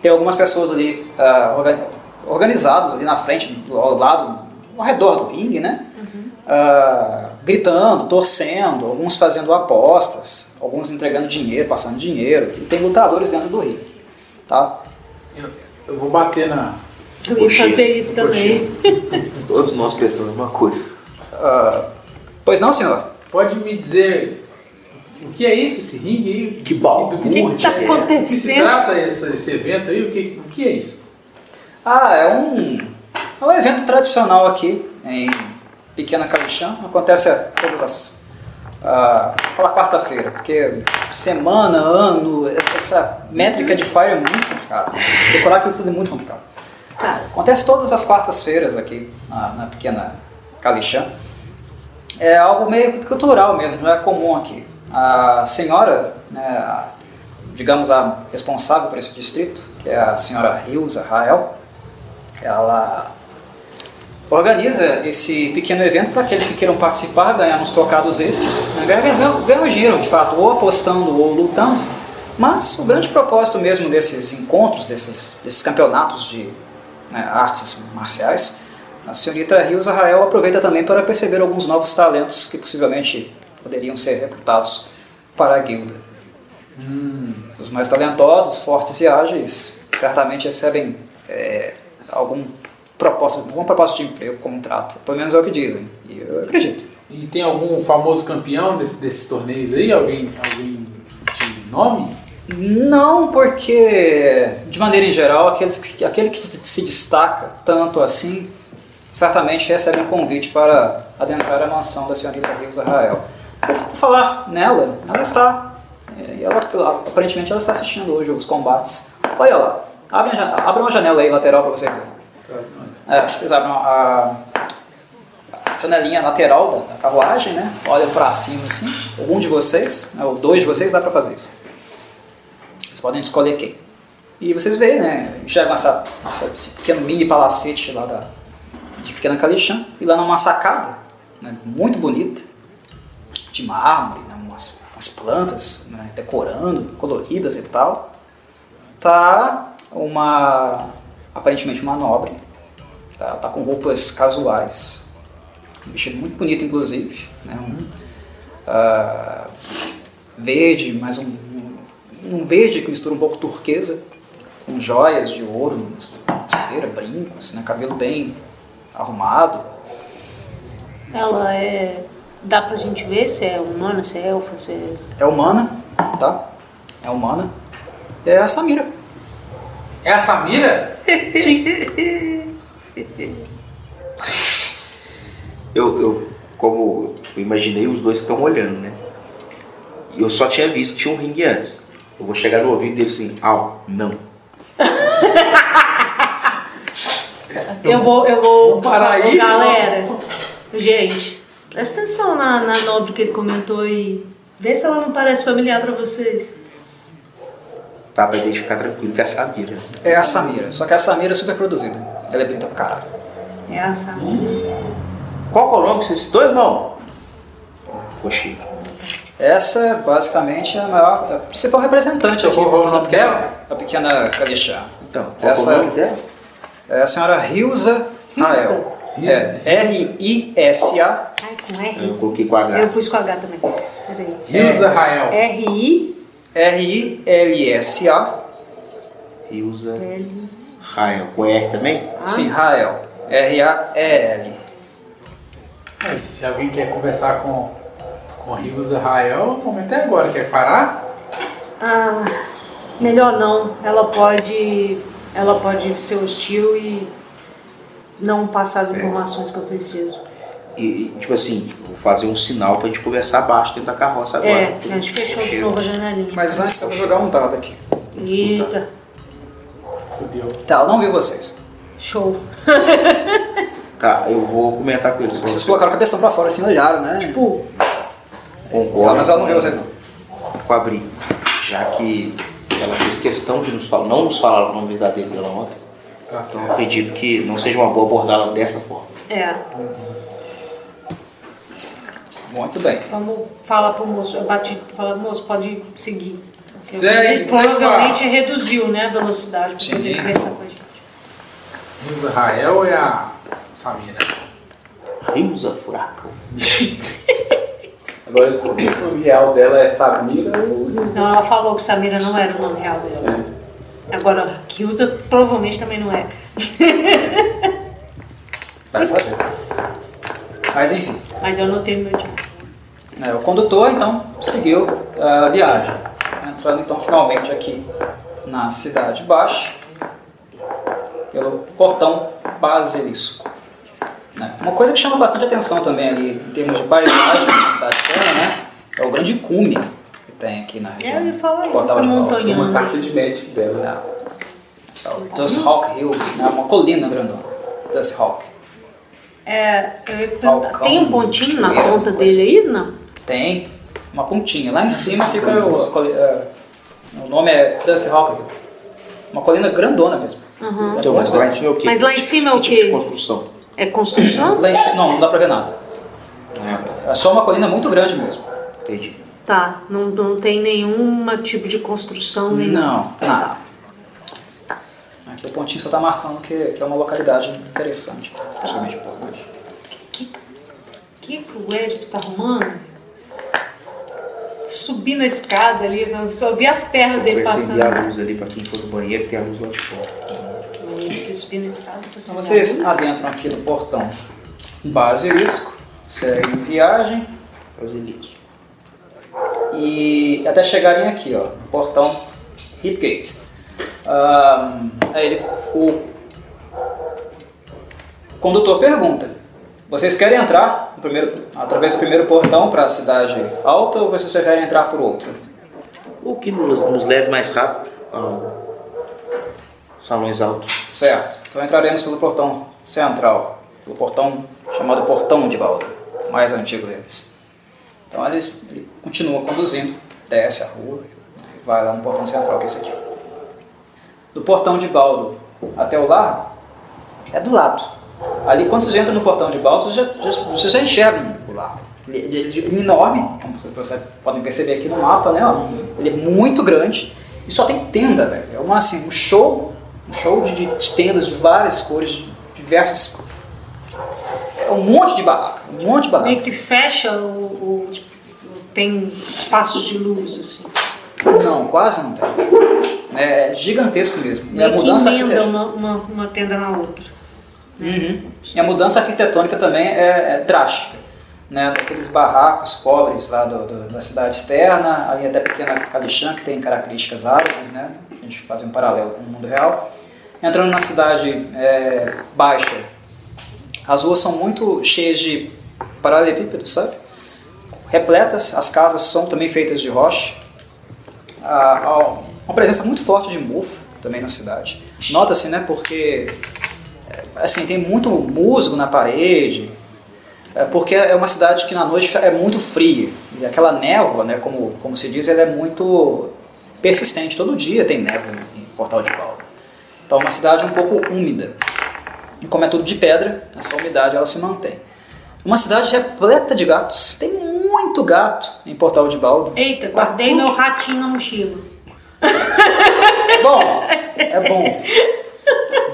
Tem algumas pessoas ali orga- organizadas ali na frente, do- ao lado, ao redor do ringue, né? Ah, gritando, torcendo, alguns fazendo apostas, alguns entregando dinheiro, passando dinheiro. E tem lutadores dentro do ringue, tá? Eu, eu vou bater na. Eu ia fazer isso também. Todos nós pensamos uma coisa. Ah, pois não, senhor? Pode me dizer o que é isso, esse ringue aí? Que. Do O que está Do que se acontecendo? trata esse, esse evento aí? O que, o que é isso? Ah, é um, é um evento tradicional aqui em Pequena Calixã. Acontece a todas as. ah, vou falar quarta-feira, porque semana, ano, essa métrica de Fire é muito complicada. Decorar aquilo tudo é muito complicado. Tá. Acontece todas as quartas-feiras aqui na, na Pequena Calixã. É algo meio cultural mesmo, não é comum aqui. A senhora, né, digamos a responsável por esse distrito, que é a senhora Hilza Rael, ela organiza esse pequeno evento para aqueles que queiram participar, ganhar uns trocados extras, né, ganhar dinheiro de fato, ou apostando ou lutando. Mas o grande propósito mesmo desses encontros, desses, desses campeonatos de né, artes marciais, a senhorita Hilza Rael aproveita também para perceber alguns novos talentos que possivelmente poderiam ser recrutados para a guilda. Os mais talentosos, fortes e ágeis certamente recebem é, algum propósito, alguma proposta de emprego, contrato. Pelo menos é o que dizem. E eu acredito. E tem algum famoso campeão desse- desses torneios aí? Alguém, alguém de nome? Não, porque, de maneira em geral, aqueles que, aquele que se destaca tanto assim, certamente recebe um convite para adentrar a mansão da senhorita Rios Arrael. Por, falar nela, ela está, é, e ela, aparentemente ela está assistindo hoje os combates. Olha lá, abre, abre uma janela aí lateral para vocês verem. É, vocês abrem a, janelinha lateral da, da carruagem, né? Olham para cima assim. Algum de vocês, né, ou dois de vocês, dá para fazer isso. Vocês podem escolher quem. E vocês veem, né? Enxergam essa, essa, esse pequeno mini palacete lá da, de Pequena Calixã. E lá numa sacada, né, muito bonita, de mármore, né, umas, umas plantas né, decorando, coloridas e tal. Tá uma, aparentemente uma nobre. Ela tá com roupas casuais. Um vestido muito bonito, inclusive. Né, um, ah, verde, mas um, um, verde que mistura um pouco turquesa, com joias de ouro, pulseira, brincos, né, cabelo bem arrumado. Ela é. Dá pra gente ver se é humana, se é elfa, se é. É humana, tá? É humana. É a Samira. É a Samira? Eu, eu, como eu imaginei, os dois estão olhando, né? E eu só tinha visto, tinha um ringue antes. Eu vou chegar no ouvido dele assim, au, não. Eu vou, eu vou. parar Ô, aí, Galera, gente, presta atenção na, na nota que ele comentou aí. Vê se ela não parece familiar pra vocês. Tá, pra gente ficar tranquilo que é a Samira. É a Samira. Só que a Samira é super produzida. Ela é bonita pra caralho. É a Samira. Qual que é o nome que você citou, irmão? Foxi. Essa, basicamente, é a maior, é a principal representante aqui. Qual é o nome da pequena- dela? A pequena Kalixá. Então, qual Essa- é o nome dela? É a senhora Hilza? Rael. É R-I-S-A. Ai, com Eu R. coloquei com H. Eu pus com H também. Peraí. Hilza Rael. R-I-L. R-I-L-S-A. Hilza Rael. Com R também? Sim, Rael. R-A-E-L. Se alguém quer conversar com, com Hilza Rael, o momento é agora. Quer parar? Ah, melhor não. Ela pode. Ela pode ser hostil e não passar as informações que eu preciso. E, tipo assim, vou fazer um sinal pra gente conversar baixo dentro da carroça agora. É, a gente fechou de novo a janelinha. Mas antes eu vou jogar um dado aqui. Eita, Fudeu. Tá, ela não viu vocês. show. Tá, eu vou comentar com eles. Vocês colocaram a cabeça pra fora assim, olharam, né? Tipo, Concordo Tá, mas ela não viu vocês não. com a Bri. Já que ela fez questão de nos falar, não nos falar o nome verdadeiro dela ontem, Tá então certo. acredito que não seja uma boa abordá-la dessa forma. é. Muito bem. Vamos falar pro moço. Eu bati, falar, moço, pode seguir. Segue, ele provavelmente reduziu, né, a velocidade para poder conversar com a gente. Hilza Rael é a Samira. Hilza Furacão. Agora, se o nome real dela é Samira ou... Não, ela falou que Samira não era o nome real dela. Agora, Kyusa provavelmente também não é. Saber. Mas enfim. Mas eu anotei no meu dia. É, o condutor então seguiu a viagem, entrando então finalmente aqui na cidade baixa pelo portão Basilisco. Né? Uma coisa que chama bastante atenção também ali em termos de paisagem da cidade externa, né? É o grande cume que tem aqui na região. Eu ia falar isso, essa montanha. Uma carta de médico dela. É o Dust Hawk Hill, né? uma colina grandona. Dust Hawk. É, Falcão, tem um pontinho na ponta dele aí? Não? Tem uma pontinha. Lá em cima fica o, é, o nome é Dust Hawk Hill. Uma colina grandona mesmo. Aham. Então, mas lá em cima é o quê? Mas lá em Que cima é o tipo quê? de construção? É construção? Não, não dá pra ver nada. Tá. É só uma colina muito grande mesmo. Entendi. Tá, não, não tem nenhum tipo de construção, nem Não, nada. Aqui o pontinho só tá marcando que, que é uma localidade interessante, principalmente importante. que, que que o Ed tá arrumando? Subindo a escada ali, só, só vi as pernas Vou dele acender passando. a luz ali pra quem for no banheiro, tem a luz lá de fora. Você a escada, Então você vocês adentram aqui no portão Basilisco, seguem viagem isso. e até chegarem aqui, ó, no portão Hipgate. Ahn, aí ele, o condutor pergunta: vocês querem entrar no primeiro, através do primeiro portão para a cidade alta ou vocês preferem entrar por outro? O que nos, nos leve mais rápido salões altos. Certo. Então entraremos pelo portão central, pelo portão chamado Portão de Baldo, o mais antigo deles. Então eles ele continua conduzindo, desce a rua e vai lá no portão central, que é esse aqui. Do portão de Baldo até o largo é do lado. Ali, quando vocês entram no portão de Baldo, vocês já, já, já enxergam o largo. Ele, ele, é enorme, como vocês, vocês podem perceber aqui no mapa, né? ó. Ele é muito grande e só tem tenda, velho. É uma, assim, um show, show de, de tendas de várias cores, de diversas. É um monte de barraca, um monte de barraca. meio que fecha o, o- tem espaços de luz assim. Não, quase não tem. É gigantesco mesmo. E a Meio que mudança emenda uma, uma, uma tenda na outra. Uhum. E a mudança arquitetônica também é, é drástica. né, daqueles barracos pobres lá do, do, da cidade externa, ali até pequena Calixã, que tem características árabes, né, a gente faz um paralelo com o mundo real. Entrando na cidade é, baixa, as ruas são muito cheias de paralelepípedos, sabe? Repletas, as casas são também feitas de rocha. Há, há uma presença muito forte de mofo também na cidade. Nota-se, né, porque é, assim, tem muito musgo na parede, é, porque é uma cidade que na noite é muito fria. E aquela névoa, né, como, como se diz, ela é muito persistente. Todo dia tem névoa em Portal de Paulo. Então é uma cidade um pouco úmida. E como é tudo de pedra, essa umidade ela se mantém. Uma cidade repleta de gatos. Tem muito gato em Portal de Baldo. Eita, guardei meu ratinho na mochila. Bom, é bom.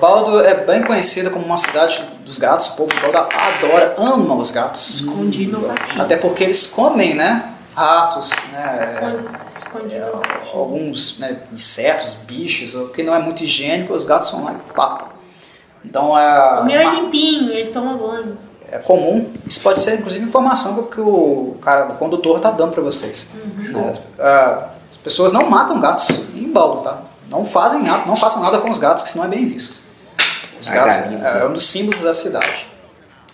Baldo é bem conhecida como uma cidade dos gatos. O povo de Baldo adora, ama os gatos. Escondi meu ratinho. Até porque eles comem, né? Ratos, né? Ratinho. Alguns né, insetos, bichos, o que não é muito higiênico, os gatos vão lá e papam. Então é. O meu é limpinho, ele toma banho. é comum. Isso pode ser, inclusive, informação que o cara, o condutor, está dando para vocês. Né? Ah, As pessoas não matam gatos em baldo, tá? Não fazem nada, não façam nada com os gatos, que isso não é bem visto. Os A gatos galinha. é um dos símbolos da cidade,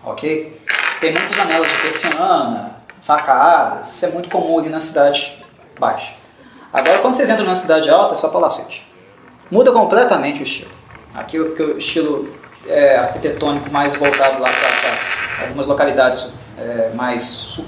ok? Tem muitas janelas de persiana, sacadas. Isso é muito comum ali na cidade baixa. Agora, quando vocês entram na cidade alta, é só palacete. Muda completamente o estilo. Aqui o, estilo é, arquitetônico mais voltado lá para algumas localidades é, mais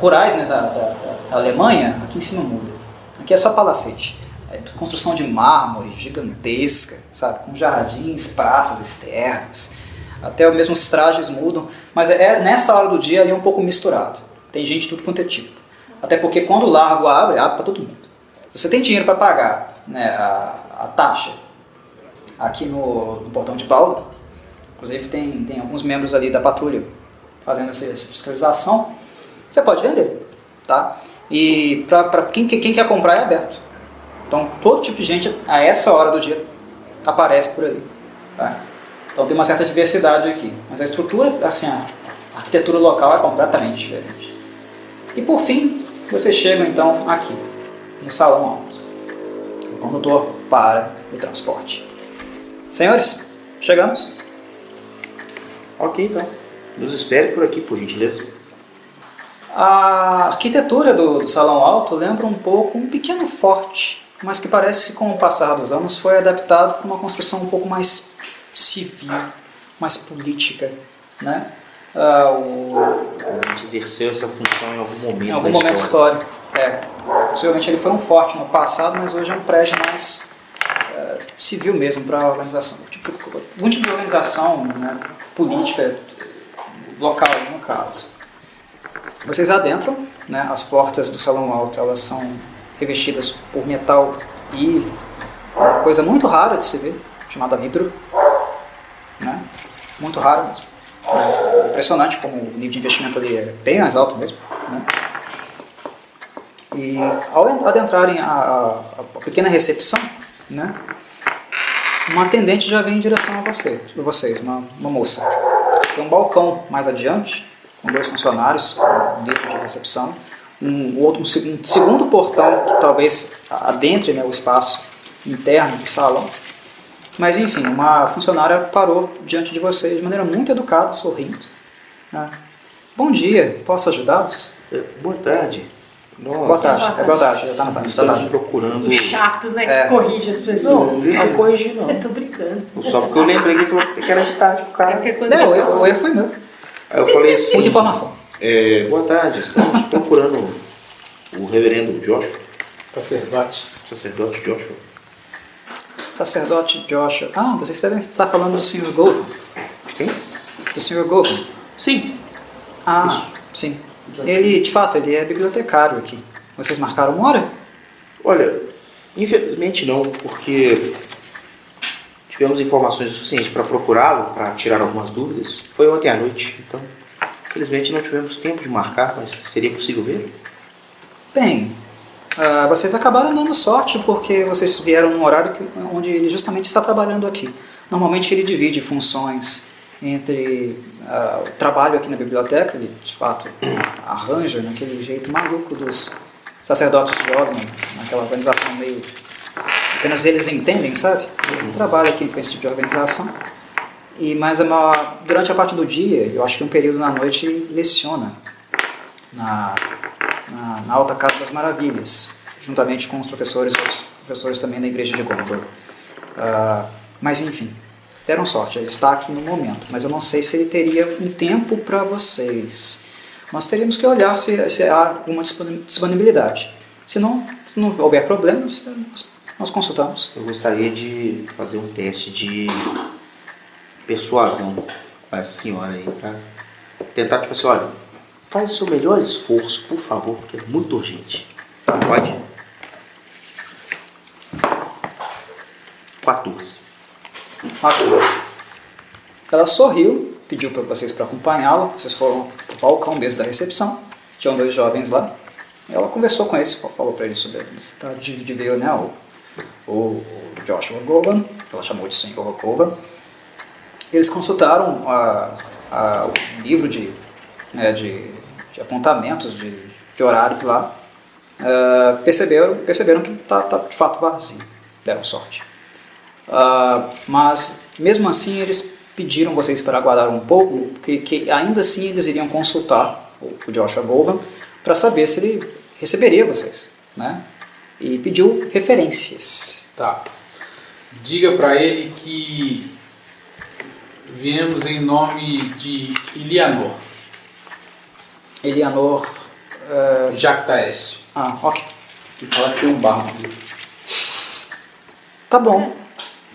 rurais né, da, da- da Alemanha, aqui em cima muda. Aqui é só palacete. É construção de mármore gigantesca, sabe? Com jardins, praças externas. Até mesmo os trajes mudam. Mas é nessa hora do dia ali um pouco misturado. Tem gente de tudo quanto é tipo. Até porque quando o largo abre, abre para todo mundo. Se você tem dinheiro para pagar né, a, a taxa aqui no, no portão de Paulo. Inclusive tem, tem alguns membros ali da patrulha fazendo essa, essa fiscalização. Você pode vender, tá? E para quem, quem quer comprar é aberto. Então todo tipo de gente a essa hora do dia aparece por ali, tá? Então tem uma certa diversidade aqui. Mas a estrutura, assim, a arquitetura local é completamente diferente. E por fim, vocês chegam então aqui, no salão alto. O condutor para o transporte. Senhores, chegamos. Ok, então. Nos espere por aqui, por gentileza. A arquitetura do, do salão alto lembra um pouco um pequeno forte, mas que parece que com o passar dos anos foi adaptado para uma construção um pouco mais civil, mais política, né? Ah, o, A gente exerceu essa função em algum momento em algum da momento história. histórico. É. Possivelmente ele foi um forte no passado, mas hoje é um prédio mais é, civil mesmo para a organização. Tipo, algum tipo de organização né, política local, no caso. Vocês adentram, né, as portas do salão alto elas são revestidas por metal e uma coisa muito rara de se ver, chamada vidro. Né? Muito rara mesmo. Mas é impressionante como o nível de investimento ali é bem mais alto mesmo. Né? E ao en- adentrarem a, a- a pequena recepção, né, uma atendente já vem em direção a você, vocês, uma, uma moça. Tem um balcão mais adiante, com dois funcionários, um de recepção, um, outro, um, um segundo portão que talvez adentre né, o espaço interno do salão. Mas enfim, uma funcionária parou diante de vocês de maneira muito educada, sorrindo. né. Bom dia, posso ajudá-los? É, Boa tarde. Nossa, Boa tarde, é boa tarde, já está na tarde. Tá Estamos tarde. procurando. O chato, né? É. Corrige as pessoas. Não, não deixa eu corrigir, não. Eu tô brincando. Só porque eu lembrei que ele falou que era de tarde pro cara. Coisa. Não, o erro, o erro foi meu. Aí eu falei assim. Muita informação. é, boa tarde, estamos procurando o reverendo Joshua, Sacerdote. sacerdote Joshua. Sacerdote Joshua. Ah, vocês devem estar falando do Sr. Govan. Quem? Do Sr. Govan. Sim. Ah, sim. Ele, de fato, ele é bibliotecário aqui. Vocês marcaram uma hora? Olha, infelizmente não, porque tivemos informações suficientes para procurá-lo, para tirar algumas dúvidas. Foi ontem à noite, então infelizmente não tivemos tempo de marcar, mas seria possível ver? Bem, ah, vocês acabaram dando sorte porque vocês vieram num horário que, onde ele justamente está trabalhando aqui. Normalmente ele divide funções entre ah, o trabalho aqui na biblioteca, ele de fato arranja naquele jeito maluco dos sacerdotes de Ogden, naquela organização meio. apenas eles entendem, sabe? Ele trabalha aqui com esse tipo de organização. E, mas a maior- durante a parte do dia, eu acho que um período na noite leciona na, na, na Alta Casa das Maravilhas, juntamente com os professores, outros professores também da Igreja de Gondor. Ah, mas enfim, deram sorte, ele está aqui no momento, mas eu não sei se ele teria um tempo para vocês. Nós teríamos que olhar se, se há alguma disponi- disponibilidade. Se não, se não houver problemas, nós, consultamos. Eu gostaria de fazer um teste de persuasão com essa senhora aí, pra tentar, tipo assim, olha, faz o seu melhor esforço, por favor, porque é muito urgente. Pode? 14. Marcou. Ela sorriu, pediu para vocês para acompanhá-la. Vocês foram para o balcão mesmo da recepção. Tinham dois jovens lá. Ela conversou com eles, falou para eles sobre a necessidade de, de ver né, o, o Joshua Govan. Ela chamou de Senhor Govan. Eles consultaram a, a, o livro de, né, de, de apontamentos de, de horários lá. Ah, perceberam, perceberam que está tá de fato vazio. Deram sorte. Ah, mas mesmo assim eles pediram vocês para aguardar um pouco, que, que ainda assim eles iriam consultar o, o Joshua Govan para saber se ele receberia vocês, né? E pediu referências. Tá. Diga pra ele que viemos em nome de Ilianor, Elianor, ah, Jactaeste. ah, ok, E fala que tem um barco. tá bom.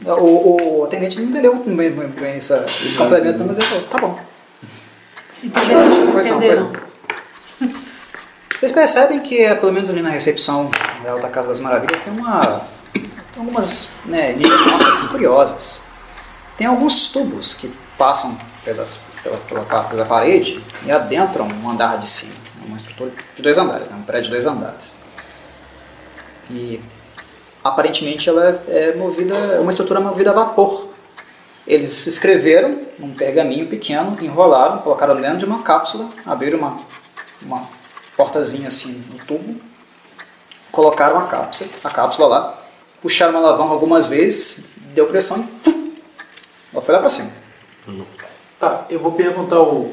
O, o atendente não entendeu muito bem, bem, bem essa, esse complemento, mas ele falou, tá bom. Entendeu? Pois não, pois não. Vocês percebem que, é, pelo menos ali na recepção da Alta Casa das Maravilhas, tem uma. Algumas né, notas curiosas. Tem alguns tubos que passam pelas, pela, pela, pela parede e adentram um andar de cima. É uma estrutura de dois andares, né, um prédio de dois andares. E aparentemente ela é movida, é uma estrutura movida a vapor. Eles escreveram num pergaminho pequeno, enrolaram, colocaram dentro de uma cápsula, abriram uma, uma portazinha assim no tubo, colocaram a cápsula, a cápsula lá, puxaram uma alavanca algumas vezes, deu pressão e fum, ela foi lá para cima. Tá, eu vou perguntar ao, ao-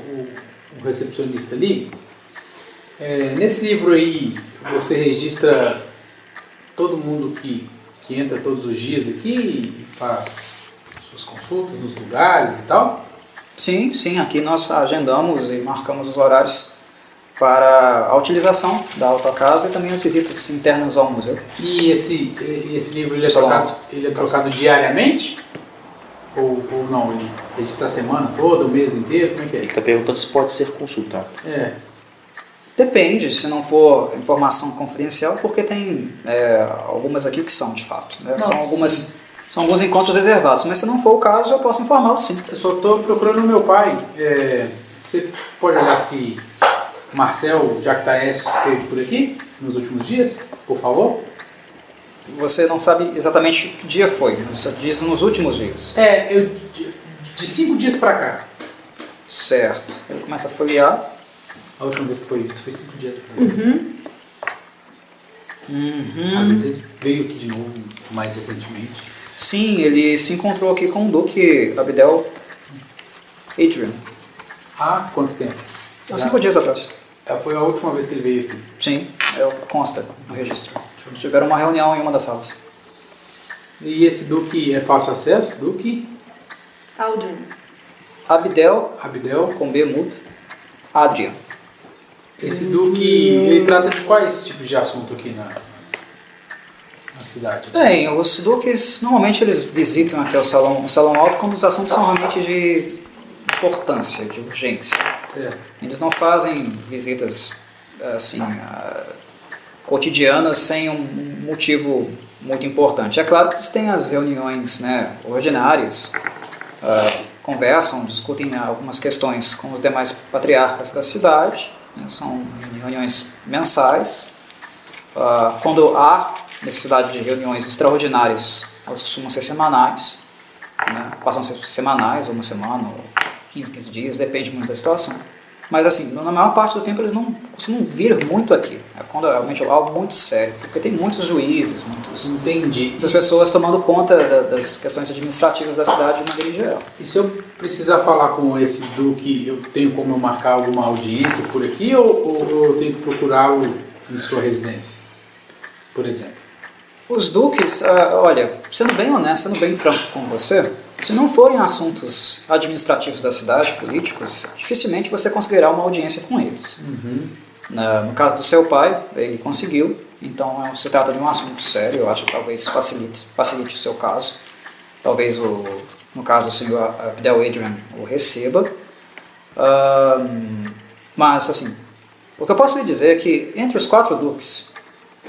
ao recepcionista ali. É, nesse livro aí, você registra todo mundo que, que entra todos os dias aqui e faz suas consultas nos lugares e tal? Sim, sim, aqui nós agendamos e marcamos os horários para a utilização da autocasa e também as visitas internas ao museu. E esse, esse livro ele é, trocado, ele é trocado diariamente? Ou, ou não? Ele registra a semana toda, o mês inteiro? Como é que é? Ele está perguntando se pode ser consultado. É. Depende, se não for informação confidencial, porque tem é, algumas aqui que são de fato. né? Não, São, algumas, são alguns encontros reservados, mas se não for o caso, eu posso informá-lo sim. Eu só estou procurando o meu pai. É, você pode olhar se Marcel Jactaes esteve por aqui nos últimos dias, por favor? Você não sabe exatamente que dia foi, você diz nos últimos dias. É, eu de, cinco dias pra cá. Certo. Ele começa a folhear. A última vez que foi isso foi cinco dias atrás. Uhum. Às vezes ele veio aqui de novo mais recentemente. Sim, ele se encontrou aqui com o Duque Abdel Adrian, Há quanto tempo? há cinco dias atrás. É, Foi a última vez que ele veio aqui. Sim, é consta no registro. Tiveram uma reunião em uma das salas. E esse Duque é fácil acesso? Duque Aldrin. Abdel, Abdel. com B mudo, Adrian. Esse Duque, ele trata de quais tipos de assunto aqui na, na cidade? Bem, os duques normalmente eles visitam aqui o salão, o salão alto quando os assuntos são realmente de importância, de urgência. Certo. Eles não fazem visitas assim ah, cotidianas sem um motivo muito importante. É claro que eles têm as reuniões né, ordinárias, ah, conversam, discutem algumas questões com os demais patriarcas da cidade, né, são reuniões mensais. Ah, quando há necessidade de reuniões extraordinárias, elas costumam ser semanais, né, passam a ser semanais, uma semana, ou 15, 15 dias, depende muito da situação. Mas assim, na maior parte do tempo eles não costumam vir muito aqui. É quando é realmente algo muito sério, porque tem muitos juízes, muitos, Entendi. muitas pessoas tomando conta da- das questões administrativas da cidade de maneira geral. E se eu precisar falar com esse Duque, eu tenho como eu marcar alguma audiência por aqui ou, ou- ou eu tenho que procurá-lo em sua residência? Por exemplo. Os duques, ah, olha, sendo bem honesto, sendo bem franco com você, se não forem assuntos administrativos da cidade, políticos, dificilmente você conseguirá uma audiência com eles. Na- no caso do seu pai, ele conseguiu, então é- se trata de um assunto sério, eu acho que talvez facilite, facilite o seu caso. Talvez, o, no caso, o senhor Abdel Adrian o receba. Ahn, mas, assim, o que eu posso lhe dizer é que entre os quatro duques,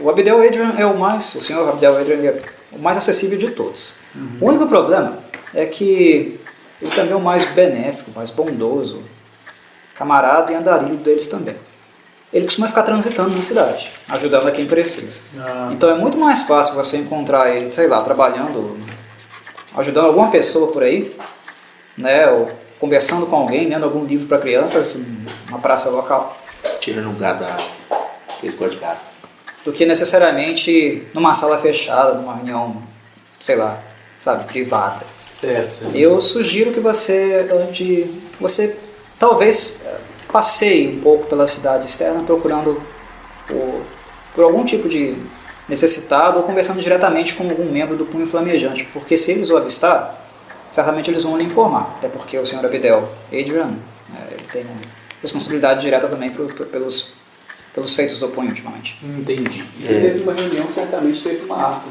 o Abdel Adrian é o mais, o senhor Abdel Adrian é o mais acessível de todos. O único problema é que ele também é o mais benéfico, mais bondoso, camarada e andarilho deles também. Ele costuma ficar transitando na cidade, ajudando a quem precisa. Ah, Então é muito mais fácil você encontrar ele, sei lá, trabalhando, ajudando alguma pessoa por aí, né, ou conversando com alguém, lendo algum livro para crianças, numa praça local, Tirando um gado da. Eles gostam de gado. do que necessariamente numa sala fechada, numa reunião, sei lá, sabe, privada. Certo. Eu sugiro que você, ande, você talvez eh, passeie um pouco pela cidade externa procurando por, por algum tipo de necessitado ou conversando diretamente com algum membro do Punho Flamejante, porque se eles o avistar, certamente eles vão lhe informar, até porque o Sr. Abdel Adrian eh, ele tem responsabilidade direta também pro- pro- pelos, pelos feitos do Punho ultimamente. Entendi. E se teve uma reunião, certamente teve uma ata.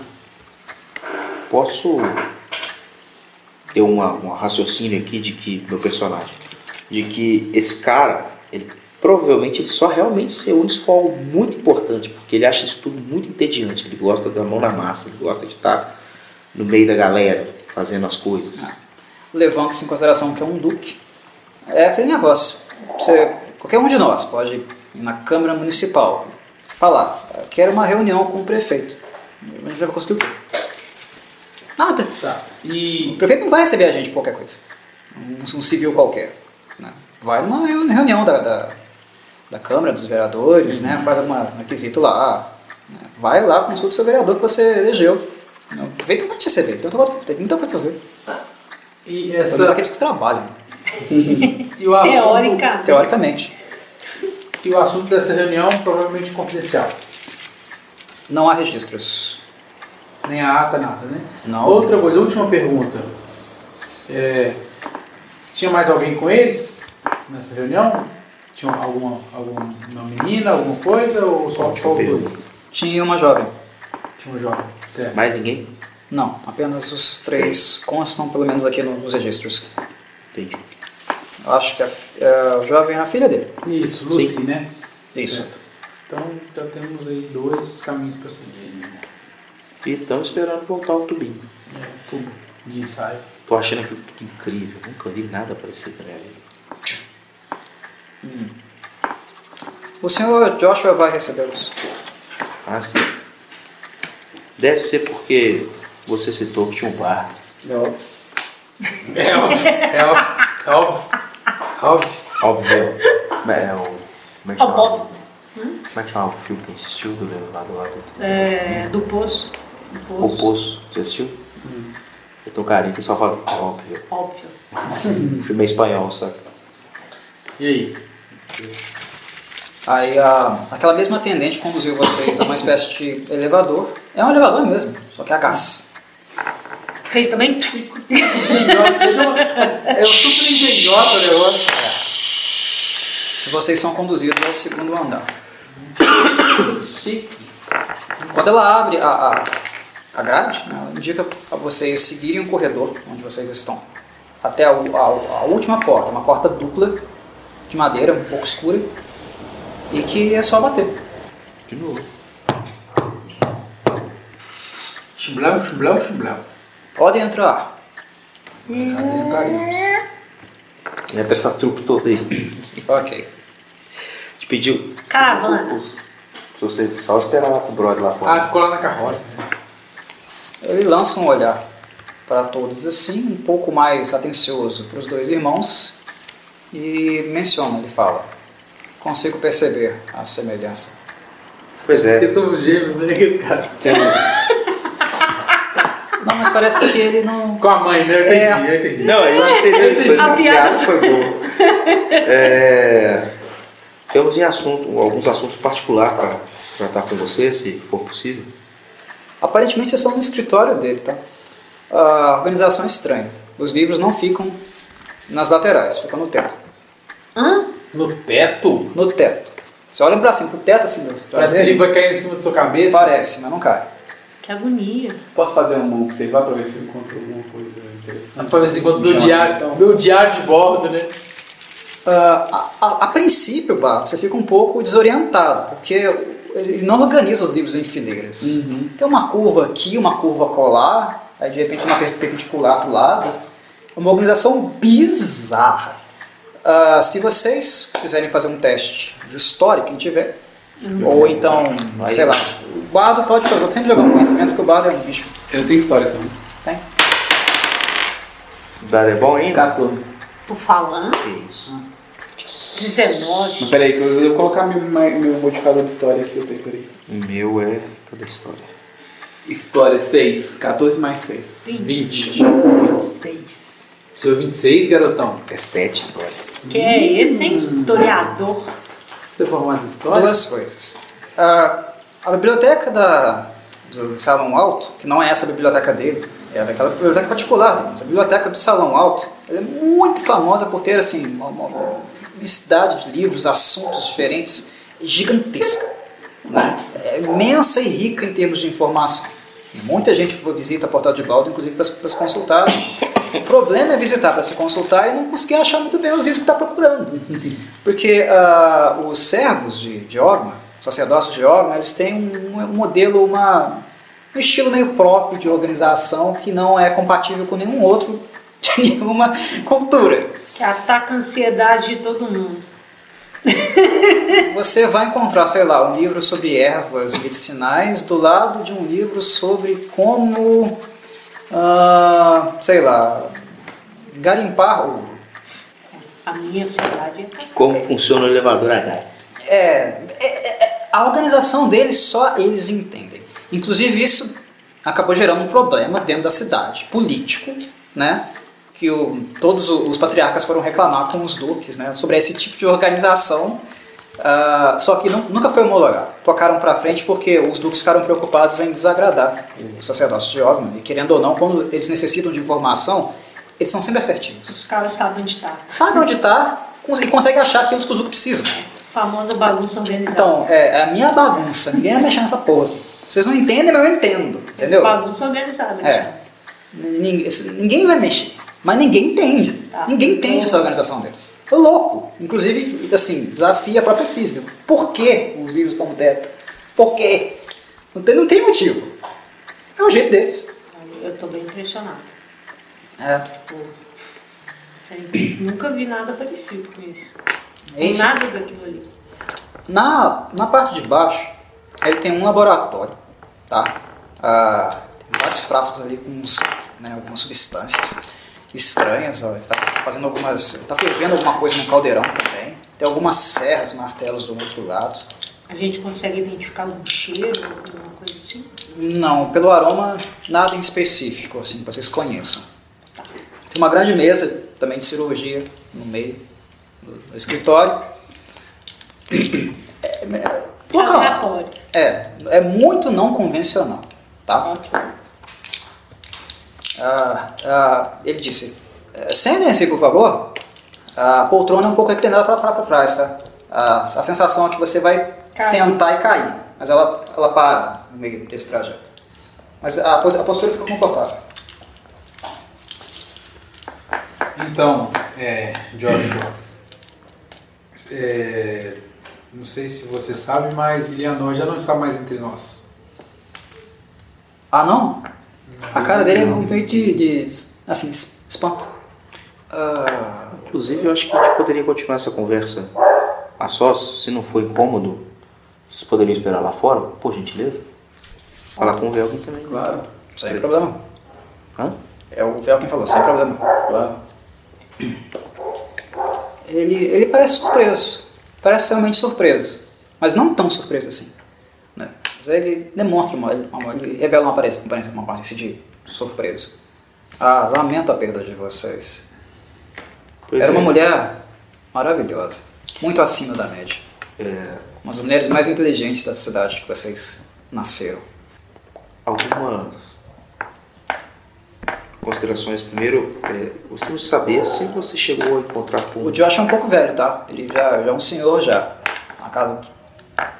Posso ter uma, um raciocínio aqui de que, meu personagem, de que esse cara, ele provavelmente ele só realmente se reúne se for algo muito importante, porque ele acha isso tudo muito entediante. Ele gosta da mão na massa, ele gosta de estar no meio da galera, fazendo as coisas. levando-se em consideração que é um duque. É aquele negócio. Você, qualquer um de nós pode ir na Câmara Municipal falar, quero uma reunião com o prefeito. A gente vai? Nada. Tá. O E prefeito não vai receber a gente por qualquer coisa. Um, um civil qualquer. né? Vai numa reuni- reunião da, da, da Câmara, dos vereadores, né? faz algum requisito lá. né? Vai lá, consulta o seu vereador que você elegeu. O prefeito não vai te receber, coisa- tem muita coisa pra fazer. E essa. aqueles que trabalham. E o assunto, Teórica. Teoricamente. e o assunto dessa reunião provavelmente confidencial. Não há registros. Nem a ata, nada, né? Não. Outra coisa, última pergunta. É, tinha mais alguém com eles nessa reunião? Tinha alguma, alguma uma menina, alguma coisa? Ou só, só dois? Tinha uma jovem. Tinha um jovem, certo. Mais ninguém? Não, apenas os três constam, pelo menos aqui nos registros. Entendi. Eu acho que a, a jovem é a filha dele. Isso, Lucy, né? Isso. Certo. Então já temos aí dois caminhos para seguir. Né? E estamos esperando voltar o tubinho. É, tudo de ensaio. Tô achando aquilo tudo incrível. Nunca vi nada parecido na minha vida. O senhor Joshua vai recebê-los. Ah, sim. Deve ser porque você citou que tinha um bar. Não. É óbvio, é óbvio, é óbvio. Óbvio. Óbvio. Mas é o. Como é que óbvio. Como é que chamava o filme que a gente assistiu do lá do. É, do poço. O poço. Poço. Você assistiu? Eu tô carinho que só fala óbvio. Óbvio. O filme é espanhol, sabe? E aí? Aí a, aquela mesma atendente conduziu vocês a uma espécie de elevador. É um elevador mesmo, só que é a gás. Fez também? É super engenhosa o negócio. E vocês são conduzidos ao segundo andar. Quando ela abre a, a, a grade, né, indica a vocês seguirem o corredor onde vocês estão. Até a, a- a última porta, uma porta dupla de madeira, um pouco escura, e que é só bater. De novo. Chublau, chublau, chublau. Podem entrar. Adentraremos. Entra essa trupe toda aí. Ok. Te pediu. Caravana. Se você só esperar lá com o brother lá Ah, fora. ficou lá na carroça. né? Ele lança um olhar para todos assim, um pouco mais atencioso para os dois irmãos, e menciona, ele fala, consigo perceber a semelhança. Pois é, Porque somos gêmeos, né, cara? temos. Não, mas parece que ele não... Com a mãe, né? Eu entendi, É. eu entendi. Não, a gente entendeu depois. A piada foi boa. É, temos em assunto, alguns assuntos particulares para tratar com você, se for possível. Aparentemente vocês estão no escritório dele, tá? A organização é estranha. Os livros não ficam nas laterais, ficam no teto. Hã? No teto? No teto. Você olha pra cima, pro teto assim do escritório Parece que ele vai cair em cima da sua cabeça. parece, mas não cai. Que agonia. Posso fazer uma observar para ver se eu encontro alguma coisa interessante? Pra ver se enquanto meu diário, meu diário de bordo, né? Ah, a, a- a princípio, Bart, você fica um pouco desorientado, porque ele não organiza os livros em fileiras. Uhum. Tem uma curva aqui, uma curva colar, aí de repente uma per- perpendicular para o lado. É uma organização bizarra. Ah, se vocês quiserem fazer um teste de história, quem tiver, ou então, Vai. sei lá, o bardo pode fazer, eu sempre jogar conhecimento que o bardo é um bicho. Eu tenho história também. Tem? O dado é bom ainda? 14. Tô falando? Isso. 19. Mas peraí, eu vou colocar meu, meu modificador de história aqui, eu tenho peraí. O meu é. Cadê a história? História 6. 14 mais 6. 20. 26. Seu 26, garotão. É 7 história. Que é esse, hein? Historiador. Você é formado em história? Duas coisas. Ah, a biblioteca da, do Salão Alto, que não é essa biblioteca dele, é daquela biblioteca particular dele, mas a biblioteca do Salão Alto ela é muito famosa por ter assim, uma, uma, imensidade de livros, assuntos diferentes, gigantesca. Né? É imensa e rica em termos de informação. Muita gente visita a Portal de Baldo, inclusive para se consultar. O problema é visitar para se consultar e não conseguir achar muito bem os livros que está procurando. Porque ah, os servos de, de Ogma, os sacerdócios de Ogma, eles têm um, um modelo, uma, um estilo meio próprio de organização que não é compatível com nenhum outro de nenhuma cultura. Que ataca a ansiedade de todo mundo. Você vai encontrar, sei lá, um livro sobre ervas medicinais do lado de um livro sobre como, ah, sei lá, garimpar ouro. A minha ansiedade é Como funciona o elevador a gás? É, é- é- a organização deles só eles entendem. Inclusive isso acabou gerando um problema dentro da cidade, político, né? Que o- todos os patriarcas foram reclamar com os duques, né? Sobre esse tipo de organização. ah, só que nu- nunca foi homologado. Tocaram para frente porque os duques ficaram preocupados em desagradar os sacerdotes de Ogma. E querendo ou não, quando eles necessitam de informação, eles são sempre assertivos. Os caras sabem onde tá. Sabe onde está e conseguem achar aquilo que os duques precisam. Famosa bagunça organizada. Então, é, é a minha bagunça. Ninguém vai mexer nessa porra. Vocês não entendem, mas eu entendo. Entendeu? Bagunça organizada. É. Ninguém, ninguém vai mexer. Mas ninguém entende. Tá. Ninguém entende essa organização deles. É louco. Inclusive, assim, desafia a própria física. Por que os livros estão no teto? Por quê? Não tem, não tem motivo. É o jeito deles. Eu tô bem impressionado. É. Tipo, sei, nunca vi nada parecido com isso. Enfim. Nada daquilo ali. Na, na parte de baixo, ele tem um laboratório, tá? Ah, tem vários frascos ali com uns, né, algumas substâncias estranhas. Ó, ele tá fazendo algumas, ele tá fervendo alguma coisa no caldeirão também. Tem algumas serras, martelos do outro lado. A gente consegue identificar um cheiro, alguma coisa assim? Não, pelo aroma, nada em específico, assim, que vocês conheçam. Tem uma grande mesa também de cirurgia no meio do, escritório. É, é, local. Laboratório. É, é muito não convencional, tá? Ah, ah, ele disse, "Eh, sentem-se, por favor. A poltrona é um pouco inclinada para trás, tá? A, a sensação é que você vai Cair. sentar e cair, mas ela, ela para no meio desse trajeto. Mas a, a postura fica confortável. Então, é, Joshua, é, não sei se você sabe, mas Eleanor já não está mais entre nós. Ah, não? A cara dele é meio de, de assim, es- espanto. Ah, Inclusive, eu acho que a gente poderia continuar essa conversa a sós, se não for incômodo. Vocês poderiam esperar lá fora, por gentileza? Falar com o Velvin também. Claro, sem problema. Hã? É o Vel quem falou, sem problema. claro. ele, ele parece surpreso. Parece realmente surpreso. Mas não tão surpreso assim. Mas ele demonstra, uma, uma, ele revela uma aparência, uma aparência, uma aparência de surpreso. Ah, lamento a perda de vocês. Pois Era é. uma mulher maravilhosa. Muito acima da média. É, Uma das mulheres mais inteligentes da cidade que vocês nasceram. algumas considerações. Primeiro, é, gostaria de saber se você chegou a encontrar com O Josh é um pouco velho, tá? Ele já, já é um senhor já. Na casa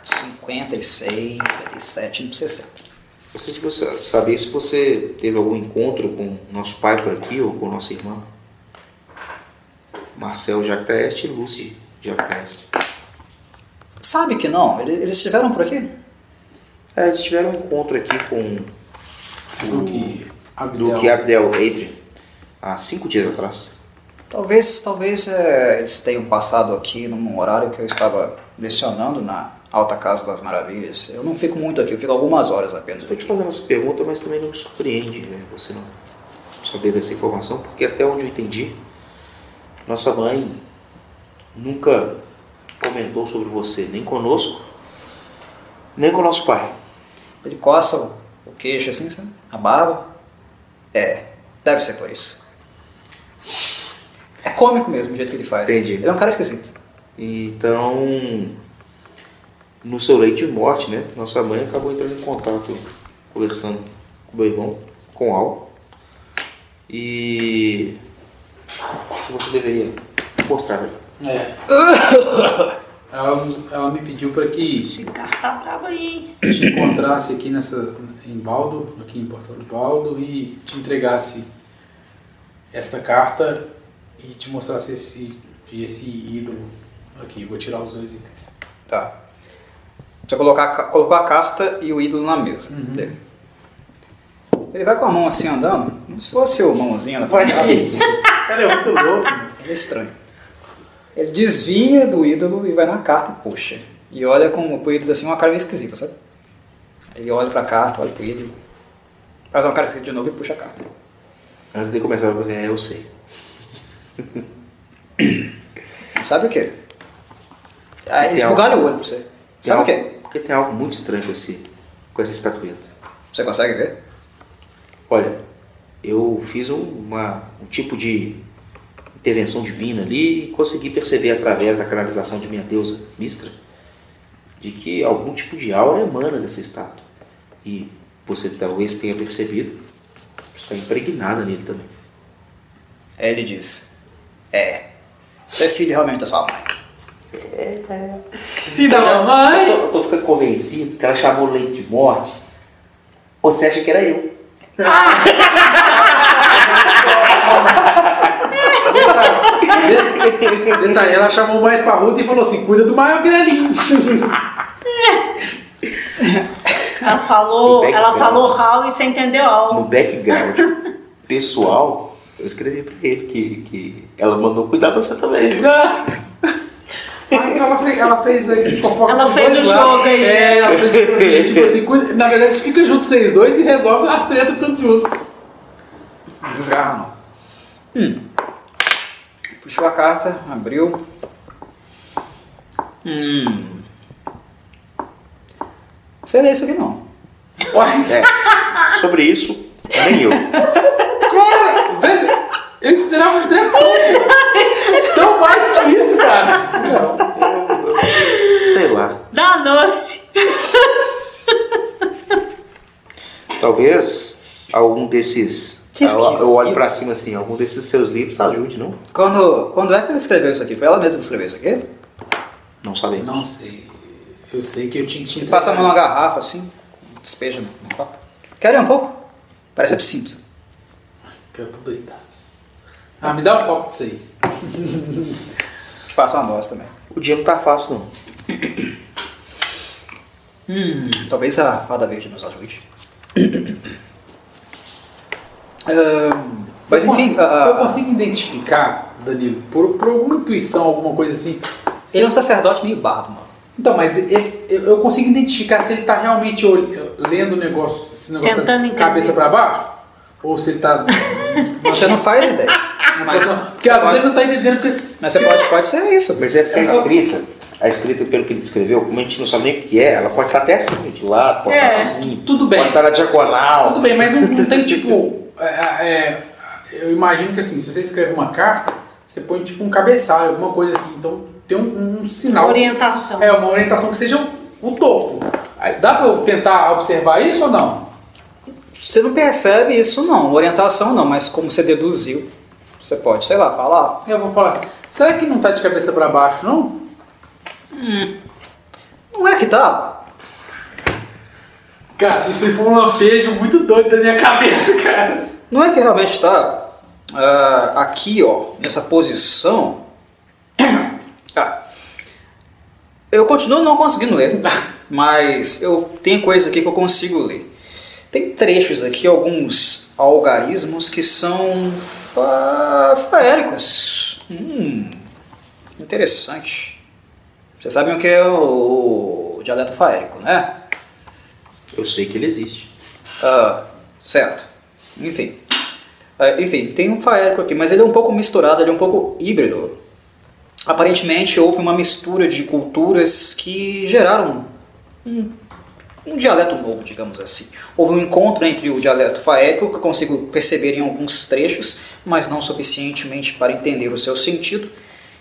56, 57, indo pro 60. Gostaria de você saber se você teve algum encontro com nosso pai por aqui ou com nossa irmã. Marcel Jacteste e Lucy Jacteste. Sabe que não? Ele- Eles estiveram por aqui? É, eles tiveram um encontro aqui com Duque Abdel. Duque Abdel Adrian há cinco dias atrás. Talvez, talvez é, eles tenham passado aqui num horário que eu estava lecionando na Alta Casa das Maravilhas. Eu não fico muito aqui, eu fico algumas horas apenas. Estou te fazendo essa pergunta, mas também não me surpreende né, você não saber dessa informação, porque até onde eu entendi, nossa mãe nunca comentou sobre você, nem conosco, nem com nosso pai. Ele coça o- o queixo assim, sabe? A barba. É, deve ser por isso. É cômico mesmo o jeito que ele faz. Entendi. Ele é um cara esquisito. Então, no seu leito de morte, né, nossa mãe acabou entrando em contato, conversando com o meu irmão, com o Al, e você deveria mostrar pra ele. É. Ela, ela me pediu para que Esse cara tá bravo aí, hein? te encontrasse aqui nessa em Baldo, aqui em Portão de Baldo e te entregasse esta carta e te mostrasse esse esse ídolo aqui. Vou tirar os dois itens. Tá. Você colocar, colocou a carta e o ídolo na mesa dele. Ele vai com a mão assim andando, como se fosse o mãozinha da Olha família. isso. Cara, é muito louco. É estranho. Ele desvia do ídolo e vai na carta e puxa. E olha com pro ídolo assim, uma cara meio esquisita, sabe? Ele olha pra carta, olha pro ídolo, faz uma cara esquisita de novo e puxa a carta. Antes de começar, você, é, eu sei. Sabe o quê? Aí Tem esbugalha o olho pra você. Sabe o quê? Porque tem algo muito estranho com, esse, com essa estatueta. Você consegue ver? Olha, eu fiz um, uma, um tipo de intervenção divina ali e consegui perceber através da canalização de minha deusa Mistra de que algum tipo de aura emana dessa estátua. E você talvez tenha percebido, está impregnada nele também. Ele diz: É, você é filho realmente da sua mãe. Filho da Eu mamãe! tô, eu tô ficando convencido que ela chamou leite de morte. Você acha que era eu? Detalhe, ela chamou mais parruda e falou assim: cuida do maior grelinho. Ela falou, ela falou Hal e você entendeu No algo. background pessoal, eu escrevi pra ele que, que ela mandou cuidar de você também. Ah, então ela fez, ela fez aí fofoca Ela com fez dois o jogo aí. É, ela fez o jogo aí. Tipo assim, cuida- na verdade, você fica junto vocês dois e resolve as tretas tudo junto. Desgarra não. Hum. Puxou a carta, abriu. Hum. Você lê isso aqui não. É, sobre isso, nem eu. Cara, velho, eu esperava até pouco. Tão mais que isso, cara. Sei lá. Danou-se. Talvez algum desses. Que eu, eu olho pra cima assim, algum desses seus livros ajude, não? Quando, quando é que ela escreveu isso aqui? Foi ela mesma que escreveu isso aqui? Não sabemos. Não sei. Eu sei que eu tinha que Ele passa a mão numa garrafa assim, despeja no copo. Querem um pouco? Parece absinto. Que eu tô doidado. Ah, me dá um copo disso aí. Te passa uma dose também. O dia não tá fácil, não. Hum, talvez a fada verde nos ajude. Ahn, mas eu enfim, consigo, a- eu consigo identificar, Danilo, por, por alguma intuição, alguma coisa assim. ele é um sacerdote meio bardo, mano. Então, mas ele- eu, consigo identificar se ele tá realmente lendo o negócio, esse negócio Tentando tá de cabeça pra baixo, ou se ele tá. Você não faz ideia. Mas- Porque às vezes ele não tá entendendo. porque- Mas você pode, pode ser isso. Mas essa é a escrita, a escrita pelo que ele descreveu, como a gente não sabe nem o que é, ela pode estar até assim, de lado, pode É, estar assim, tudo bem. pode estar na diagonal. Tudo bem, mas não, não tem tipo. é, é, eu imagino que assim, se você escreve uma carta, você põe tipo um cabeçalho, alguma coisa assim. Então tem um, um sinal. Orientação. É, uma orientação que seja o, o topo. Dá pra eu tentar observar isso ou não? Você não percebe isso não, orientação não, mas como você deduziu, você pode, sei lá, falar. Eu vou falar. Será que não tá de cabeça pra baixo, não? Não é que tá. Cara, isso foi um lampejo muito doido da minha cabeça, cara. Não é que realmente está ah, aqui, ó, nessa posição. Ah, eu continuo não conseguindo ler, mas eu tenho coisas aqui que eu consigo ler. Tem trechos aqui, alguns algarismos que são fa faéricos. Hum, interessante. Vocês sabem o que é o, o dialeto faérico, né? Eu sei que ele existe. Ah, certo. Enfim. Ah, enfim, tem um faérico aqui, mas ele é um pouco misturado, ele é um pouco híbrido. Aparentemente houve uma mistura de culturas que geraram um, um dialeto novo, digamos assim. Houve um encontro entre o dialeto faérico, que eu consigo perceber em alguns trechos, mas não suficientemente para entender o seu sentido,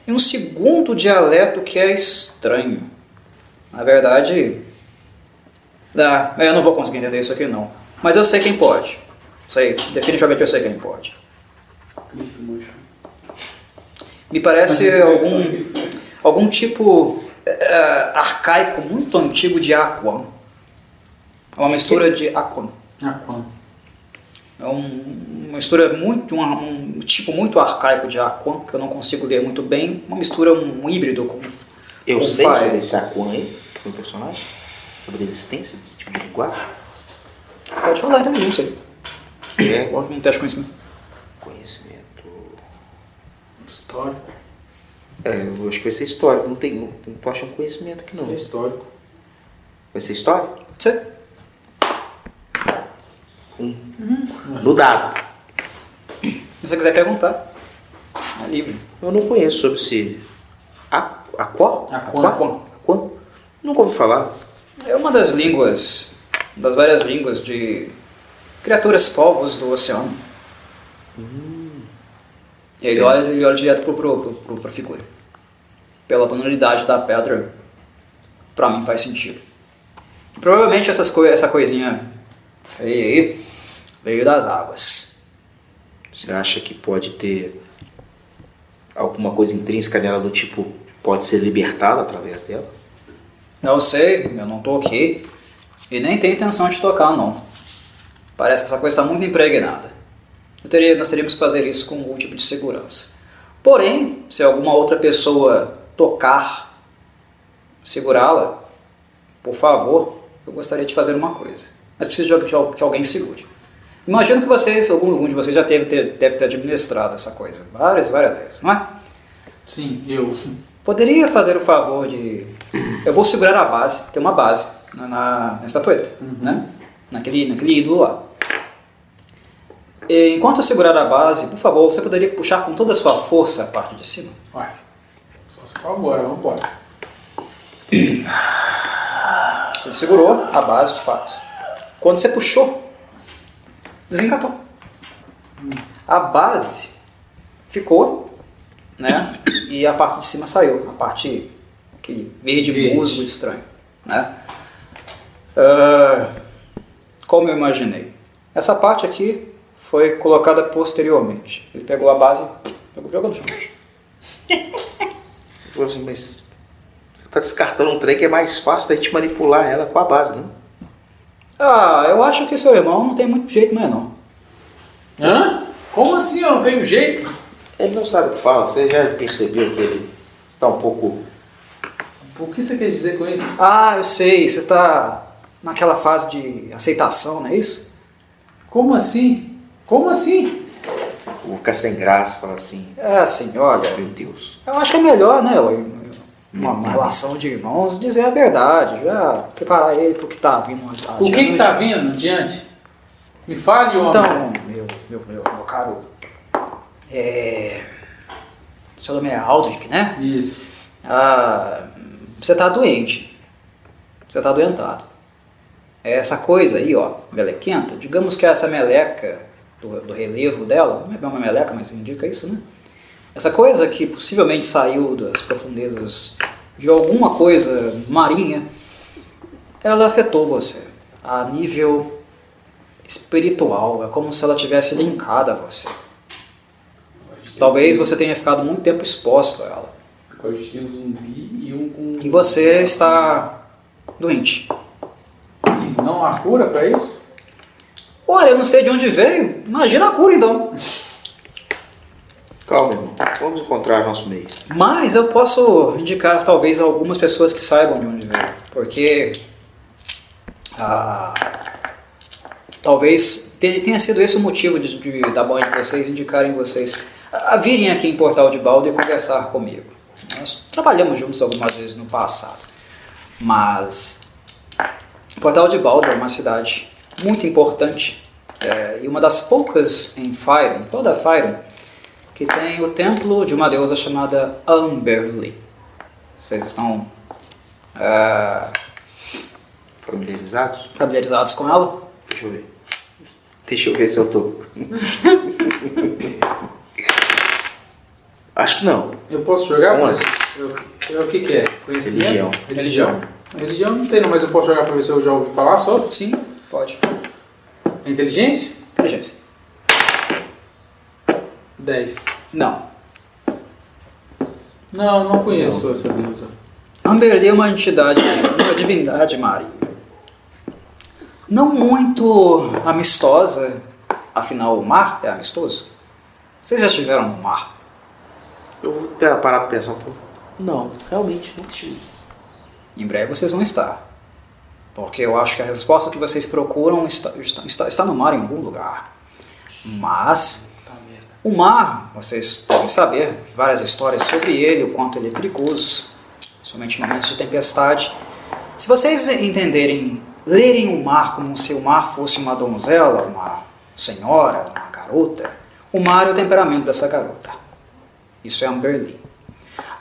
e um segundo dialeto que é estranho. Na verdade, ah, eu não vou conseguir entender isso aqui não. Mas eu sei quem pode. Sei, definitivamente eu sei quem pode. Me parece algum, algum tipo eh, arcaico muito antigo de Aquan. É uma mistura de Aquan. Quando? É um- uma mistura muito, um, um tipo muito arcaico de Aquan, que eu não consigo ler muito bem. Uma mistura, um híbrido com Eu com sei Fire. sobre esse Aquan aí, meu personagem, sobre a existência desse tipo de linguagem. Pode rolar a inteligência aí. Que é Pode um teste de conhecimento. conhecimento. Histórico. É, eu acho que vai ser histórico, não, tem, não, tô achando conhecimento aqui não. É histórico. Vai ser história? Pode ser? No dado. Se você quiser perguntar, é livre. Eu não conheço sobre esse. A- Aqua? Aquan. Aqua? Aqua? Nunca ouvi falar. É uma das línguas, das várias línguas de criaturas povos do oceano. E ele olha, ele olha direto pro, pro, pro, pro, pra figura. Pela tonalidade da pedra, pra mim faz sentido. Provavelmente essas coi essa coisinha feia aí veio das águas. Você acha que pode ter alguma coisa intrínseca nela do tipo pode ser libertada através dela? Não sei, eu não toquei. E nem tenho intenção de tocar, não. Parece que essa coisa está muito impregnada. Teria, nós teríamos que fazer isso com algum tipo de segurança. Porém, se alguma outra pessoa tocar, segurá-la, por favor, eu gostaria de fazer uma coisa. Mas preciso de al- que alguém segure. Imagino que vocês, algum, algum de vocês já teve ter, deve ter administrado essa coisa várias, várias vezes, não é? Sim, eu. Poderia fazer o favor de. Eu vou segurar a base, tem uma base na, na, na estatueta, né? Naquele, naquele ídolo lá. E, enquanto eu segurar a base, por favor, você poderia puxar com toda a sua força a parte de cima? Ué. Só se for agora, vamos embora. Ele segurou a base de fato. Quando você puxou, desencatou. A base ficou, né? E a parte de cima saiu, a parte aquele verde, Verde. musgo estranho, né? Ah, como eu imaginei. Essa parte aqui foi colocada posteriormente. Ele pegou a base, jogou, jogou no chão. Ele falou assim, mas você está descartando um trem que é mais fácil da gente manipular ela com a base, né? Ah, eu acho que seu irmão não tem muito jeito mais não. Hã? Como assim? Eu não tenho jeito? Ele não sabe o que fala, você já percebeu que ele está um pouco. O que você quer dizer com isso? Ah, eu sei, você está naquela fase de aceitação, não é isso? Como assim? Como assim? Vou ficar sem graça, falar assim, É assim, olha, meu Deus. eu acho que é melhor, né, uma, relação de irmãos, dizer a verdade, já preparar ele pro que tá vindo adiante. O que que tá vindo adiante? Me fale, homem. Então, meu, meu, meu, meu caro É, seu nome é Aldrich, né? Isso. Ah, você está doente. Você está doentado. Essa coisa aí, ó, melequenta, digamos que essa meleca do, do relevo dela, não é bem uma meleca, mas indica isso, né? Essa coisa que possivelmente saiu das profundezas de alguma coisa marinha, ela afetou você a nível espiritual. É como se ela tivesse linkada a você. Talvez você tenha ficado muito tempo exposto a ela. Agora a gente tem um zumbi e um com. E você está doente. E não há cura pra isso? Olha, eu não sei de onde veio. Imagina a cura então. Calma, irmão. Vamos encontrar nosso meio. Mas eu posso indicar talvez algumas pessoas que saibam de onde veio. Porque ah, talvez te- tenha sido esse o motivo de, de, da mãe de vocês indicarem vocês a, a virem aqui em Portal de Balde e conversar comigo. Nós trabalhamos juntos algumas vezes no passado. Mas Portal de Balde é uma cidade muito importante é, e uma das poucas em Fyron, toda Fyron, que tem o templo de uma deusa chamada Amberly. Vocês estão é, Familiarizados? familiarizados com ela? Deixa eu ver. Deixa eu ver se eu tô. Acho que não. Eu posso jogar? Vamos mas eu, eu, o que, que é? Conhecimento? Religião. Religião. Religião não tem, não, mas eu posso jogar pra ver se eu já ouvi falar só. Sim, pode. É inteligência? Inteligência. 10. Não. Não, não conheço essa deusa. Amberly é uma entidade, uma divindade marinha. Não muito amistosa, afinal o mar é amistoso. Vocês já estiveram no mar? Eu vou parar pra pensar um pouco. Não, realmente não tive. Em breve vocês vão estar. Porque eu acho que a resposta que vocês procuram está, está, está, está no mar em algum lugar. Mas o mar, vocês devem saber várias histórias sobre ele, o quanto ele é perigoso, somente em momentos de tempestade. Se vocês entenderem, lerem o mar como se o mar fosse uma donzela, uma senhora, uma garota, o mar é o temperamento dessa garota. Isso é Amberly.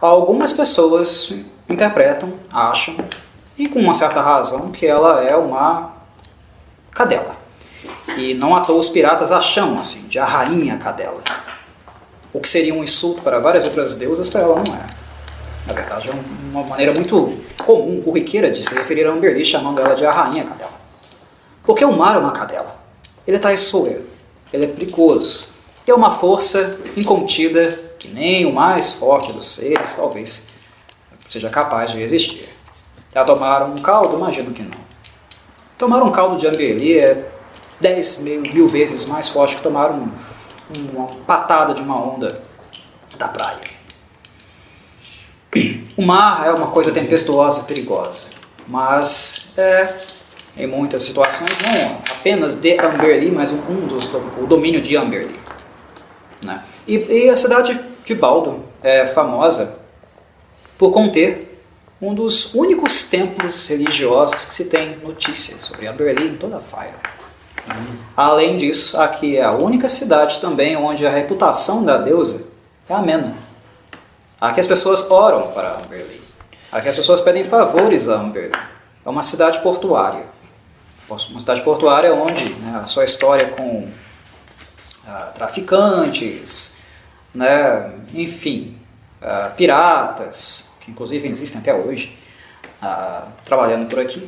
Algumas pessoas interpretam, acham, e com uma certa razão, que ela é uma cadela. E não à toa os piratas a chamam assim, de a rainha cadela. O que seria um insulto para várias outras deusas, para ela não é. Na verdade, é um- uma maneira muito comum, corriqueira de se referir a Amberly, chamando ela de a rainha cadela. Porque o mar é uma cadela. Ele é traiçoeiro, ele é perigoso, e é uma força incontida que nem o mais forte dos seres talvez seja capaz de resistir. Já tomaram um caldo? Imagino que não. Tomar um caldo de Amberly é 10 mil, mil vezes mais forte que tomar um- uma patada de uma onda da praia. O mar é uma coisa tempestuosa e perigosa, mas é, em muitas situações, não apenas de Amberly, mas um, dos, o domínio de Amberly. Né? E, e a cidade de Baldo é famosa por conter um dos únicos templos religiosos que se tem notícia sobre Amberly em toda a Fyre. Além disso, aqui é a única cidade também onde a reputação da deusa é amena. Aqui as pessoas oram para Amberly. Aqui as pessoas pedem favores a Amberly. É uma cidade portuária. Uma cidade portuária onde né, a sua história com ah, traficantes, né, enfim, ah, piratas, que inclusive existem até hoje, ah, trabalhando por aqui.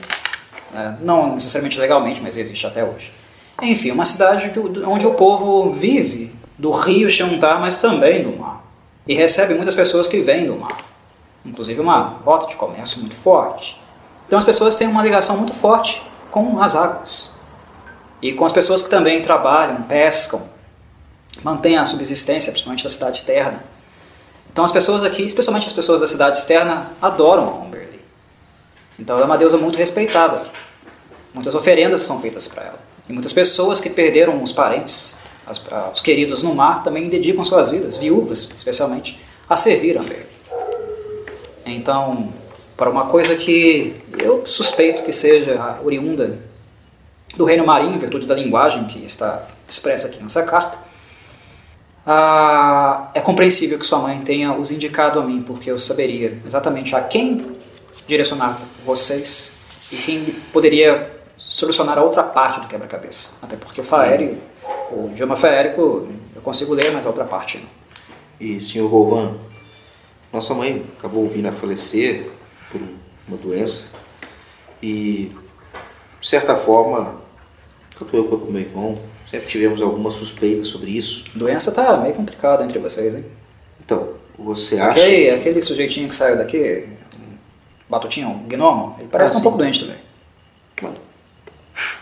né, não necessariamente legalmente, mas existe até hoje. Enfim, uma cidade onde o povo vive do rio Xantar, mas também do mar. E recebe muitas pessoas que vêm do mar. Inclusive uma rota de comércio muito forte. Então as pessoas têm uma ligação muito forte com as águas. E com as pessoas que também trabalham, pescam, mantêm a subsistência, principalmente da cidade externa. Então as pessoas aqui, especialmente as pessoas da cidade externa, adoram a Umberly. Então ela é uma deusa muito respeitada. Muitas oferendas são feitas para ela. E muitas pessoas que perderam os parentes, as- ah, os queridos no mar, também dedicam suas vidas, viúvas especialmente, a servir a Amberly. Então, para uma coisa que eu suspeito que seja oriunda do reino marinho, em virtude da linguagem que está expressa aqui nessa carta, Ah, é compreensível que sua mãe tenha os indicado a mim, porque eu saberia exatamente a quem direcionar vocês e quem poderia solucionar a outra parte do quebra-cabeça. Até porque o faéreo, o idioma faérico, eu consigo ler, mas a outra parte não. E, senhor Golvan, nossa mãe acabou vindo a falecer por uma doença e, de certa forma, tanto eu quanto meu irmão sempre tivemos alguma suspeita sobre isso. A doença tá meio complicada entre vocês, hein? Então, você acha... Aquele, aquele sujeitinho que saiu daqui, Batutinho, um gnomo, ele parece Ah, um sim. pouco doente também. Mano,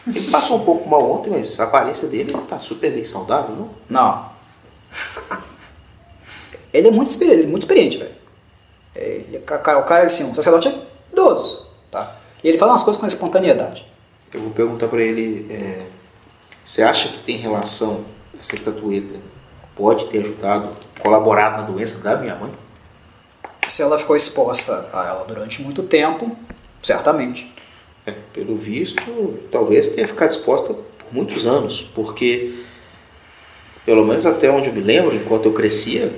Ele passou um pouco mal ontem, mas a aparência dele tá super bem saudável, não? Não. Ele é muito experiente, muito experiente, velho. Ele- O cara, o cara, assim, um sacerdote é idoso, tá? E ele fala umas coisas com espontaneidade. Eu vou perguntar pra ele, é, você acha que tem relação, essa estatueta pode ter ajudado, colaborado na doença da minha mãe? Se ela ficou exposta a ela durante muito tempo, certamente. É, pelo visto, talvez tenha ficado exposta por muitos anos, porque, pelo menos até onde eu me lembro, enquanto eu crescia,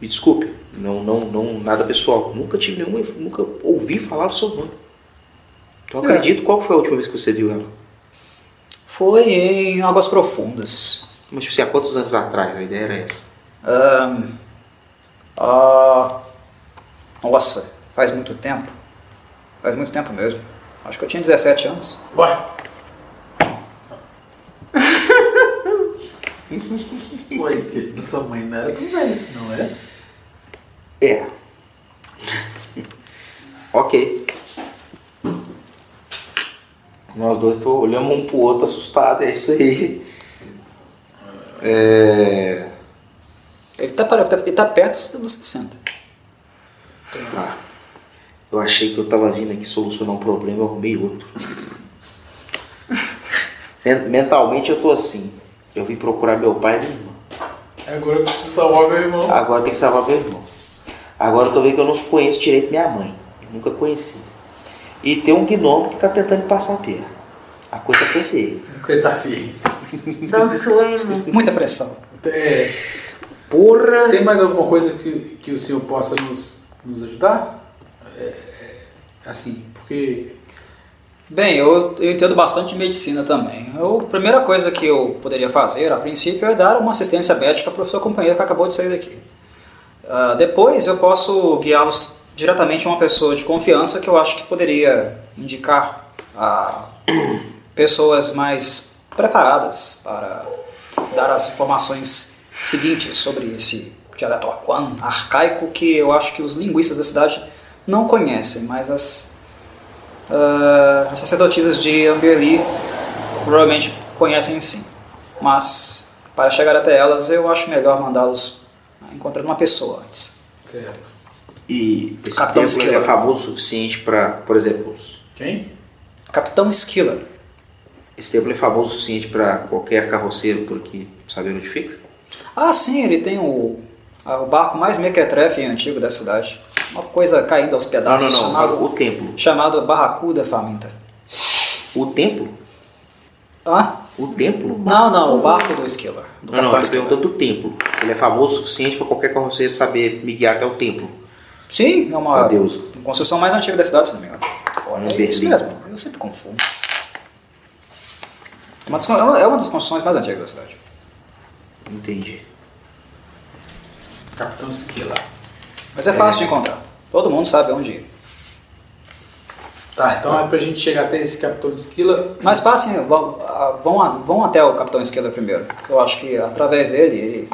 me desculpe, não, não, não, nada pessoal, nunca tive nenhuma, nunca ouvi falar do seu nome. Então É. acredito, qual foi a última vez que você viu ela? Foi em Águas Profundas. Mas tipo assim, há quantos anos atrás? A ideia era essa. Ahn, ah, nossa, faz muito tempo. Faz muito tempo mesmo. Acho que eu tinha 17 anos. Ué. Ué, que da sua mãe não era tão velha assim, não é? É. ok. Nós dois olhamos um pro outro assustado, é isso aí. É. Ele tá, para- ele tá perto dos 60. Tá. Eu achei que eu tava vindo aqui solucionar um problema, eu arrumei outro. Men- Mentalmente eu tô assim. Eu vim procurar meu pai e minha irmã. Agora eu preciso salvar meu irmão. Agora tem que salvar meu irmão. Agora eu tô vendo que eu não conheço direito minha mãe. Eu nunca conheci. E tem um gnomo que tá tentando me passar a perna. A coisa foi feia. Coisa tá feia. Dançou, irmão. Muita pressão. É, Porra! tem mais alguma coisa que, que o senhor possa nos, nos ajudar? É, é, assim, porque Bem, eu, eu entendo bastante de medicina também. Eu, a primeira coisa que eu poderia fazer, a princípio, é dar uma assistência médica para o seu companheiro que acabou de sair daqui. Ah, depois, eu posso guiá-los diretamente a uma pessoa de confiança que eu acho que poderia indicar a pessoas mais preparadas para dar as informações seguintes sobre esse dialeto arcaico que eu acho que os linguistas da cidade não conhecem, mas as ah, as sacerdotisas de Amberli provavelmente conhecem sim. Mas para chegar até elas, eu acho melhor mandá-los encontrar uma pessoa antes. certo. E esse Capitão templo ele Skiller. é famoso o suficiente para, por exemplo, os- Quem? Capitão Skiller. esse templo é famoso o suficiente para qualquer carroceiro por aqui saber onde fica? Ah, sim, ele tem o, o barco mais mequetrefe e antigo da cidade. Uma coisa caindo aos Não, pedaços não, não. chamado, O templo. chamado Barracuda Faminta. O templo? Ah? O templo? Não, não, o barco do Skiller. Do Não, não, eu Skiller. perguntando do templo. Ele é famoso o suficiente para qualquer carroceiro saber me guiar até o templo. Sim, é uma A deusa. construção mais antiga da cidade, se não me engano. Olha, é isso mesmo, eu sempre confundo. É uma das, é uma das construções mais antigas da cidade. Entendi. Capitão Esquila. Mas é fácil de encontrar. Todo mundo sabe onde ir. Tá, então é pra gente chegar até esse Capitão Esquila. Mas passem, vão, ah, vão, vão até o Capitão Skiller primeiro. Eu acho que através dele, ele,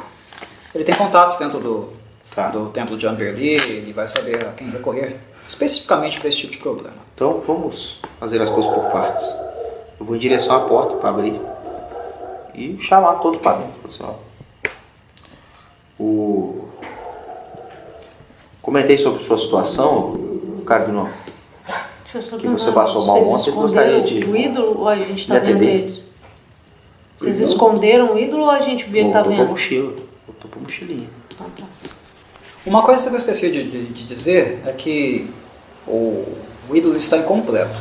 ele tem contatos dentro do, Tá. do templo de Amberli, ele vai saber a quem recorrer especificamente para esse tipo de problema. Então vamos fazer as coisas por partes. Eu vou em direção à porta para abrir e chamar todos para dentro, pessoal. O... Comentei sobre sua situação, Cardinal. Deixa eu só Que você passou mal Vocês ontem, gostaria esconderam de- o ídolo ou a gente tá de vendo eles? Vocês esconderam o ídolo ou a gente vê, tá Voltou pra vendo? mochila. Voltou pra mochilinha. Então tá. Uma coisa que eu esqueci de, de- de dizer é que o, o ídolo está incompleto.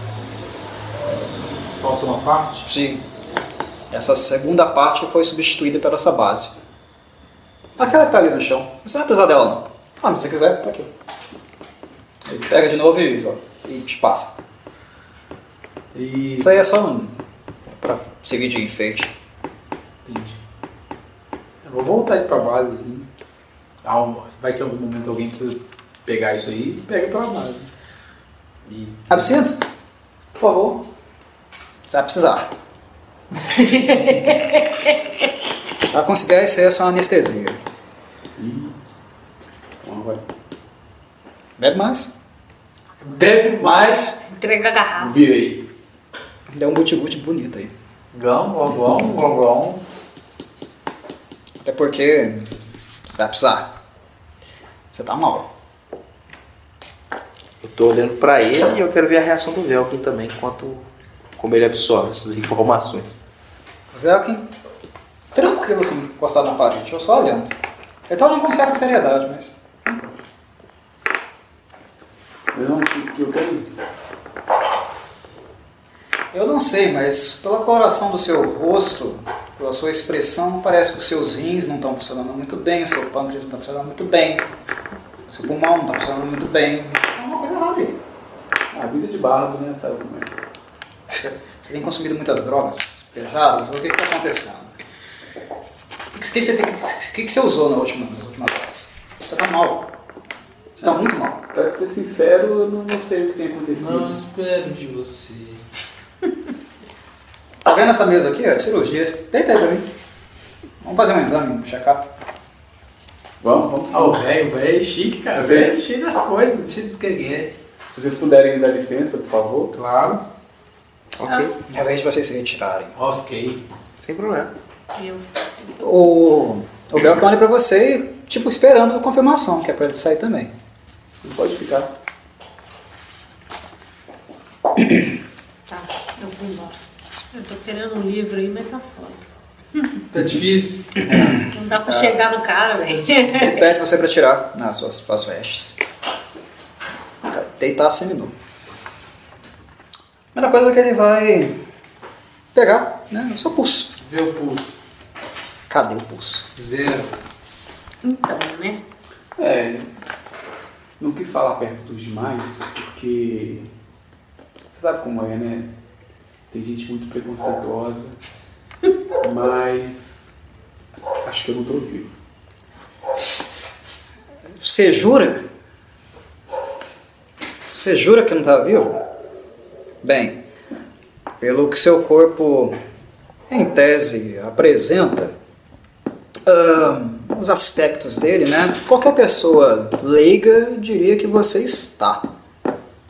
Falta uma parte. Sim. Essa segunda parte foi substituída pela essa base. Aquela que tá ali no chão. Você não vai precisar dela, não. Ah, mas se você quiser, tá aqui. Ele pega de novo e, e te passa. E. Isso aí é só um, pra seguir de enfeite. Entendi. Eu vou voltar aí pra base, assim. Vai que em algum momento alguém precisa pegar isso aí, pega pela base. E. Absinto? Por favor. Você vai precisar. Pra considerar isso aí é só uma anestesia. Então, vai. Bebe mais. Bebe mais. Entrega a garrafa. Virei. Deu um guti-guti bonito aí. Gão, gão, gão, gão. Até porque você vai precisar. Você tá mal. Eu tô olhando pra ele e eu quero ver a reação do Velkin também, enquanto como ele absorve essas informações. O Velkin, tranquilo assim, encostado na parede, eu só olhando. Ele tá olhando com certa seriedade, mas. Eu não, que, que eu quero. Eu não sei, mas pela coloração do seu rosto, pela sua expressão, parece que os seus rins não estão funcionando muito bem, o seu pâncreas não está funcionando muito bem, o seu pulmão não está funcionando muito bem. É uma coisa errada aí. A vida de bardo, né? Sabe como é? Você, você tem consumido muitas drogas pesadas? O que está acontecendo? O que, que, você tem- o que, que você usou na última, nas últimas horas? Você está mal. Você está muito mal. Pra ser sincero, eu não, não sei o que tem acontecido. Não espero de você. Tá vendo essa mesa aqui? É de cirurgia. Deita aí pra mim. Vamos fazer um exame, um check-up. Vamos, vamos. Ah, o velho, o velho é chique, cara. Você? É cheio das coisas, cheio dos que Se vocês puderem me dar licença, por favor. Claro. Ok, É vez de vocês se retirarem. Ok. sem problema. Eu, O, o Belkin olha pra você e, tipo, esperando a confirmação, que é pra ele sair também. Pode ficar. tá, eu vou embora. Eu tô querendo um livro aí, mas tá foda. Tá difícil. Não dá pra chegar no cara, velho. Ele pede você pra tirar as suas, suas vestes. Deitar seminu. Primeira coisa que ele vai pegar, né, é o seu pulso. Vê o pulso. Cadê o pulso? Zero. Então, né? É. Não quis falar perto dos demais, porque. Você sabe como é, né? Tem gente muito preconceituosa. Mas. Acho que eu não tô vivo. Você jura? Você jura que não está vivo? Bem, pelo que seu corpo, em tese, apresenta, ahn, os aspectos dele, né? Qualquer pessoa leiga diria que você está.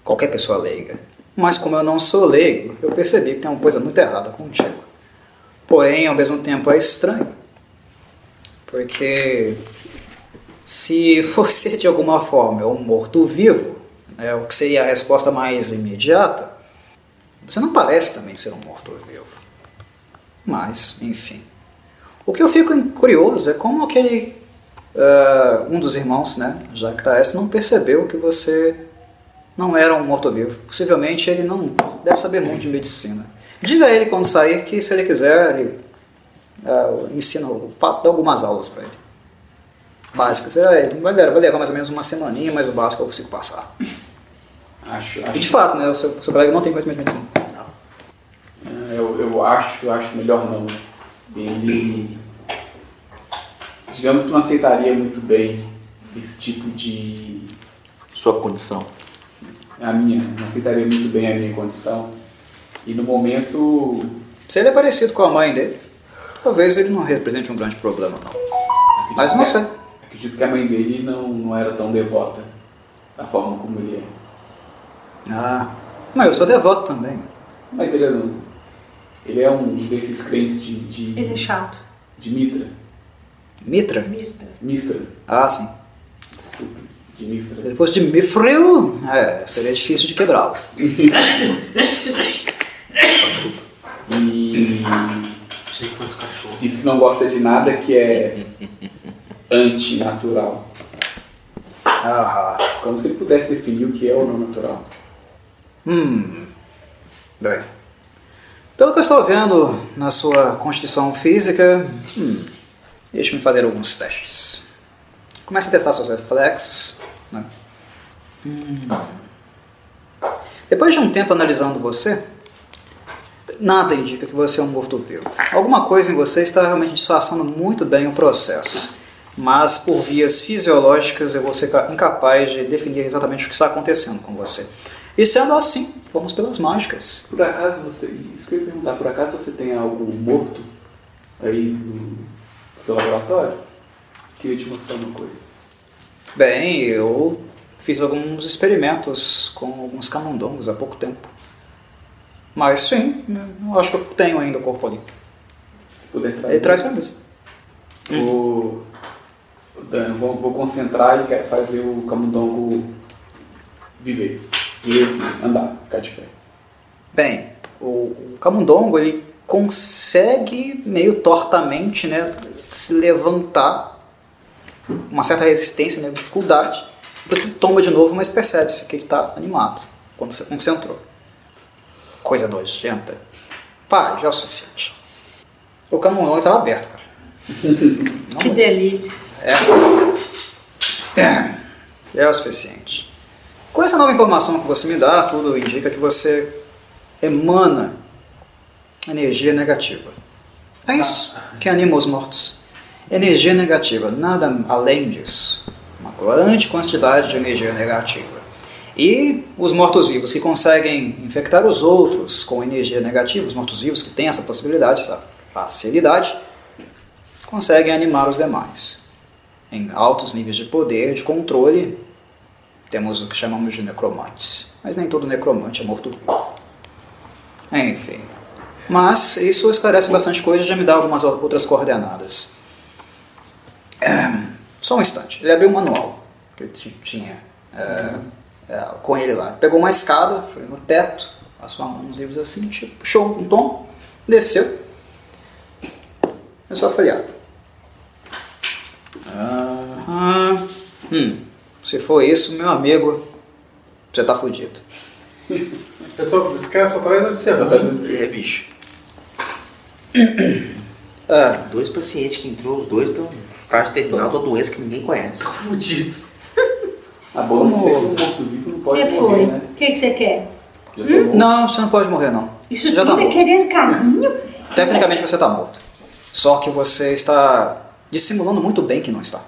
Qualquer pessoa leiga. Mas como eu não sou leigo, eu percebi que tem uma coisa muito errada contigo. Porém, ao mesmo tempo, é estranho. Porque se você de alguma forma é um morto-vivo, né, o que seria a resposta mais imediata, você não parece também ser um morto-vivo. Mas, enfim. O que eu fico curioso é como aquele. ah, um dos irmãos, né, Jacques Taes, não percebeu que você não era um morto-vivo. Possivelmente ele não deve saber muito de medicina. Diga a ele quando sair que, se ele quiser, ele ah, ensina, dá algumas aulas para ele básicas. É, vai, levar, vai levar mais ou menos uma semaninha, mas o básico eu consigo passar. Acho, E de acho, fato, né, o seu, o seu colega não tem conhecimento de medicina. é, eu, eu acho, acho melhor não. Ele. Digamos que não aceitaria muito bem esse tipo de. Sua condição. A minha, não aceitaria muito bem a minha condição. E no momento. Se ele é parecido com a mãe dele, talvez ele não represente um grande problema, não. Mas não sei. Acredito que a mãe dele não, não era tão devota da forma como ele é. Ah, mas eu sou devoto também. Mas ele é, um, ele é um desses crentes de, de, Ele é chato. de Mitra. Mitra? Mista. Mistra, Ah, sim. desculpa. De Se Mistra. ele fosse de Mithril, é, seria difícil de quebrá-lo. E Achei que fosse cachorro. diz que não gosta de nada que é antinatural. Ah, Como se ele pudesse definir o que é ou não natural. hum. Bem, pelo que eu estou vendo na sua constituição física, hum, deixe-me fazer alguns testes. Comece a testar seus reflexos. Né? Depois de um tempo analisando você, nada indica que você é um morto-vivo. Alguma coisa em você está realmente disfarçando muito bem o processo, mas por vias fisiológicas eu vou ser ca- incapaz de definir exatamente o que está acontecendo com você. E sendo assim, vamos pelas mágicas. Por acaso você. Isso que eu ia perguntar, por acaso você tem algum morto aí no seu laboratório? Queria te mostrar uma coisa. Bem, eu fiz alguns experimentos com alguns camundongos há pouco tempo. Mas sim, eu acho que eu tenho ainda o corpo ali. Se puder trazer. Ele traz pra. Vou, Dan, vou, vou concentrar e quero fazer o camundongo viver. E esse andar, ficar de pé. Bem, o, o camundongo ele consegue meio tortamente, né, se levantar, uma certa resistência, né, dificuldade. Depois ele tomba de novo, mas percebe-se que ele está animado quando você concentrou. Coisa nojenta. Pare, já é o suficiente. O camundongo estava aberto, cara. Não Que delícia. É. É. É o suficiente. Com essa nova informação que você me dá, tudo indica que você emana energia negativa. É isso que anima os mortos. Energia negativa, nada além disso. Uma grande quantidade de energia negativa. E os mortos-vivos que conseguem infectar os outros com energia negativa, os mortos-vivos que têm essa possibilidade, essa facilidade, conseguem animar os demais. Em altos níveis de poder, de controle, temos o que chamamos de necromantes. Mas nem todo necromante é morto-vivo. Enfim. Mas isso esclarece bastante coisa e já me dá algumas outras coordenadas. É, só um instante. Ele abriu um manual que ele tinha é, é, com ele lá. Pegou uma escada, foi no teto, passou a mão nos livros assim, tipo, puxou um tom, desceu. É só folhear. Aham. Hum, se for isso, meu amigo, você tá fudido. Pessoal, esse cara só traz observando. É, bicho. Ah, Dois pacientes que entrou, os dois estão estágio terminal da doença que ninguém conhece. Fudido. A boa Como- é um morto-vivo não O pode que morrer, foi? né? O que, que você quer? Tá bom. não, você não pode morrer não. Isso Já tá tudo é morto. querendo carinho? Tecnicamente você está morto. Só que você está dissimulando muito bem que não está.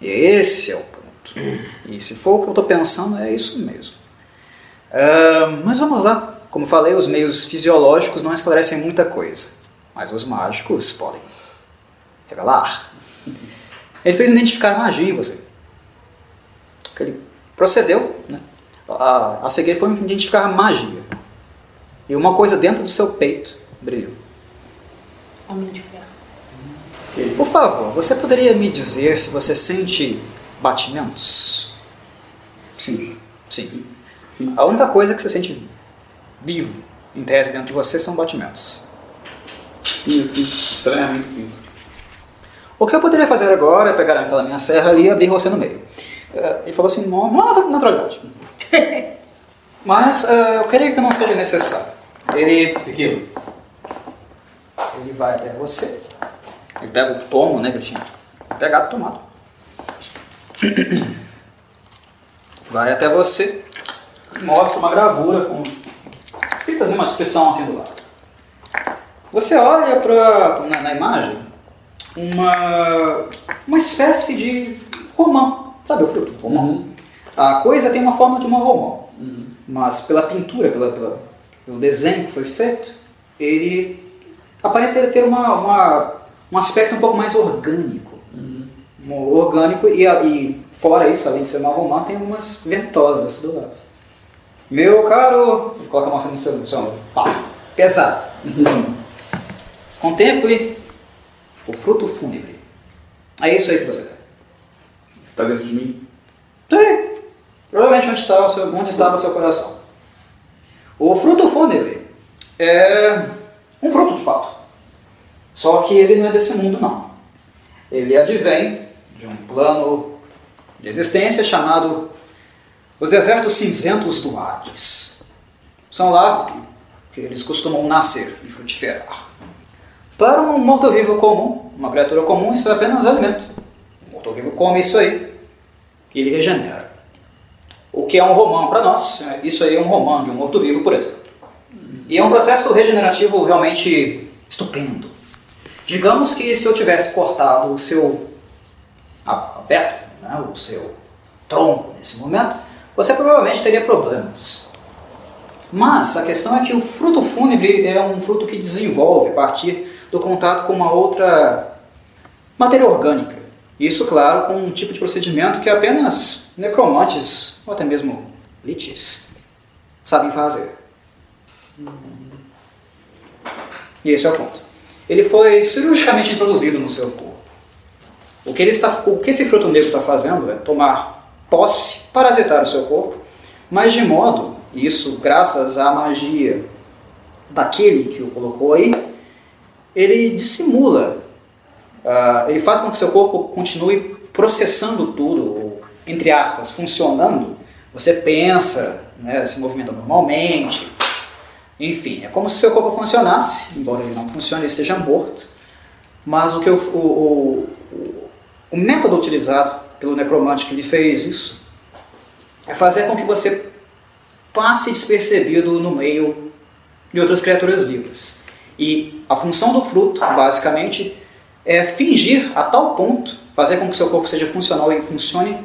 Esse é o ponto. E se for o que eu estou pensando, é isso mesmo. Ah, mas vamos lá. Como falei, os meios fisiológicos não esclarecem muita coisa. Mas os mágicos podem revelar. Ele fez identificar a magia em você. Ele procedeu, né? A, a seguir foi identificar a magia. E uma coisa dentro do seu peito brilhou. Homem de ferro. Por favor, você poderia me dizer se você sente batimentos? Sim, sim. Sim. A única coisa que você sente vivo, em tese, dentro de você são batimentos. Sim, eu sinto. Estranhamente sinto. O que eu poderia fazer agora é pegar aquela minha serra ali e abrir você no meio. Eh, Ele falou assim, "Não, não, naturalidade. Mas eh, eu queria que não seja necessário. Ele Tequila. Ele vai até você. Ele pega o tomo, né, que ele tinha pegado, tomado. Vai até você. Mostra uma gravura com escritas e uma descrição assim do lado. Você olha pra, na, na imagem uma, uma espécie de romã. Sabe o fruto? Romã. A coisa tem uma forma de uma romã. Mas pela pintura, pela, pela- pelo desenho que foi feito, ele aparenta ter uma, uma- um aspecto um pouco mais orgânico. Orgânico e, e fora isso, além de ser uma romã, tem umas ventosas do lado. Meu caro, coloca a mão no seu, no seu ombro. Pá, pesado. Contemple o fruto fúnebre. É isso aí que você quer. Está dentro de mim? Sim. Provavelmente onde estava, o seu, onde estava o seu coração. O fruto fúnebre é um fruto de fato. Só que ele não é desse mundo, não. Ele advém de um plano de existência chamado os desertos cinzentos do Hades. São lá que eles costumam nascer e frutiferar. Para um morto-vivo comum, uma criatura comum, isso é apenas alimento. Um morto-vivo come isso aí e ele regenera. O que é um romão para nós, é, isso aí é um romão de um morto-vivo, por exemplo. E é um processo regenerativo realmente estupendo. Digamos que se eu tivesse cortado o seu aberto, né, o seu tronco nesse momento, você provavelmente teria problemas. Mas a questão é que o fruto fúnebre é um fruto que desenvolve a partir do contato com uma outra matéria orgânica. Isso, claro, com um tipo de procedimento que apenas necromantes, ou até mesmo liches, sabem fazer. E esse é o ponto. Ele foi cirurgicamente introduzido no seu corpo. O que, ele está, o que esse fruto negro está fazendo é tomar posse, parasitar o seu corpo, mas de modo, isso graças à magia daquele que o colocou aí, ele dissimula, uh, ele faz com que seu corpo continue processando tudo, ou, entre aspas, funcionando. Você pensa, né, se movimenta normalmente, enfim, é como se seu corpo funcionasse, embora ele não funcione, ele esteja morto. Mas o que o, o, o, o método utilizado pelo necromante que lhe fez isso é fazer com que você passe despercebido no meio de outras criaturas vivas. E a função do fruto, basicamente, é fingir a tal ponto, fazer com que seu corpo seja funcional e funcione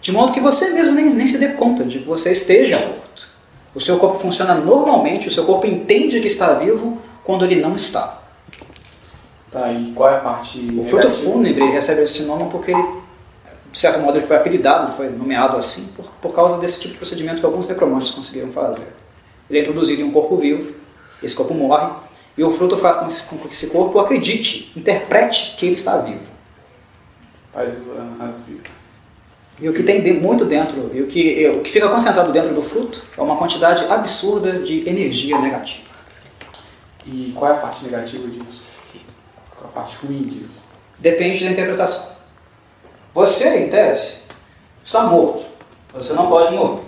de modo que você mesmo nem, nem se dê conta de que você esteja morto. O seu corpo funciona normalmente, o seu corpo entende que está vivo quando ele não está. Tá, e qual é a parte. O fruto negativa? fúnebre recebe esse nome porque ele, de certo modo, ele foi apelidado, ele foi nomeado assim por, por causa desse tipo de procedimento que alguns necromantes conseguiram fazer. Ele é introduzido em um corpo vivo, esse corpo morre, e o fruto faz com que- com que esse corpo acredite, interprete que ele está vivo. Faz as. E o que tem de- muito dentro, e o que, o que fica concentrado dentro do fruto é uma quantidade absurda de energia negativa. E qual é a parte negativa disso? Parte ruim disso? Depende da interpretação. Você, em tese, está morto. Você não pode morrer.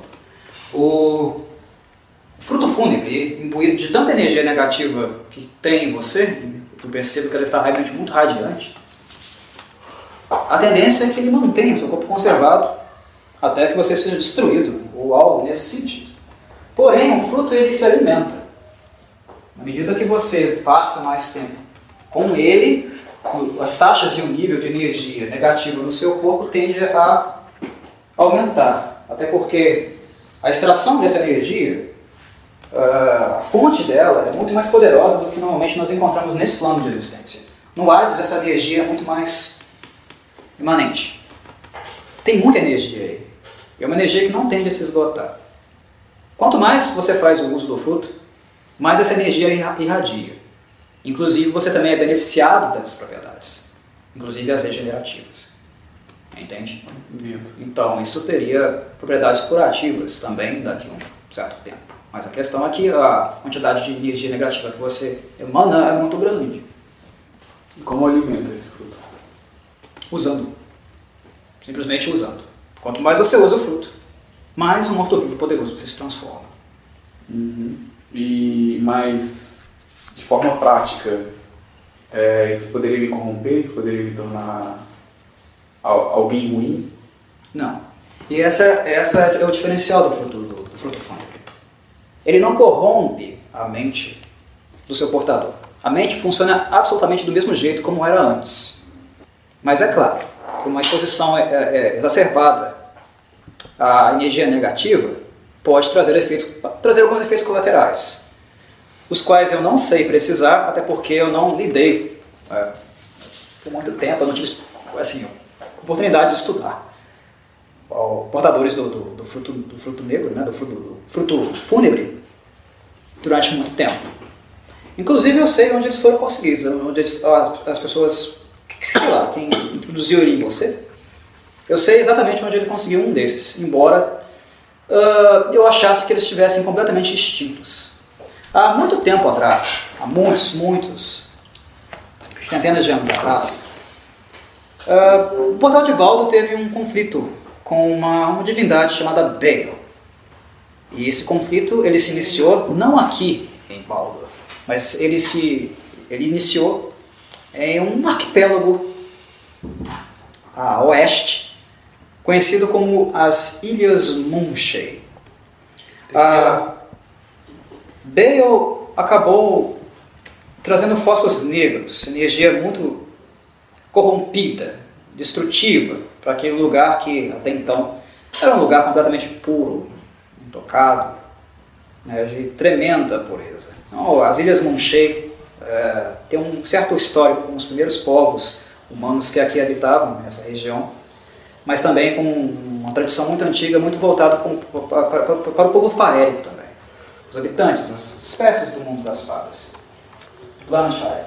O fruto fúnebre, imbuído de tanta energia negativa que tem em você, eu percebo que ela está realmente muito radiante, a tendência é que ele mantenha seu corpo conservado até que você seja destruído, ou algo nesse sentido. Porém, o fruto ele se alimenta. Na medida que você passa mais tempo com ele, as taxas e o nível de energia negativa no seu corpo tende a aumentar. Até porque a extração dessa energia, ah, a fonte dela é muito mais poderosa do que normalmente nós encontramos nesse plano de existência. No Hades, essa energia é muito mais imanente. Tem muita energia aí. É uma energia que não tende a se esgotar. Quanto mais você faz o uso do fruto, mais essa energia irra- irradia. Inclusive, você também é beneficiado dessas propriedades, inclusive as regenerativas. Entende? Dentro. Então, isso teria propriedades curativas também daqui a um certo tempo. Mas a questão é que a quantidade de energia negativa que você emana é muito grande. E como alimenta esse fruto? Usando. Simplesmente usando. Quanto mais você usa o fruto, mais um morto-vivo poderoso você se transforma. Uhum. E mais de forma prática, é, isso poderia me corromper? Poderia me tornar al- alguém ruim? Não. E essa, essa é o diferencial do fruto, do, do fruto fúnebre. Ele não corrompe a mente do seu portador. A mente funciona absolutamente do mesmo jeito como era antes. Mas é claro que uma exposição é, é- é exacerbada à energia negativa pode trazer, efeitos, trazer alguns efeitos colaterais, os quais eu não sei precisar, até porque eu não lidei é, por muito tempo, eu não tive assim, oportunidade de estudar portadores do, do, do fruto, do fruto negro, né, do fruto, do fruto fúnebre, durante muito tempo. Inclusive eu sei onde eles foram conseguidos, onde eles, as pessoas, que- sei lá, quem introduziu ele em você. Eu sei exatamente onde ele conseguiu um desses, embora ah, eu achasse que eles estivessem completamente extintos. Há muito tempo atrás, há muitos, muitos, centenas de anos atrás, ah, o portal de Baldo teve um conflito com uma, uma divindade chamada Baal. E esse conflito ele se iniciou não aqui em Baldo, mas ele se ele iniciou em um arquipélago a oeste, conhecido como as Ilhas Munshei. Ah, Bale acabou trazendo fósseis negros, energia muito corrompida, destrutiva, para aquele lugar que até então era um lugar completamente puro, intocado, né, de tremenda pureza. Então, as Ilhas Munshei é, têm um certo histórico com os primeiros povos humanos que aqui habitavam nessa região, mas também com uma tradição muito antiga, muito voltada com- para, para- para o povo faérico também. Os habitantes, as espécies do mundo das fadas. Fire.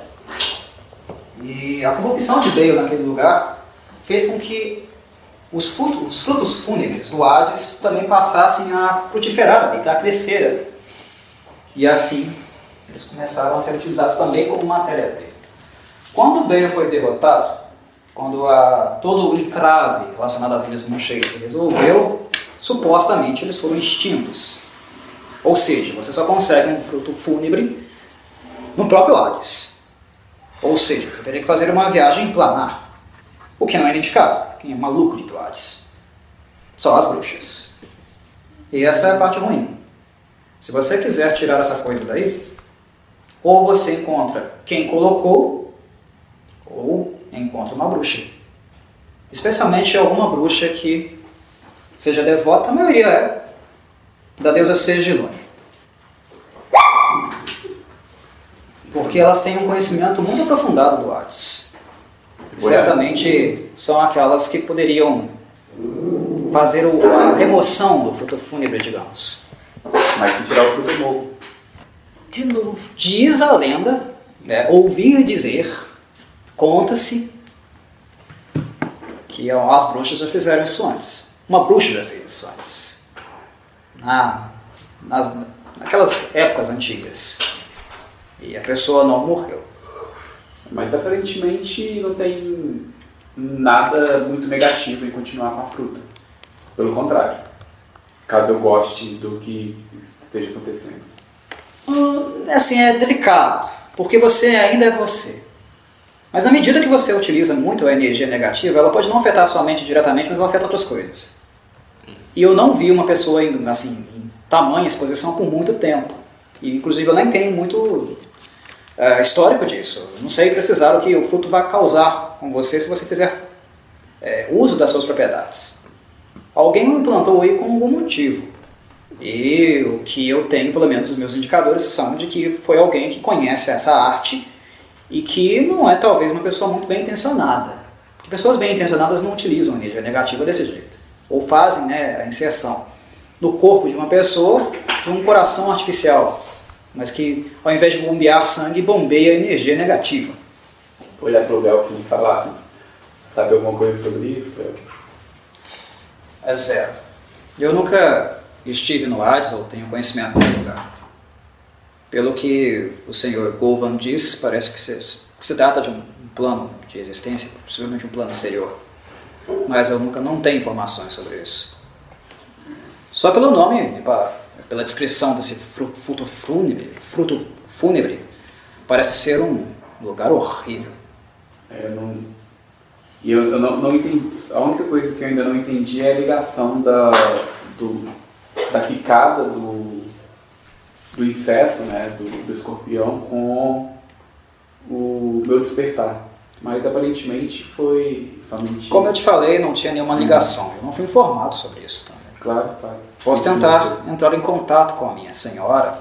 E a corrupção de Bale naquele lugar fez com que os frutos, os frutos fúnebres do Hades também passassem a frutiferar, a crescer. E assim, eles começaram a ser utilizados também como matéria-prima. Quando Bale foi derrotado, quando a, todo o entrave relacionado às Ilhas Monchei se resolveu, supostamente eles foram extintos. Ou seja, você só consegue um fruto fúnebre no próprio Hades. Ou seja, você teria que fazer uma viagem planar, o que não é indicado. Quem é maluco de Hades? Só as bruxas. E essa é a parte ruim. Se você quiser tirar essa coisa daí, ou você encontra quem colocou, ou encontra uma bruxa. Especialmente alguma bruxa que seja devota, a maioria é, da deusa Sergilone. Porque elas têm um conhecimento muito aprofundado do Hades. Certamente são aquelas que poderiam fazer o- a remoção do fruto fúnebre, digamos. Mas se tirar o fruto novo. De novo. Diz a lenda, né, ouvir dizer, conta-se que as bruxas já fizeram isso antes. Uma bruxa já fez isso antes. Na, nas, naquelas épocas antigas. E a pessoa não morreu. Mas aparentemente não tem nada muito negativo em continuar com a fruta. Pelo contrário. Caso eu goste do que esteja acontecendo. Hum, assim, é delicado, porque você ainda é você. Mas à medida que você utiliza muito a energia negativa, ela pode não afetar a sua mente diretamente, mas ela afeta outras coisas. E eu não vi uma pessoa em, assim, em tamanha exposição por muito tempo. E inclusive eu nem tenho muito eh, histórico disso. Eu não sei precisar o que o fruto vai causar com você se você fizer eh, uso das suas propriedades. Alguém implantou aí com algum motivo. E o que eu tenho, pelo menos os meus indicadores, são de que foi alguém que conhece essa arte e que não é talvez uma pessoa muito bem intencionada. Porque pessoas bem intencionadas não utilizam energia negativa desse jeito. Ou fazem né, a inserção no corpo de uma pessoa de um coração artificial, mas que ao invés de bombear sangue, bombeia energia negativa. Olhar pro Velcro e falar, sabe alguma coisa sobre isso, Velcro? É zero. Eu nunca estive no Hades ou tenho conhecimento desse lugar. Pelo que o senhor Govan diz, parece que se, que se trata de um plano de existência, possivelmente um plano exterior. Mas eu nunca não tenho informações sobre isso. Só pelo nome, pela descrição desse fru- fruto fúnebre, fruto fúnebre, parece ser um lugar horrível. É, não, e eu, eu não, não entendi. A única coisa que eu ainda não entendi é a ligação da, do, da picada do, do inseto, né, do, do escorpião, com o meu despertar. Mas aparentemente foi somente. Como eu te falei, não tinha nenhuma ligação. Eu não fui informado sobre isso também. Claro, claro. Posso tentar entrar em contato com a minha senhora,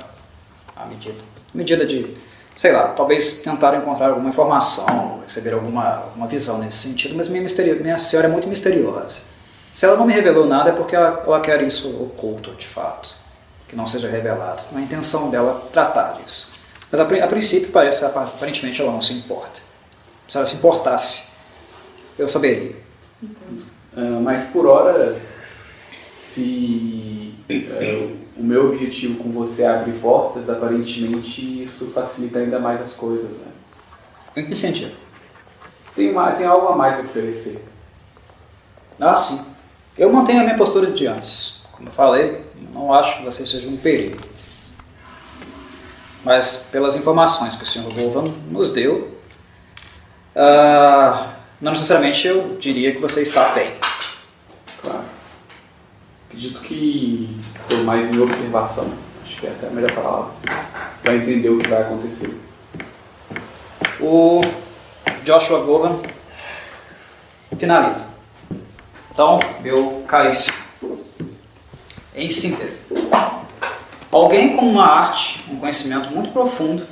à medida, à medida de, sei lá, talvez tentar encontrar alguma informação, receber alguma, alguma visão nesse sentido, mas minha, misteri- minha senhora é muito misteriosa. Se ela não me revelou nada é porque ela, ela quer isso oculto, de fato, que não seja revelado. Não é a intenção dela tratar disso. Mas a, a princípio parece, aparentemente ela não se importa. Se ela se importasse, eu saberia. Ah, mas por hora, se é, o meu objetivo com você é abrir portas, aparentemente isso facilita ainda mais as coisas. Né? Em que sentido? Tem, uma, tem algo a mais a oferecer. Ah, sim. Eu mantenho a minha postura de antes. Como eu falei, não acho que você seja um perigo. Mas pelas informações que o Sr. Govan nos deu, ah, não necessariamente eu diria que você está bem. Claro. Acredito que estou mais em observação. Acho que essa é a melhor palavra. Para entender o que vai acontecer. O Joshua Govan finaliza. Então, meu caríssimo, em síntese, alguém com uma arte, um conhecimento muito profundo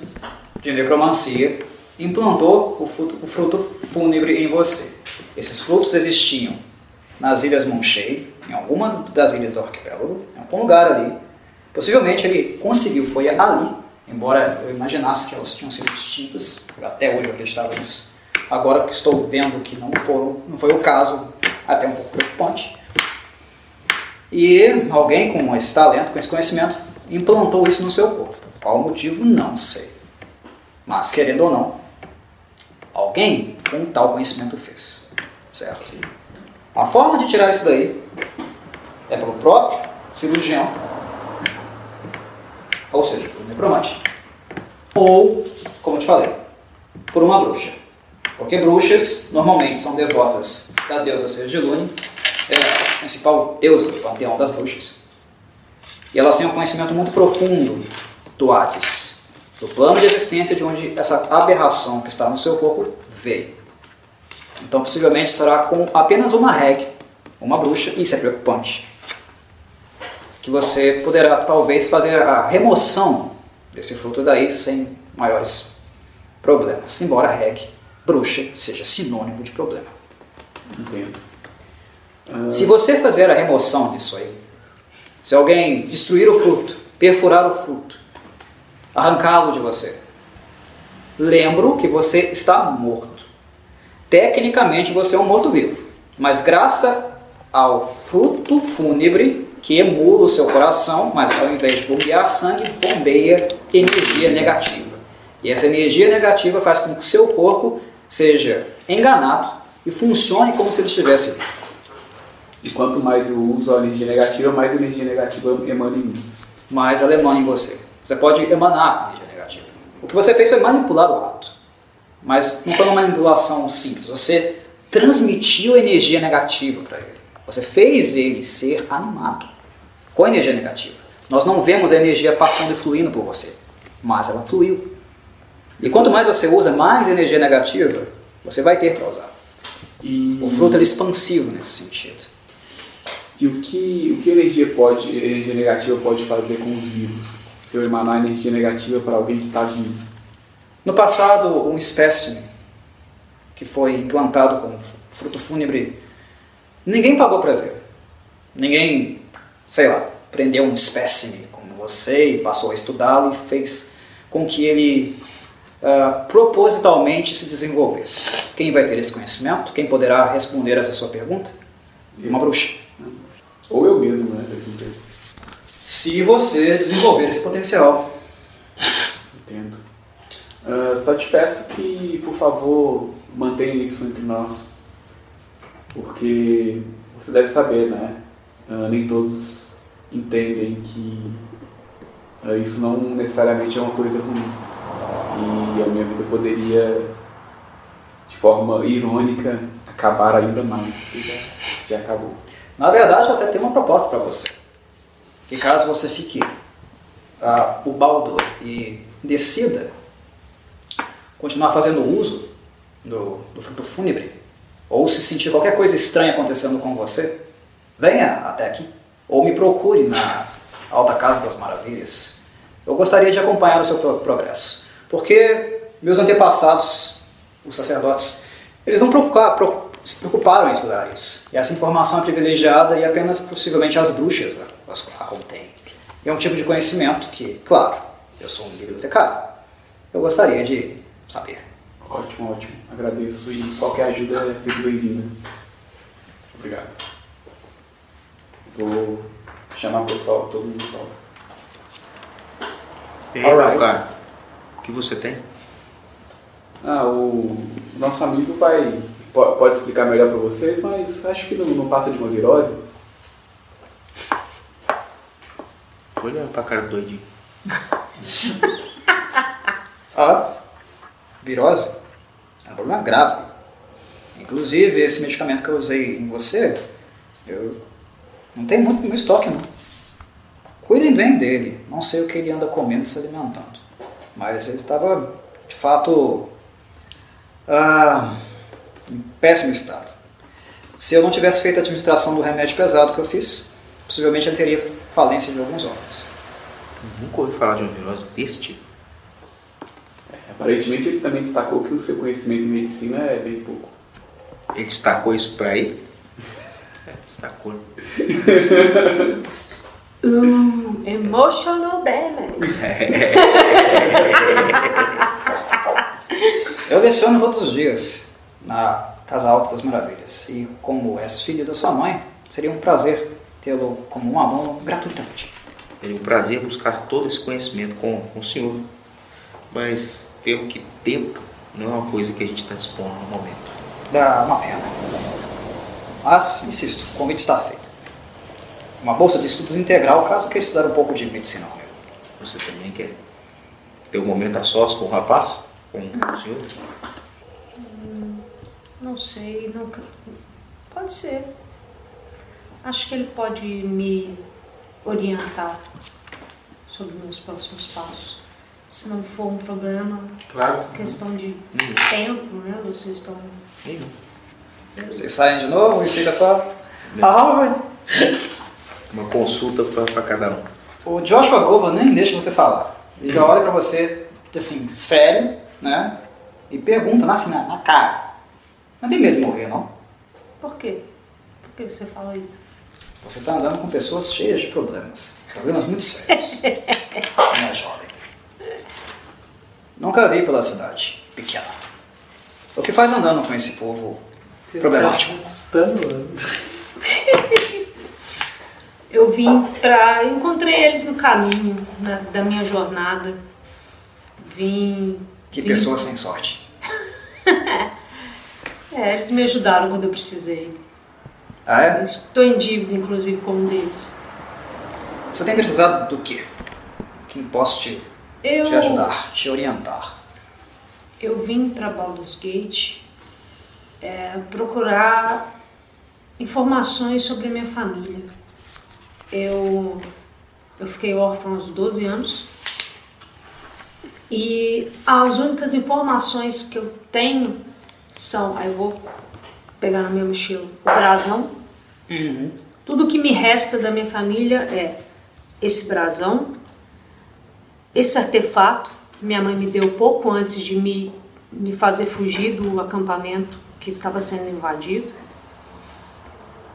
de necromancia, implantou o fruto, o fruto fúnebre em você. Esses frutos existiam nas ilhas Monchei, em alguma das ilhas do arquipélago, em algum lugar ali. Possivelmente ele conseguiu, foi ali, embora eu imaginasse que elas tinham sido extintas, até hoje eu acreditava nisso. Agora que estou vendo que não, foram, não foi o caso, até um pouco preocupante. E alguém com esse talento, com esse conhecimento, implantou isso no seu corpo. Qual o motivo? Não sei. Mas, querendo ou não, alguém com tal conhecimento fez. Certo? A forma de tirar isso daí é pelo próprio cirurgião, ou seja, um necromante, ou, como eu te falei, por uma bruxa. Porque bruxas normalmente são devotas da deusa Sergilune, é a principal deusa do panteão das bruxas. E elas têm um conhecimento muito profundo do Hades, do plano de existência de onde essa aberração que está no seu corpo veio. Então, possivelmente será com apenas uma reg, uma bruxa, isso é preocupante. Que você poderá talvez fazer a remoção desse fruto daí sem maiores problemas, embora reg, bruxa, seja sinônimo de problema. Entendo. Se você fazer a remoção disso aí, se alguém destruir o fruto, perfurar o fruto, arrancá-lo de você, lembro que você está morto. Tecnicamente você é um morto-vivo, mas graças ao fruto fúnebre que emula o seu coração, mas ao invés de bombear sangue, bombeia energia negativa. E essa energia negativa faz com que o seu corpo seja enganado e funcione como se ele estivesse vivo. E quanto mais eu uso a energia negativa, mais energia negativa emana em mim. mais ela emana em você. Você pode emanar energia negativa. O que você fez foi manipular o ato. Mas não foi uma manipulação simples. Você transmitiu energia negativa para ele. Você fez ele ser animado com energia negativa. Nós não vemos a energia passando e fluindo por você, mas ela fluiu. E quanto mais você usa, mais energia negativa você vai ter para usar. E, O fruto é expansivo nesse sentido. e o que, o que energia pode, energia negativa pode fazer com os vivos? Se eu emanar energia negativa para alguém que está vivo. No passado, um espécime que foi implantado como fruto fúnebre, ninguém pagou para ver. Ninguém, sei lá, prendeu um espécime como você e passou a estudá-lo e fez com que ele ah, propositalmente se desenvolvesse. Quem vai ter esse conhecimento? Quem poderá responder essa sua pergunta? Uma bruxa. Ou eu mesmo, né? Se você desenvolver esse potencial. Entendo. Ah, só te peço que, por favor, mantenha isso entre nós. Porque você deve saber, né? Ah, nem todos entendem que ah, isso não necessariamente é uma coisa ruim. E a minha vida poderia, de forma irônica, acabar ainda mais já, já acabou. Na verdade, eu até tenho uma proposta para você. Que caso você fique ah, o baldo e decida continuar fazendo uso do, do fruto fúnebre, ou se sentir qualquer coisa estranha acontecendo com você, venha até aqui. Ou me procure na Alta Casa das Maravilhas. Eu gostaria de acompanhar o seu pro- progresso. Porque meus antepassados, os sacerdotes, eles não preocupa- pro- se preocuparam em estudar isso. E essa informação é privilegiada e apenas possivelmente as bruxas contêm. E é um tipo de conhecimento que, claro, eu sou um bibliotecário. Eu gostaria de saber. Ótimo, ótimo. Agradeço e qualquer ajuda é sempre bem-vinda. Obrigado. Vou chamar o pessoal, todo mundo de volta. E aí, Alright. meu cara, o que você tem? Ah, o nosso amigo vai po- pode explicar melhor para vocês, mas acho que não, não passa de uma virose. Olha pra cara do doidinho. A virose é um problema grave Inclusive, esse medicamento que eu usei em você, eu não tem muito no meu estoque, não. Cuidem bem dele. Não sei o que ele anda comendo e se alimentando. Mas ele estava, de fato, ah, em péssimo estado. Se eu não tivesse feito a administração do remédio pesado que eu fiz, possivelmente ele teria falência de alguns órgãos. Nunca ouvi falar de uma virose desse tipo. Aparentemente ele também destacou que o seu conhecimento em medicina é bem pouco. Ele destacou isso pra ele? Destacou. Hum, emotional damage. Eu leciono todos os dias na Casa Alta das Maravilhas. E como és filho da sua mãe, seria um prazer tê-lo como um aluno gratuitamente. Seria um prazer buscar todo esse conhecimento com, com o senhor. Mas temo que tempo não é uma coisa que a gente está dispondo no momento. Dá uma pena. Mas, insisto, o convite está feito. Uma bolsa de estudos integral caso queira estudar um pouco de medicina. Você também quer ter um momento a sós com o rapaz? Com o senhor? Não sei, nunca. Pode ser. Acho que ele pode me orientar sobre meus próximos passos. Se não for um problema, Claro. questão de Hum. tempo, né? Vocês estão. Nenhum. Vocês saem de novo e fica só. Ah, Uma consulta para cada um. O Joshua Gova nem deixa você falar. Ele já olha pra você, assim, sério, né? E pergunta, assim, na, na cara. Não tem medo de morrer, não? Por quê? Por que você fala isso? Você tá andando com pessoas cheias de problemas. Problemas muito sérios. Não é jovem. Nunca vi pela cidade. Pequena. O que faz andando com esse povo problemático? Estando. Eu vim pra. Encontrei eles no caminho na- da minha jornada. Vim. Que vim- pessoas sem sorte. É, eles me ajudaram quando eu precisei. Ah, é? Estou em dívida, inclusive, com um deles. Você tem precisado do quê? Quem posso te, Eu, te ajudar, te orientar? eu vim para Baldur's Gate é, procurar informações sobre a minha família. Eu, eu fiquei órfã aos 12 anos e as únicas informações que eu tenho são, aí eu vou pegar na minha mochila, o brasão, Tudo que me resta da minha família é esse brasão, esse artefato que minha mãe me deu pouco antes de me, me fazer fugir do acampamento que estava sendo invadido.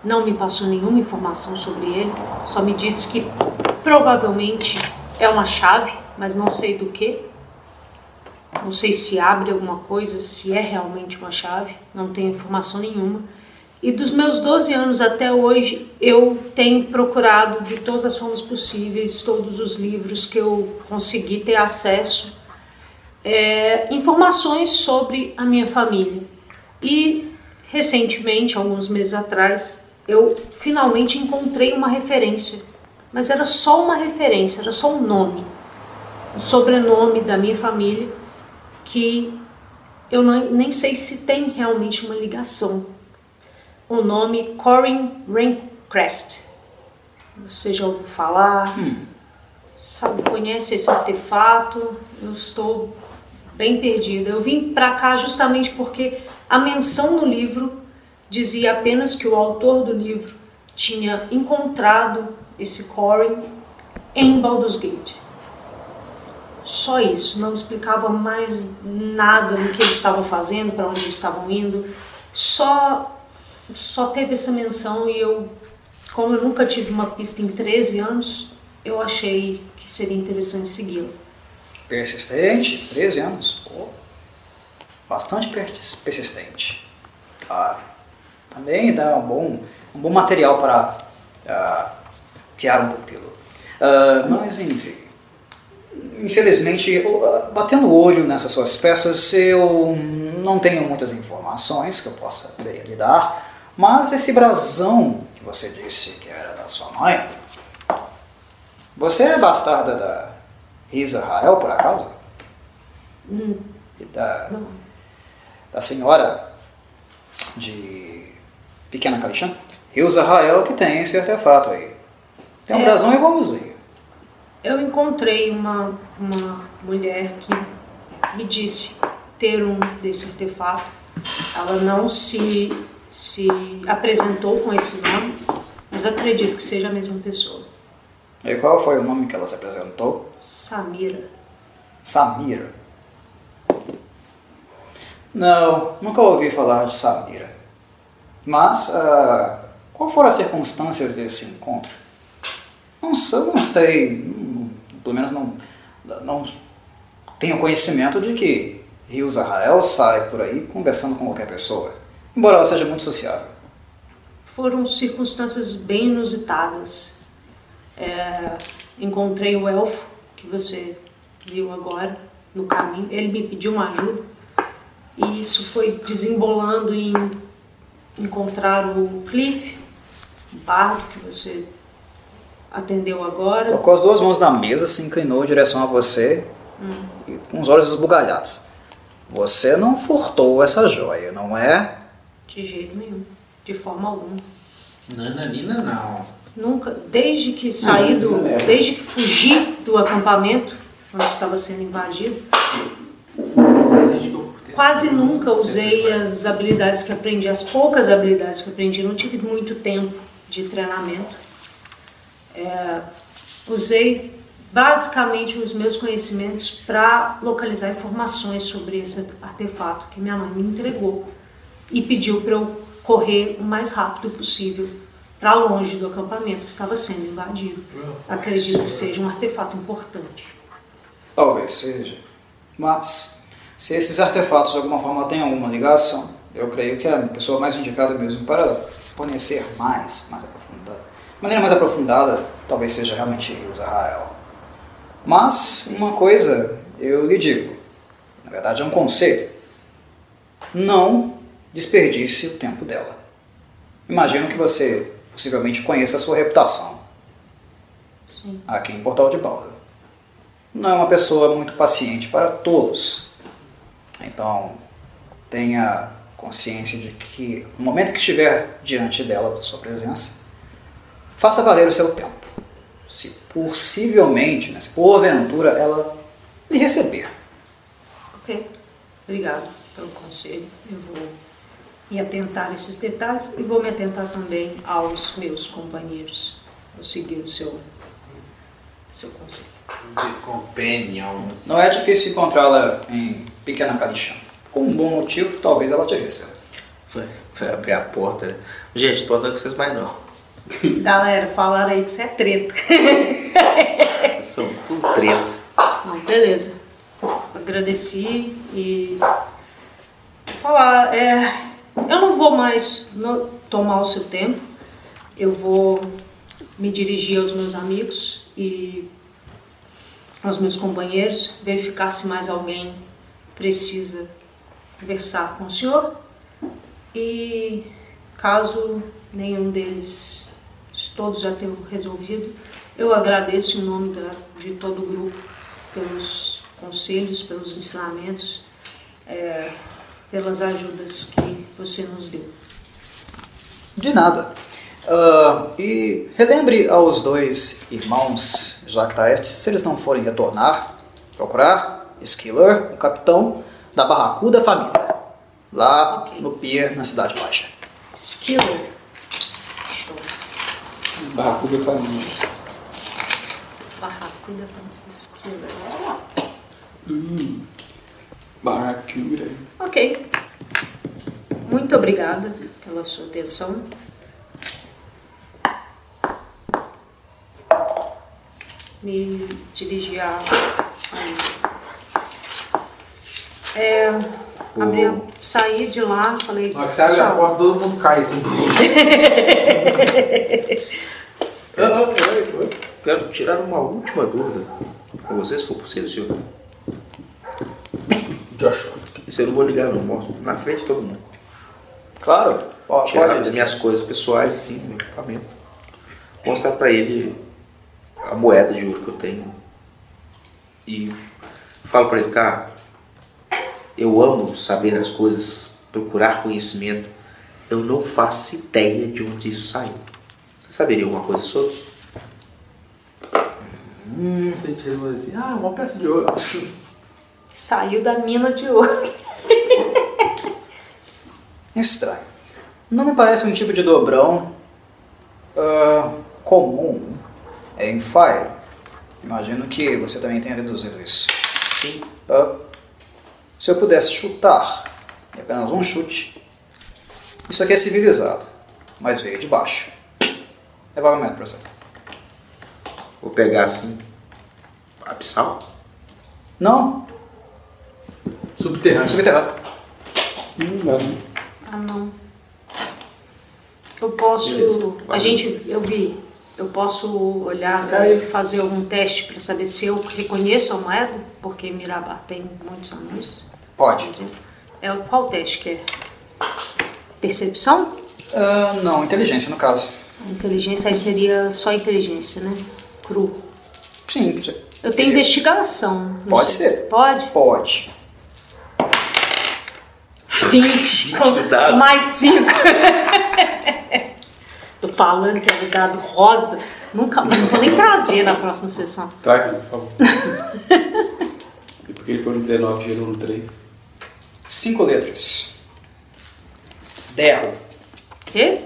Não me passou nenhuma informação sobre ele, só me disse que provavelmente é uma chave, mas não sei do que. Não sei se abre alguma coisa, se é realmente uma chave, não tenho informação nenhuma. E dos meus 12 anos até hoje, eu tenho procurado de todas as formas possíveis, todos os livros que eu consegui ter acesso, é, informações sobre a minha família. E recentemente, alguns meses atrás, eu finalmente encontrei uma referência, mas era só uma referência, era só um nome, o sobrenome da minha família, que eu não, nem sei se tem realmente uma ligação o nome Corin Raincrest. Você já ouviu falar? Sabe, conhece esse artefato? Eu estou bem perdida. Eu vim para cá justamente porque a menção no livro dizia apenas que o autor do livro tinha encontrado esse Corin em Baldur's Gate. Só isso, não explicava mais nada do que eles estavam fazendo, para onde eles estavam indo. Só só teve essa menção e eu, como eu nunca tive uma pista em 13 anos, eu achei que seria interessante segui-la. Persistente, 13 anos. Pô, bastante persis- persistente. Ah, também dá um bom, um bom material para ah, criar um pupilo. Ah, mas enfim. Infelizmente, ah, batendo o olho nessas suas peças, eu não tenho muitas informações que eu possa poderia lhe dar. Mas esse brasão que você disse que era da sua mãe, você é bastarda da Risa Rael, por acaso? Hum, E da, não. da senhora de Pequena Kalixan? Rios Arrael que tem esse artefato aí. Tem um É. brasão igual museu. Eu encontrei uma, uma mulher que me disse ter um desse artefato. Ela não se, se apresentou com esse nome, mas acredito que seja a mesma pessoa. E qual foi o nome que ela se apresentou? Samira. Samira. Não, nunca ouvi falar de Samira. Mas, ah, qual foram as circunstâncias desse encontro? Não sei, não sei pelo menos não, não tenho conhecimento de que Rios Arrael sai por aí conversando com qualquer pessoa, embora ela seja muito sociável. Foram circunstâncias bem inusitadas. É, encontrei o elfo que você viu agora no caminho. Ele me pediu uma ajuda e isso foi desembolando em encontrar o Cliff, o bardo que você atendeu agora. Colocou as duas mãos na mesa, se inclinou em direção a você, e com os olhos esbugalhados. Você não furtou essa joia, não é? De jeito nenhum, de forma alguma. Nananina não. Nunca, desde que saí do, desde que fugi do acampamento, onde estava sendo invadido, Desde que eu furtei. quase nunca usei as habilidades que aprendi, as poucas habilidades que aprendi. Não tive muito tempo de treinamento. É, usei basicamente os meus conhecimentos para localizar informações sobre esse artefato que minha mãe me entregou e pediu para eu correr o mais rápido possível para longe do acampamento que estava sendo invadido. Acredito que seja um artefato importante. Talvez seja. Mas, se esses artefatos de alguma forma têm alguma ligação, eu creio que é a pessoa mais indicada mesmo para conhecer mais, mais aprofundada. De maneira mais aprofundada, talvez seja realmente Rios Arrael. Mas, uma coisa eu lhe digo, na verdade é um conselho. Não desperdice o tempo dela. Imagino que você possivelmente conheça a sua reputação Sim. aqui em Portal de Balda. Não é uma pessoa muito paciente para todos. Então, tenha consciência de que no momento que estiver diante dela, da sua presença, faça valer o seu tempo. Se possivelmente, né, se porventura ela lhe receber. Ok, obrigado pelo conselho. Eu vou me atentar esses detalhes e vou me atentar também aos meus companheiros. Vou seguir o seu, seu conselho. The Companion. Não é difícil encontrá-la em Pequena Calixã. Com um bom motivo, talvez ela te receba. Vai, vai abrir a porta. Gente, tô andando com vocês mais não. Galera, falaram aí que isso é treta. São tudo treta. Não, beleza. Agradeci e falar, é, eu não vou mais no- tomar o seu tempo. Eu vou me dirigir aos meus amigos e aos meus companheiros, verificar se mais alguém precisa conversar com o senhor. E caso nenhum deles, todos já tenham resolvido, eu agradeço em nome de todo o grupo pelos conselhos, pelos ensinamentos, é, pelas ajudas que você nos deu. De nada. Ah, e relembre aos dois irmãos Jactaestes, se eles não forem retornar, procurar Skiller, o capitão da Barracuda Família, lá Ok. no pier na Cidade Baixa. Skiller. Show. Barracuda família. Barracuda Skiller. Barracuda. Ok. Muito obrigada pela sua atenção. Me dirigi a sair. É, abri a, saí de lá, falei. Na hora que você abre a "Pessoal, porta, todo mundo cai assim. Ah, ah, foi, foi. Quero tirar uma última dúvida com vocês, se for possível, senhor. Joshua. Isso eu não vou ligar, não. Mostro na frente de todo mundo. Claro, po- Tirar pode as dizer. minhas coisas pessoais, assim, meu equipamento. Mostrar pra ele a moeda de ouro que eu tenho. E falo pra ele, cara, eu amo saber as coisas, procurar conhecimento. eu não faço ideia de onde isso saiu. Você saberia alguma coisa sobre? Hum, se a gente resolve assim, ah, uma peça de ouro. Saiu da mina de ouro. Estranho. Não me parece um tipo de dobrão ah, comum em Fire. Imagino que você também tenha deduzido isso. Sim. Ah, se eu pudesse chutar, é apenas um chute, isso aqui é civilizado, mas veio de baixo. Leva momento, professor. Vou pegar assim. Abissal? Não, Subterrâneo. subterrâneo. Não. Ah, não. Eu posso. Beleza. A gente. Eu vi. Eu posso olhar e fazer algum teste para saber se eu reconheço a moeda, porque Mirabá tem muitos anões. Pode. É, qual teste que é? Percepção? Ah, não, inteligência no caso. Inteligência aí seria só inteligência, né? Cru. Sim, você- Eu tenho investigação. Pode sei. ser. Pode? pode. 20. de dado. Mais 5. Tô falando que é o dado rosa. Nunca, não vou nem trazer na próxima sessão. Traz, por favor. e porque ele foi no 19 gerou no 3. Cinco letras. Derro. Quê?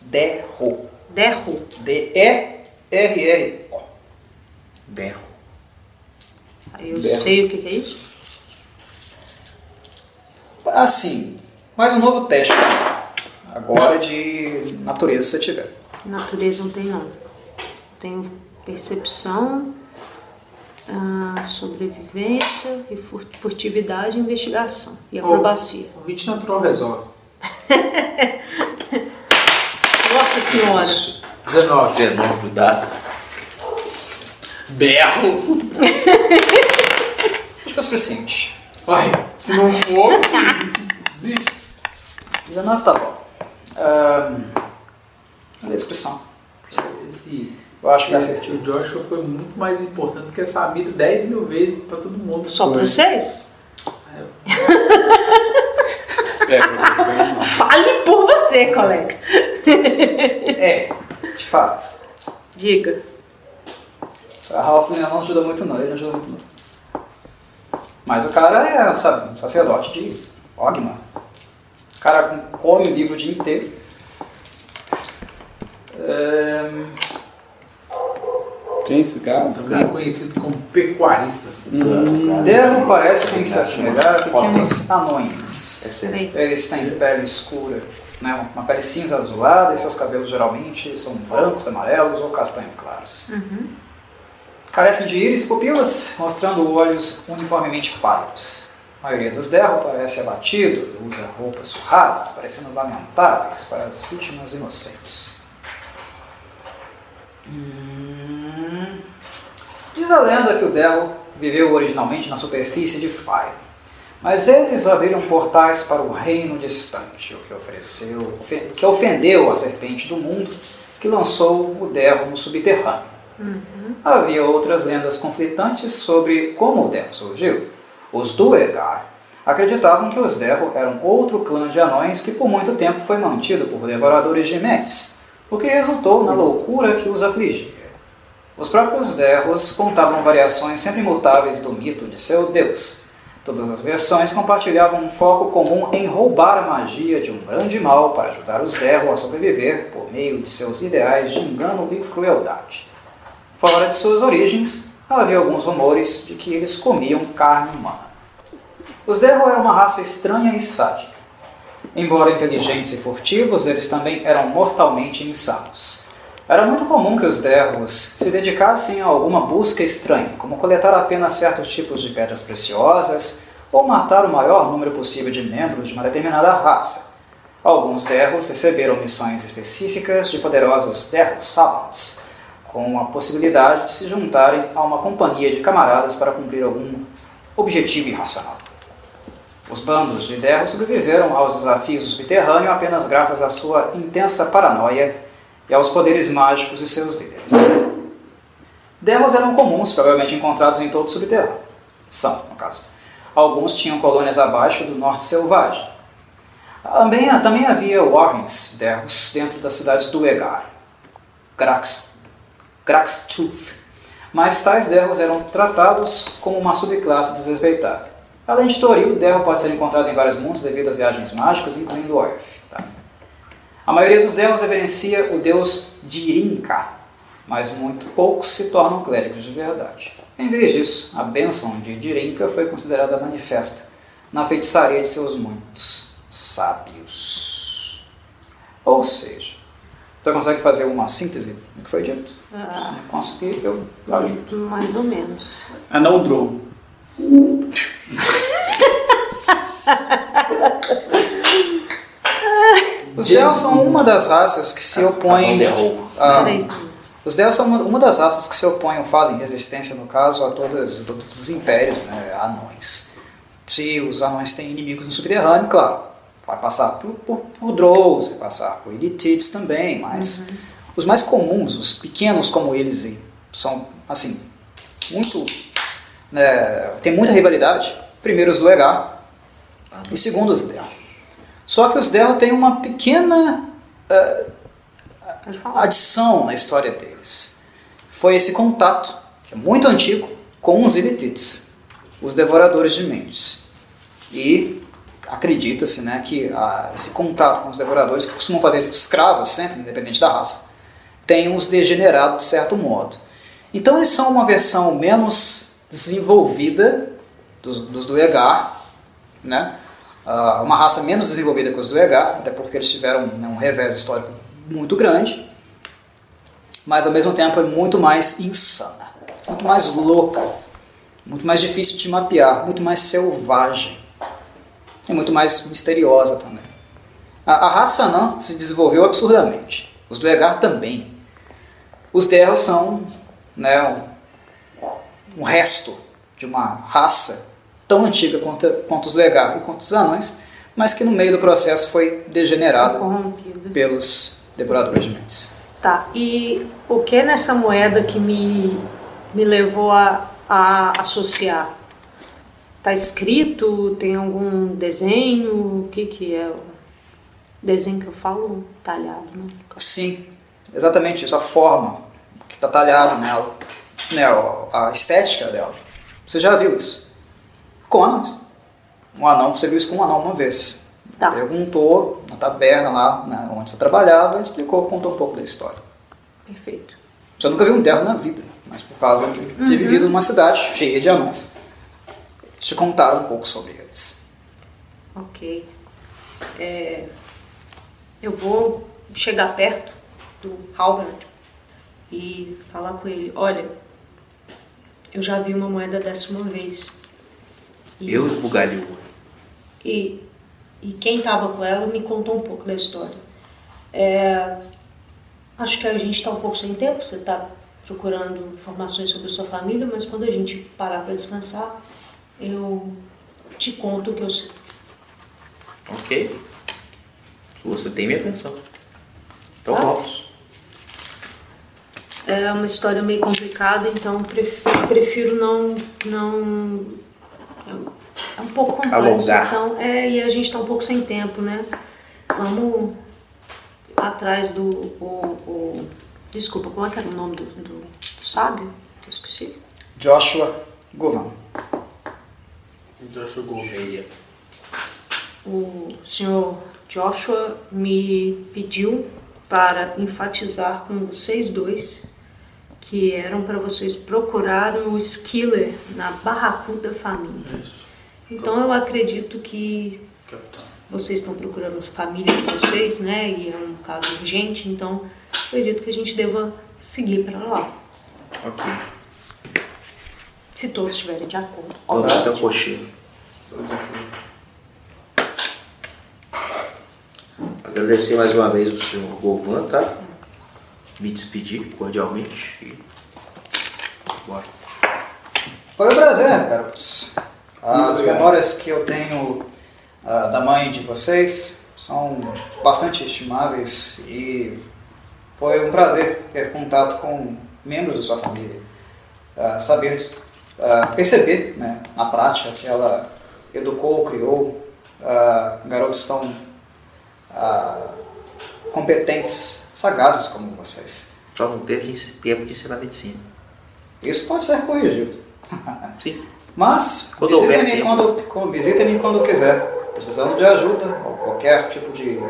Derro. Derro. D-E-R-R-O. Berro. Aí eu Derro. sei o que, que é isso. Assim, mais um novo teste. Agora de natureza se tiver. Natureza não tem não. Tenho percepção, ah, sobrevivência, e fur- furtividade e investigação. E acrobacia. O 20 natural resolve. Nossa senhora! 19. 19 dado. Berro. Acho que é o suficiente. Vai, se não for, desiste. 19 tá bom. Ahn, Cadê a descrição? Esse, Eu acho que é assertivo. o Joshua foi muito mais importante que essa Mita 10 mil vezes pra todo mundo. Só pra vocês? É, você. Fale por você, colega. É, de fato. Diga. A Ralph não ajuda muito não, ele não ajuda muito não. Mas o cara é, sabe, um sacerdote de Ogma. O cara come o livro o dia inteiro. Quem é esse cara? Também conhecido como pecuaristas. Derro parecem se assemelhar a pequenos anões. É Peraí. Eles têm pele escura, né? uma pele cinza azulada e seus cabelos geralmente são brancos, amarelos ou castanho claros. Carecem de íris e pupilas, mostrando olhos uniformemente pálidos. A maioria dos derro parece abatido usa roupas surradas, parecendo lamentáveis para as vítimas inocentes. Hum. Diz a lenda que o Derro viveu originalmente na superfície de Fire, mas eles abriram portais para o reino distante, o que ofereceu, ofe- o que ofendeu a serpente do mundo, que lançou o Derro no subterrâneo. Havia outras lendas conflitantes sobre como o Derro surgiu. Os Duergar acreditavam que os Derro eram outro clã de anões que por muito tempo foi mantido por devoradores de mentes, o que resultou na loucura que os afligia. Os próprios Derros contavam variações sempre imutáveis do mito de seu deus. Todas as versões compartilhavam um foco comum em roubar a magia de um grande mal para ajudar os Derro a sobreviver por meio de seus ideais de engano e crueldade. Fora de suas origens, havia alguns rumores de que eles comiam carne humana. Os Derro eram uma raça estranha e sádica. Embora inteligentes e furtivos, eles também eram mortalmente insanos. Era muito comum que os Derros se dedicassem a alguma busca estranha, como coletar apenas certos tipos de pedras preciosas ou matar o maior número possível de membros de uma determinada raça. Alguns Derros receberam missões específicas de poderosos Derros Savants, com a possibilidade de se juntarem a uma companhia de camaradas para cumprir algum objetivo irracional. Os bandos de Derro sobreviveram aos desafios do subterrâneo apenas graças à sua intensa paranoia e aos poderes mágicos de seus líderes. Derros eram comuns, provavelmente encontrados em todo o subterrâneo. São, no caso. Alguns tinham colônias abaixo do norte selvagem. Também, também havia Warrens, derros, dentro das cidades do Egar, Grax, Graxtooth, mas tais derros eram tratados como uma subclasse desrespeitada. Além de Toril, o derro pode ser encontrado em vários mundos devido a viagens mágicas, incluindo Orf. Tá? A maioria dos derros reverencia o deus Dirinka, mas muito poucos se tornam clérigos de verdade. Em vez disso, a bênção de Dirinka foi considerada manifesta na feitiçaria de seus muitos sábios. Ou seja, você consegue fazer uma síntese do que foi dito? Ah, Se conseguir, eu eu ajudo. mais ou menos. Anão Drow. Os Del são uma das raças que se opõem. a- os Del são uma, uma das raças que se opõem ou fazem resistência, no caso, a todas, todos os impérios né, anões. Se os anões têm inimigos no subterrâneo, claro, vai passar por, por, por Drows, vai passar por Elitites também, mas os mais comuns, os pequenos como eles, são, assim, muito. Né, tem muita rivalidade. Primeiro os do Egar e segundo os Del. Só que os Del têm uma pequena eh, falar. adição na história deles. Foi esse contato, que é muito antigo, com os Elitites, os devoradores de mentes. E acredita-se né, que ah, esse contato com os devoradores, que costumam fazer escravos sempre, independente da raça, tem os degenerado de certo modo. Então eles são uma versão menos desenvolvida dos, dos do Egar, né? Ah, uma raça menos desenvolvida que os do Egar, até porque eles tiveram né, um revés histórico muito grande, mas ao mesmo tempo é muito mais insana, muito mais louca, muito mais difícil de mapear, muito mais selvagem e muito mais misteriosa também. A, a raça não se desenvolveu absurdamente, os do Egar também. Os Derros são né, um, um resto de uma raça tão antiga quanto, quanto os do Egar e quanto os anões, mas que no meio do processo foi degenerada pelos devoradores de mentes. Tá, e o que nessa moeda que me, me levou a, a associar? Tá escrito? Tem algum desenho? O que que é o desenho que eu falo? Talhado, né? Sim, exatamente isso, a forma está talhado nela, né, a estética dela. Você já viu isso? Com anões. Um anão, você viu isso com um anão uma vez. Tá. Perguntou na taberna lá né, onde você trabalhava, ele explicou, contou um pouco da história. Perfeito. Você nunca viu um terro na vida, mas por causa de ter vivido numa cidade cheia de anões, te contaram um pouco sobre eles. Ok. É, eu vou chegar perto do Halbrand e falar com ele, olha, eu já vi uma moeda dessa uma vez. E, Eu esbugalho. e, e quem estava com ela me contou um pouco da história. É, acho que a gente está um pouco sem tempo, você está procurando informações sobre sua família, mas quando a gente parar para descansar, eu te conto o que eu sei. Ok. Você tem minha atenção. Então Ah. vamos. É uma história meio complicada, então prefiro, prefiro não. não é um pouco complexo. Alongar. Então, é, e a gente está um pouco sem tempo, né? Vamos atrás do. O, o- desculpa, como é que era o nome do, do, do sábio? Que eu esqueci. Joshua Govan. Joshua Gouveia. O senhor Joshua me pediu para enfatizar com vocês dois que eram para vocês procurarem o Skiller na Barracuda Família. Isso. Então eu acredito que Capitão. vocês estão procurando a família de vocês, né? E é um caso urgente, então acredito que a gente deva seguir para lá. Ok. Se todos estiverem de acordo. Vamos até o cocheiro. Agradecer mais uma vez o senhor Govan, tá? Me despedir cordialmente e. Bora. Foi um prazer, garotos. As memórias que eu tenho ah, da mãe de vocês são bastante estimáveis e foi um prazer ter contato com membros da sua família. Ah, saber, ah, perceber né, na prática que ela educou, criou garotos tão competentes, sagazes como vocês. Só não teve de- tempo de ensinar medicina. Isso pode ser corrigido. Sim. Mas tempo. quando, visitem-me quando quiser. Precisando de ajuda ou qualquer tipo de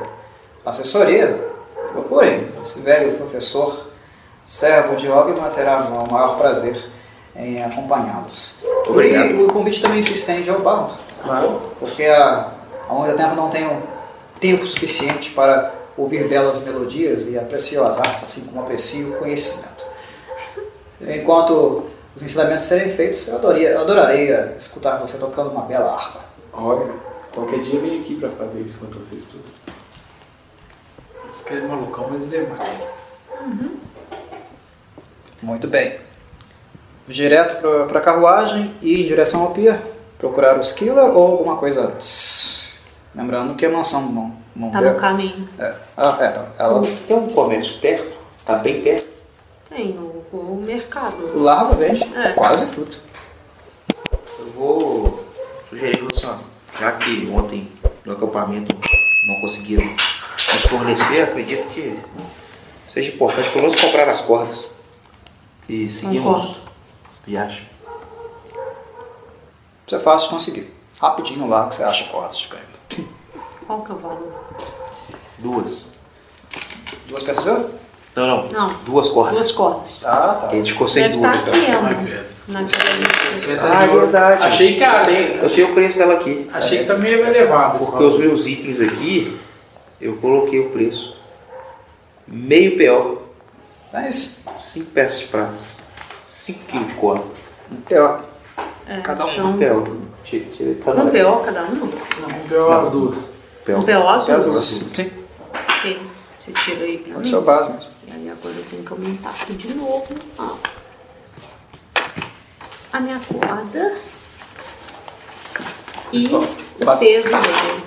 assessoria, procurem. Esse velho professor, servo de Ogma, terá o maior prazer em acompanhá-los. Obrigado. E o convite também se estende ao bardo, Claro. porque há, há muito tempo não tenho tempo suficiente para ouvir belas melodias e aprecio as artes, assim como aprecio o conhecimento. Enquanto os ensinamentos serem feitos, eu adoraria, eu adoraria escutar você tocando uma bela harpa. Olha, qualquer dia eu venho aqui pra fazer isso com vocês tudo. Esse cara é malucão, mas ele é maneiro. Muito bem. Direto para a carruagem e em direção ao pier. Procurar o Skilla ou alguma coisa antes. Lembrando que a mansão não, não Tá no caminho. É. Ah, é. Ela Tem um comércio perto? Tá bem perto? Tem o, o mercado. larva vende É. quase tudo. Eu vou sugerir para você, já que ontem no acampamento não conseguiram nos fornecer, acredito que seja importante pelo menos comprar as cordas e seguimos viagem. Isso é fácil de conseguir. Rapidinho lá que você acha cordas de cãibra. Qual que é o valor? Duas. Duas peças de ouro? Não, não. Não. Duas cordas. Duas cordas. Ah, tá. A gente ficou sem Deve duas. estar então. aqui. Naquela lista. Essa Ah, ouro. verdade. Achei caro? Eu sei o preço dela aqui. Achei que tá meio elevado. Porque os meus itens aqui, eu coloquei o preço. Meio PO. É isso. 5 peças de prata. 5 quilos de corda. Um pior. É, Cada um. Então, PO. Tira, tira cada um. PO cada um? Não, vamos pegar as duas. PO. Um PO as duas. Sim. Você tira aí pra Pode mim. ser o base mesmo. E aí agora eu tenho que aumentar aqui de novo. Ó. A minha corda. E o Ba- peso dele.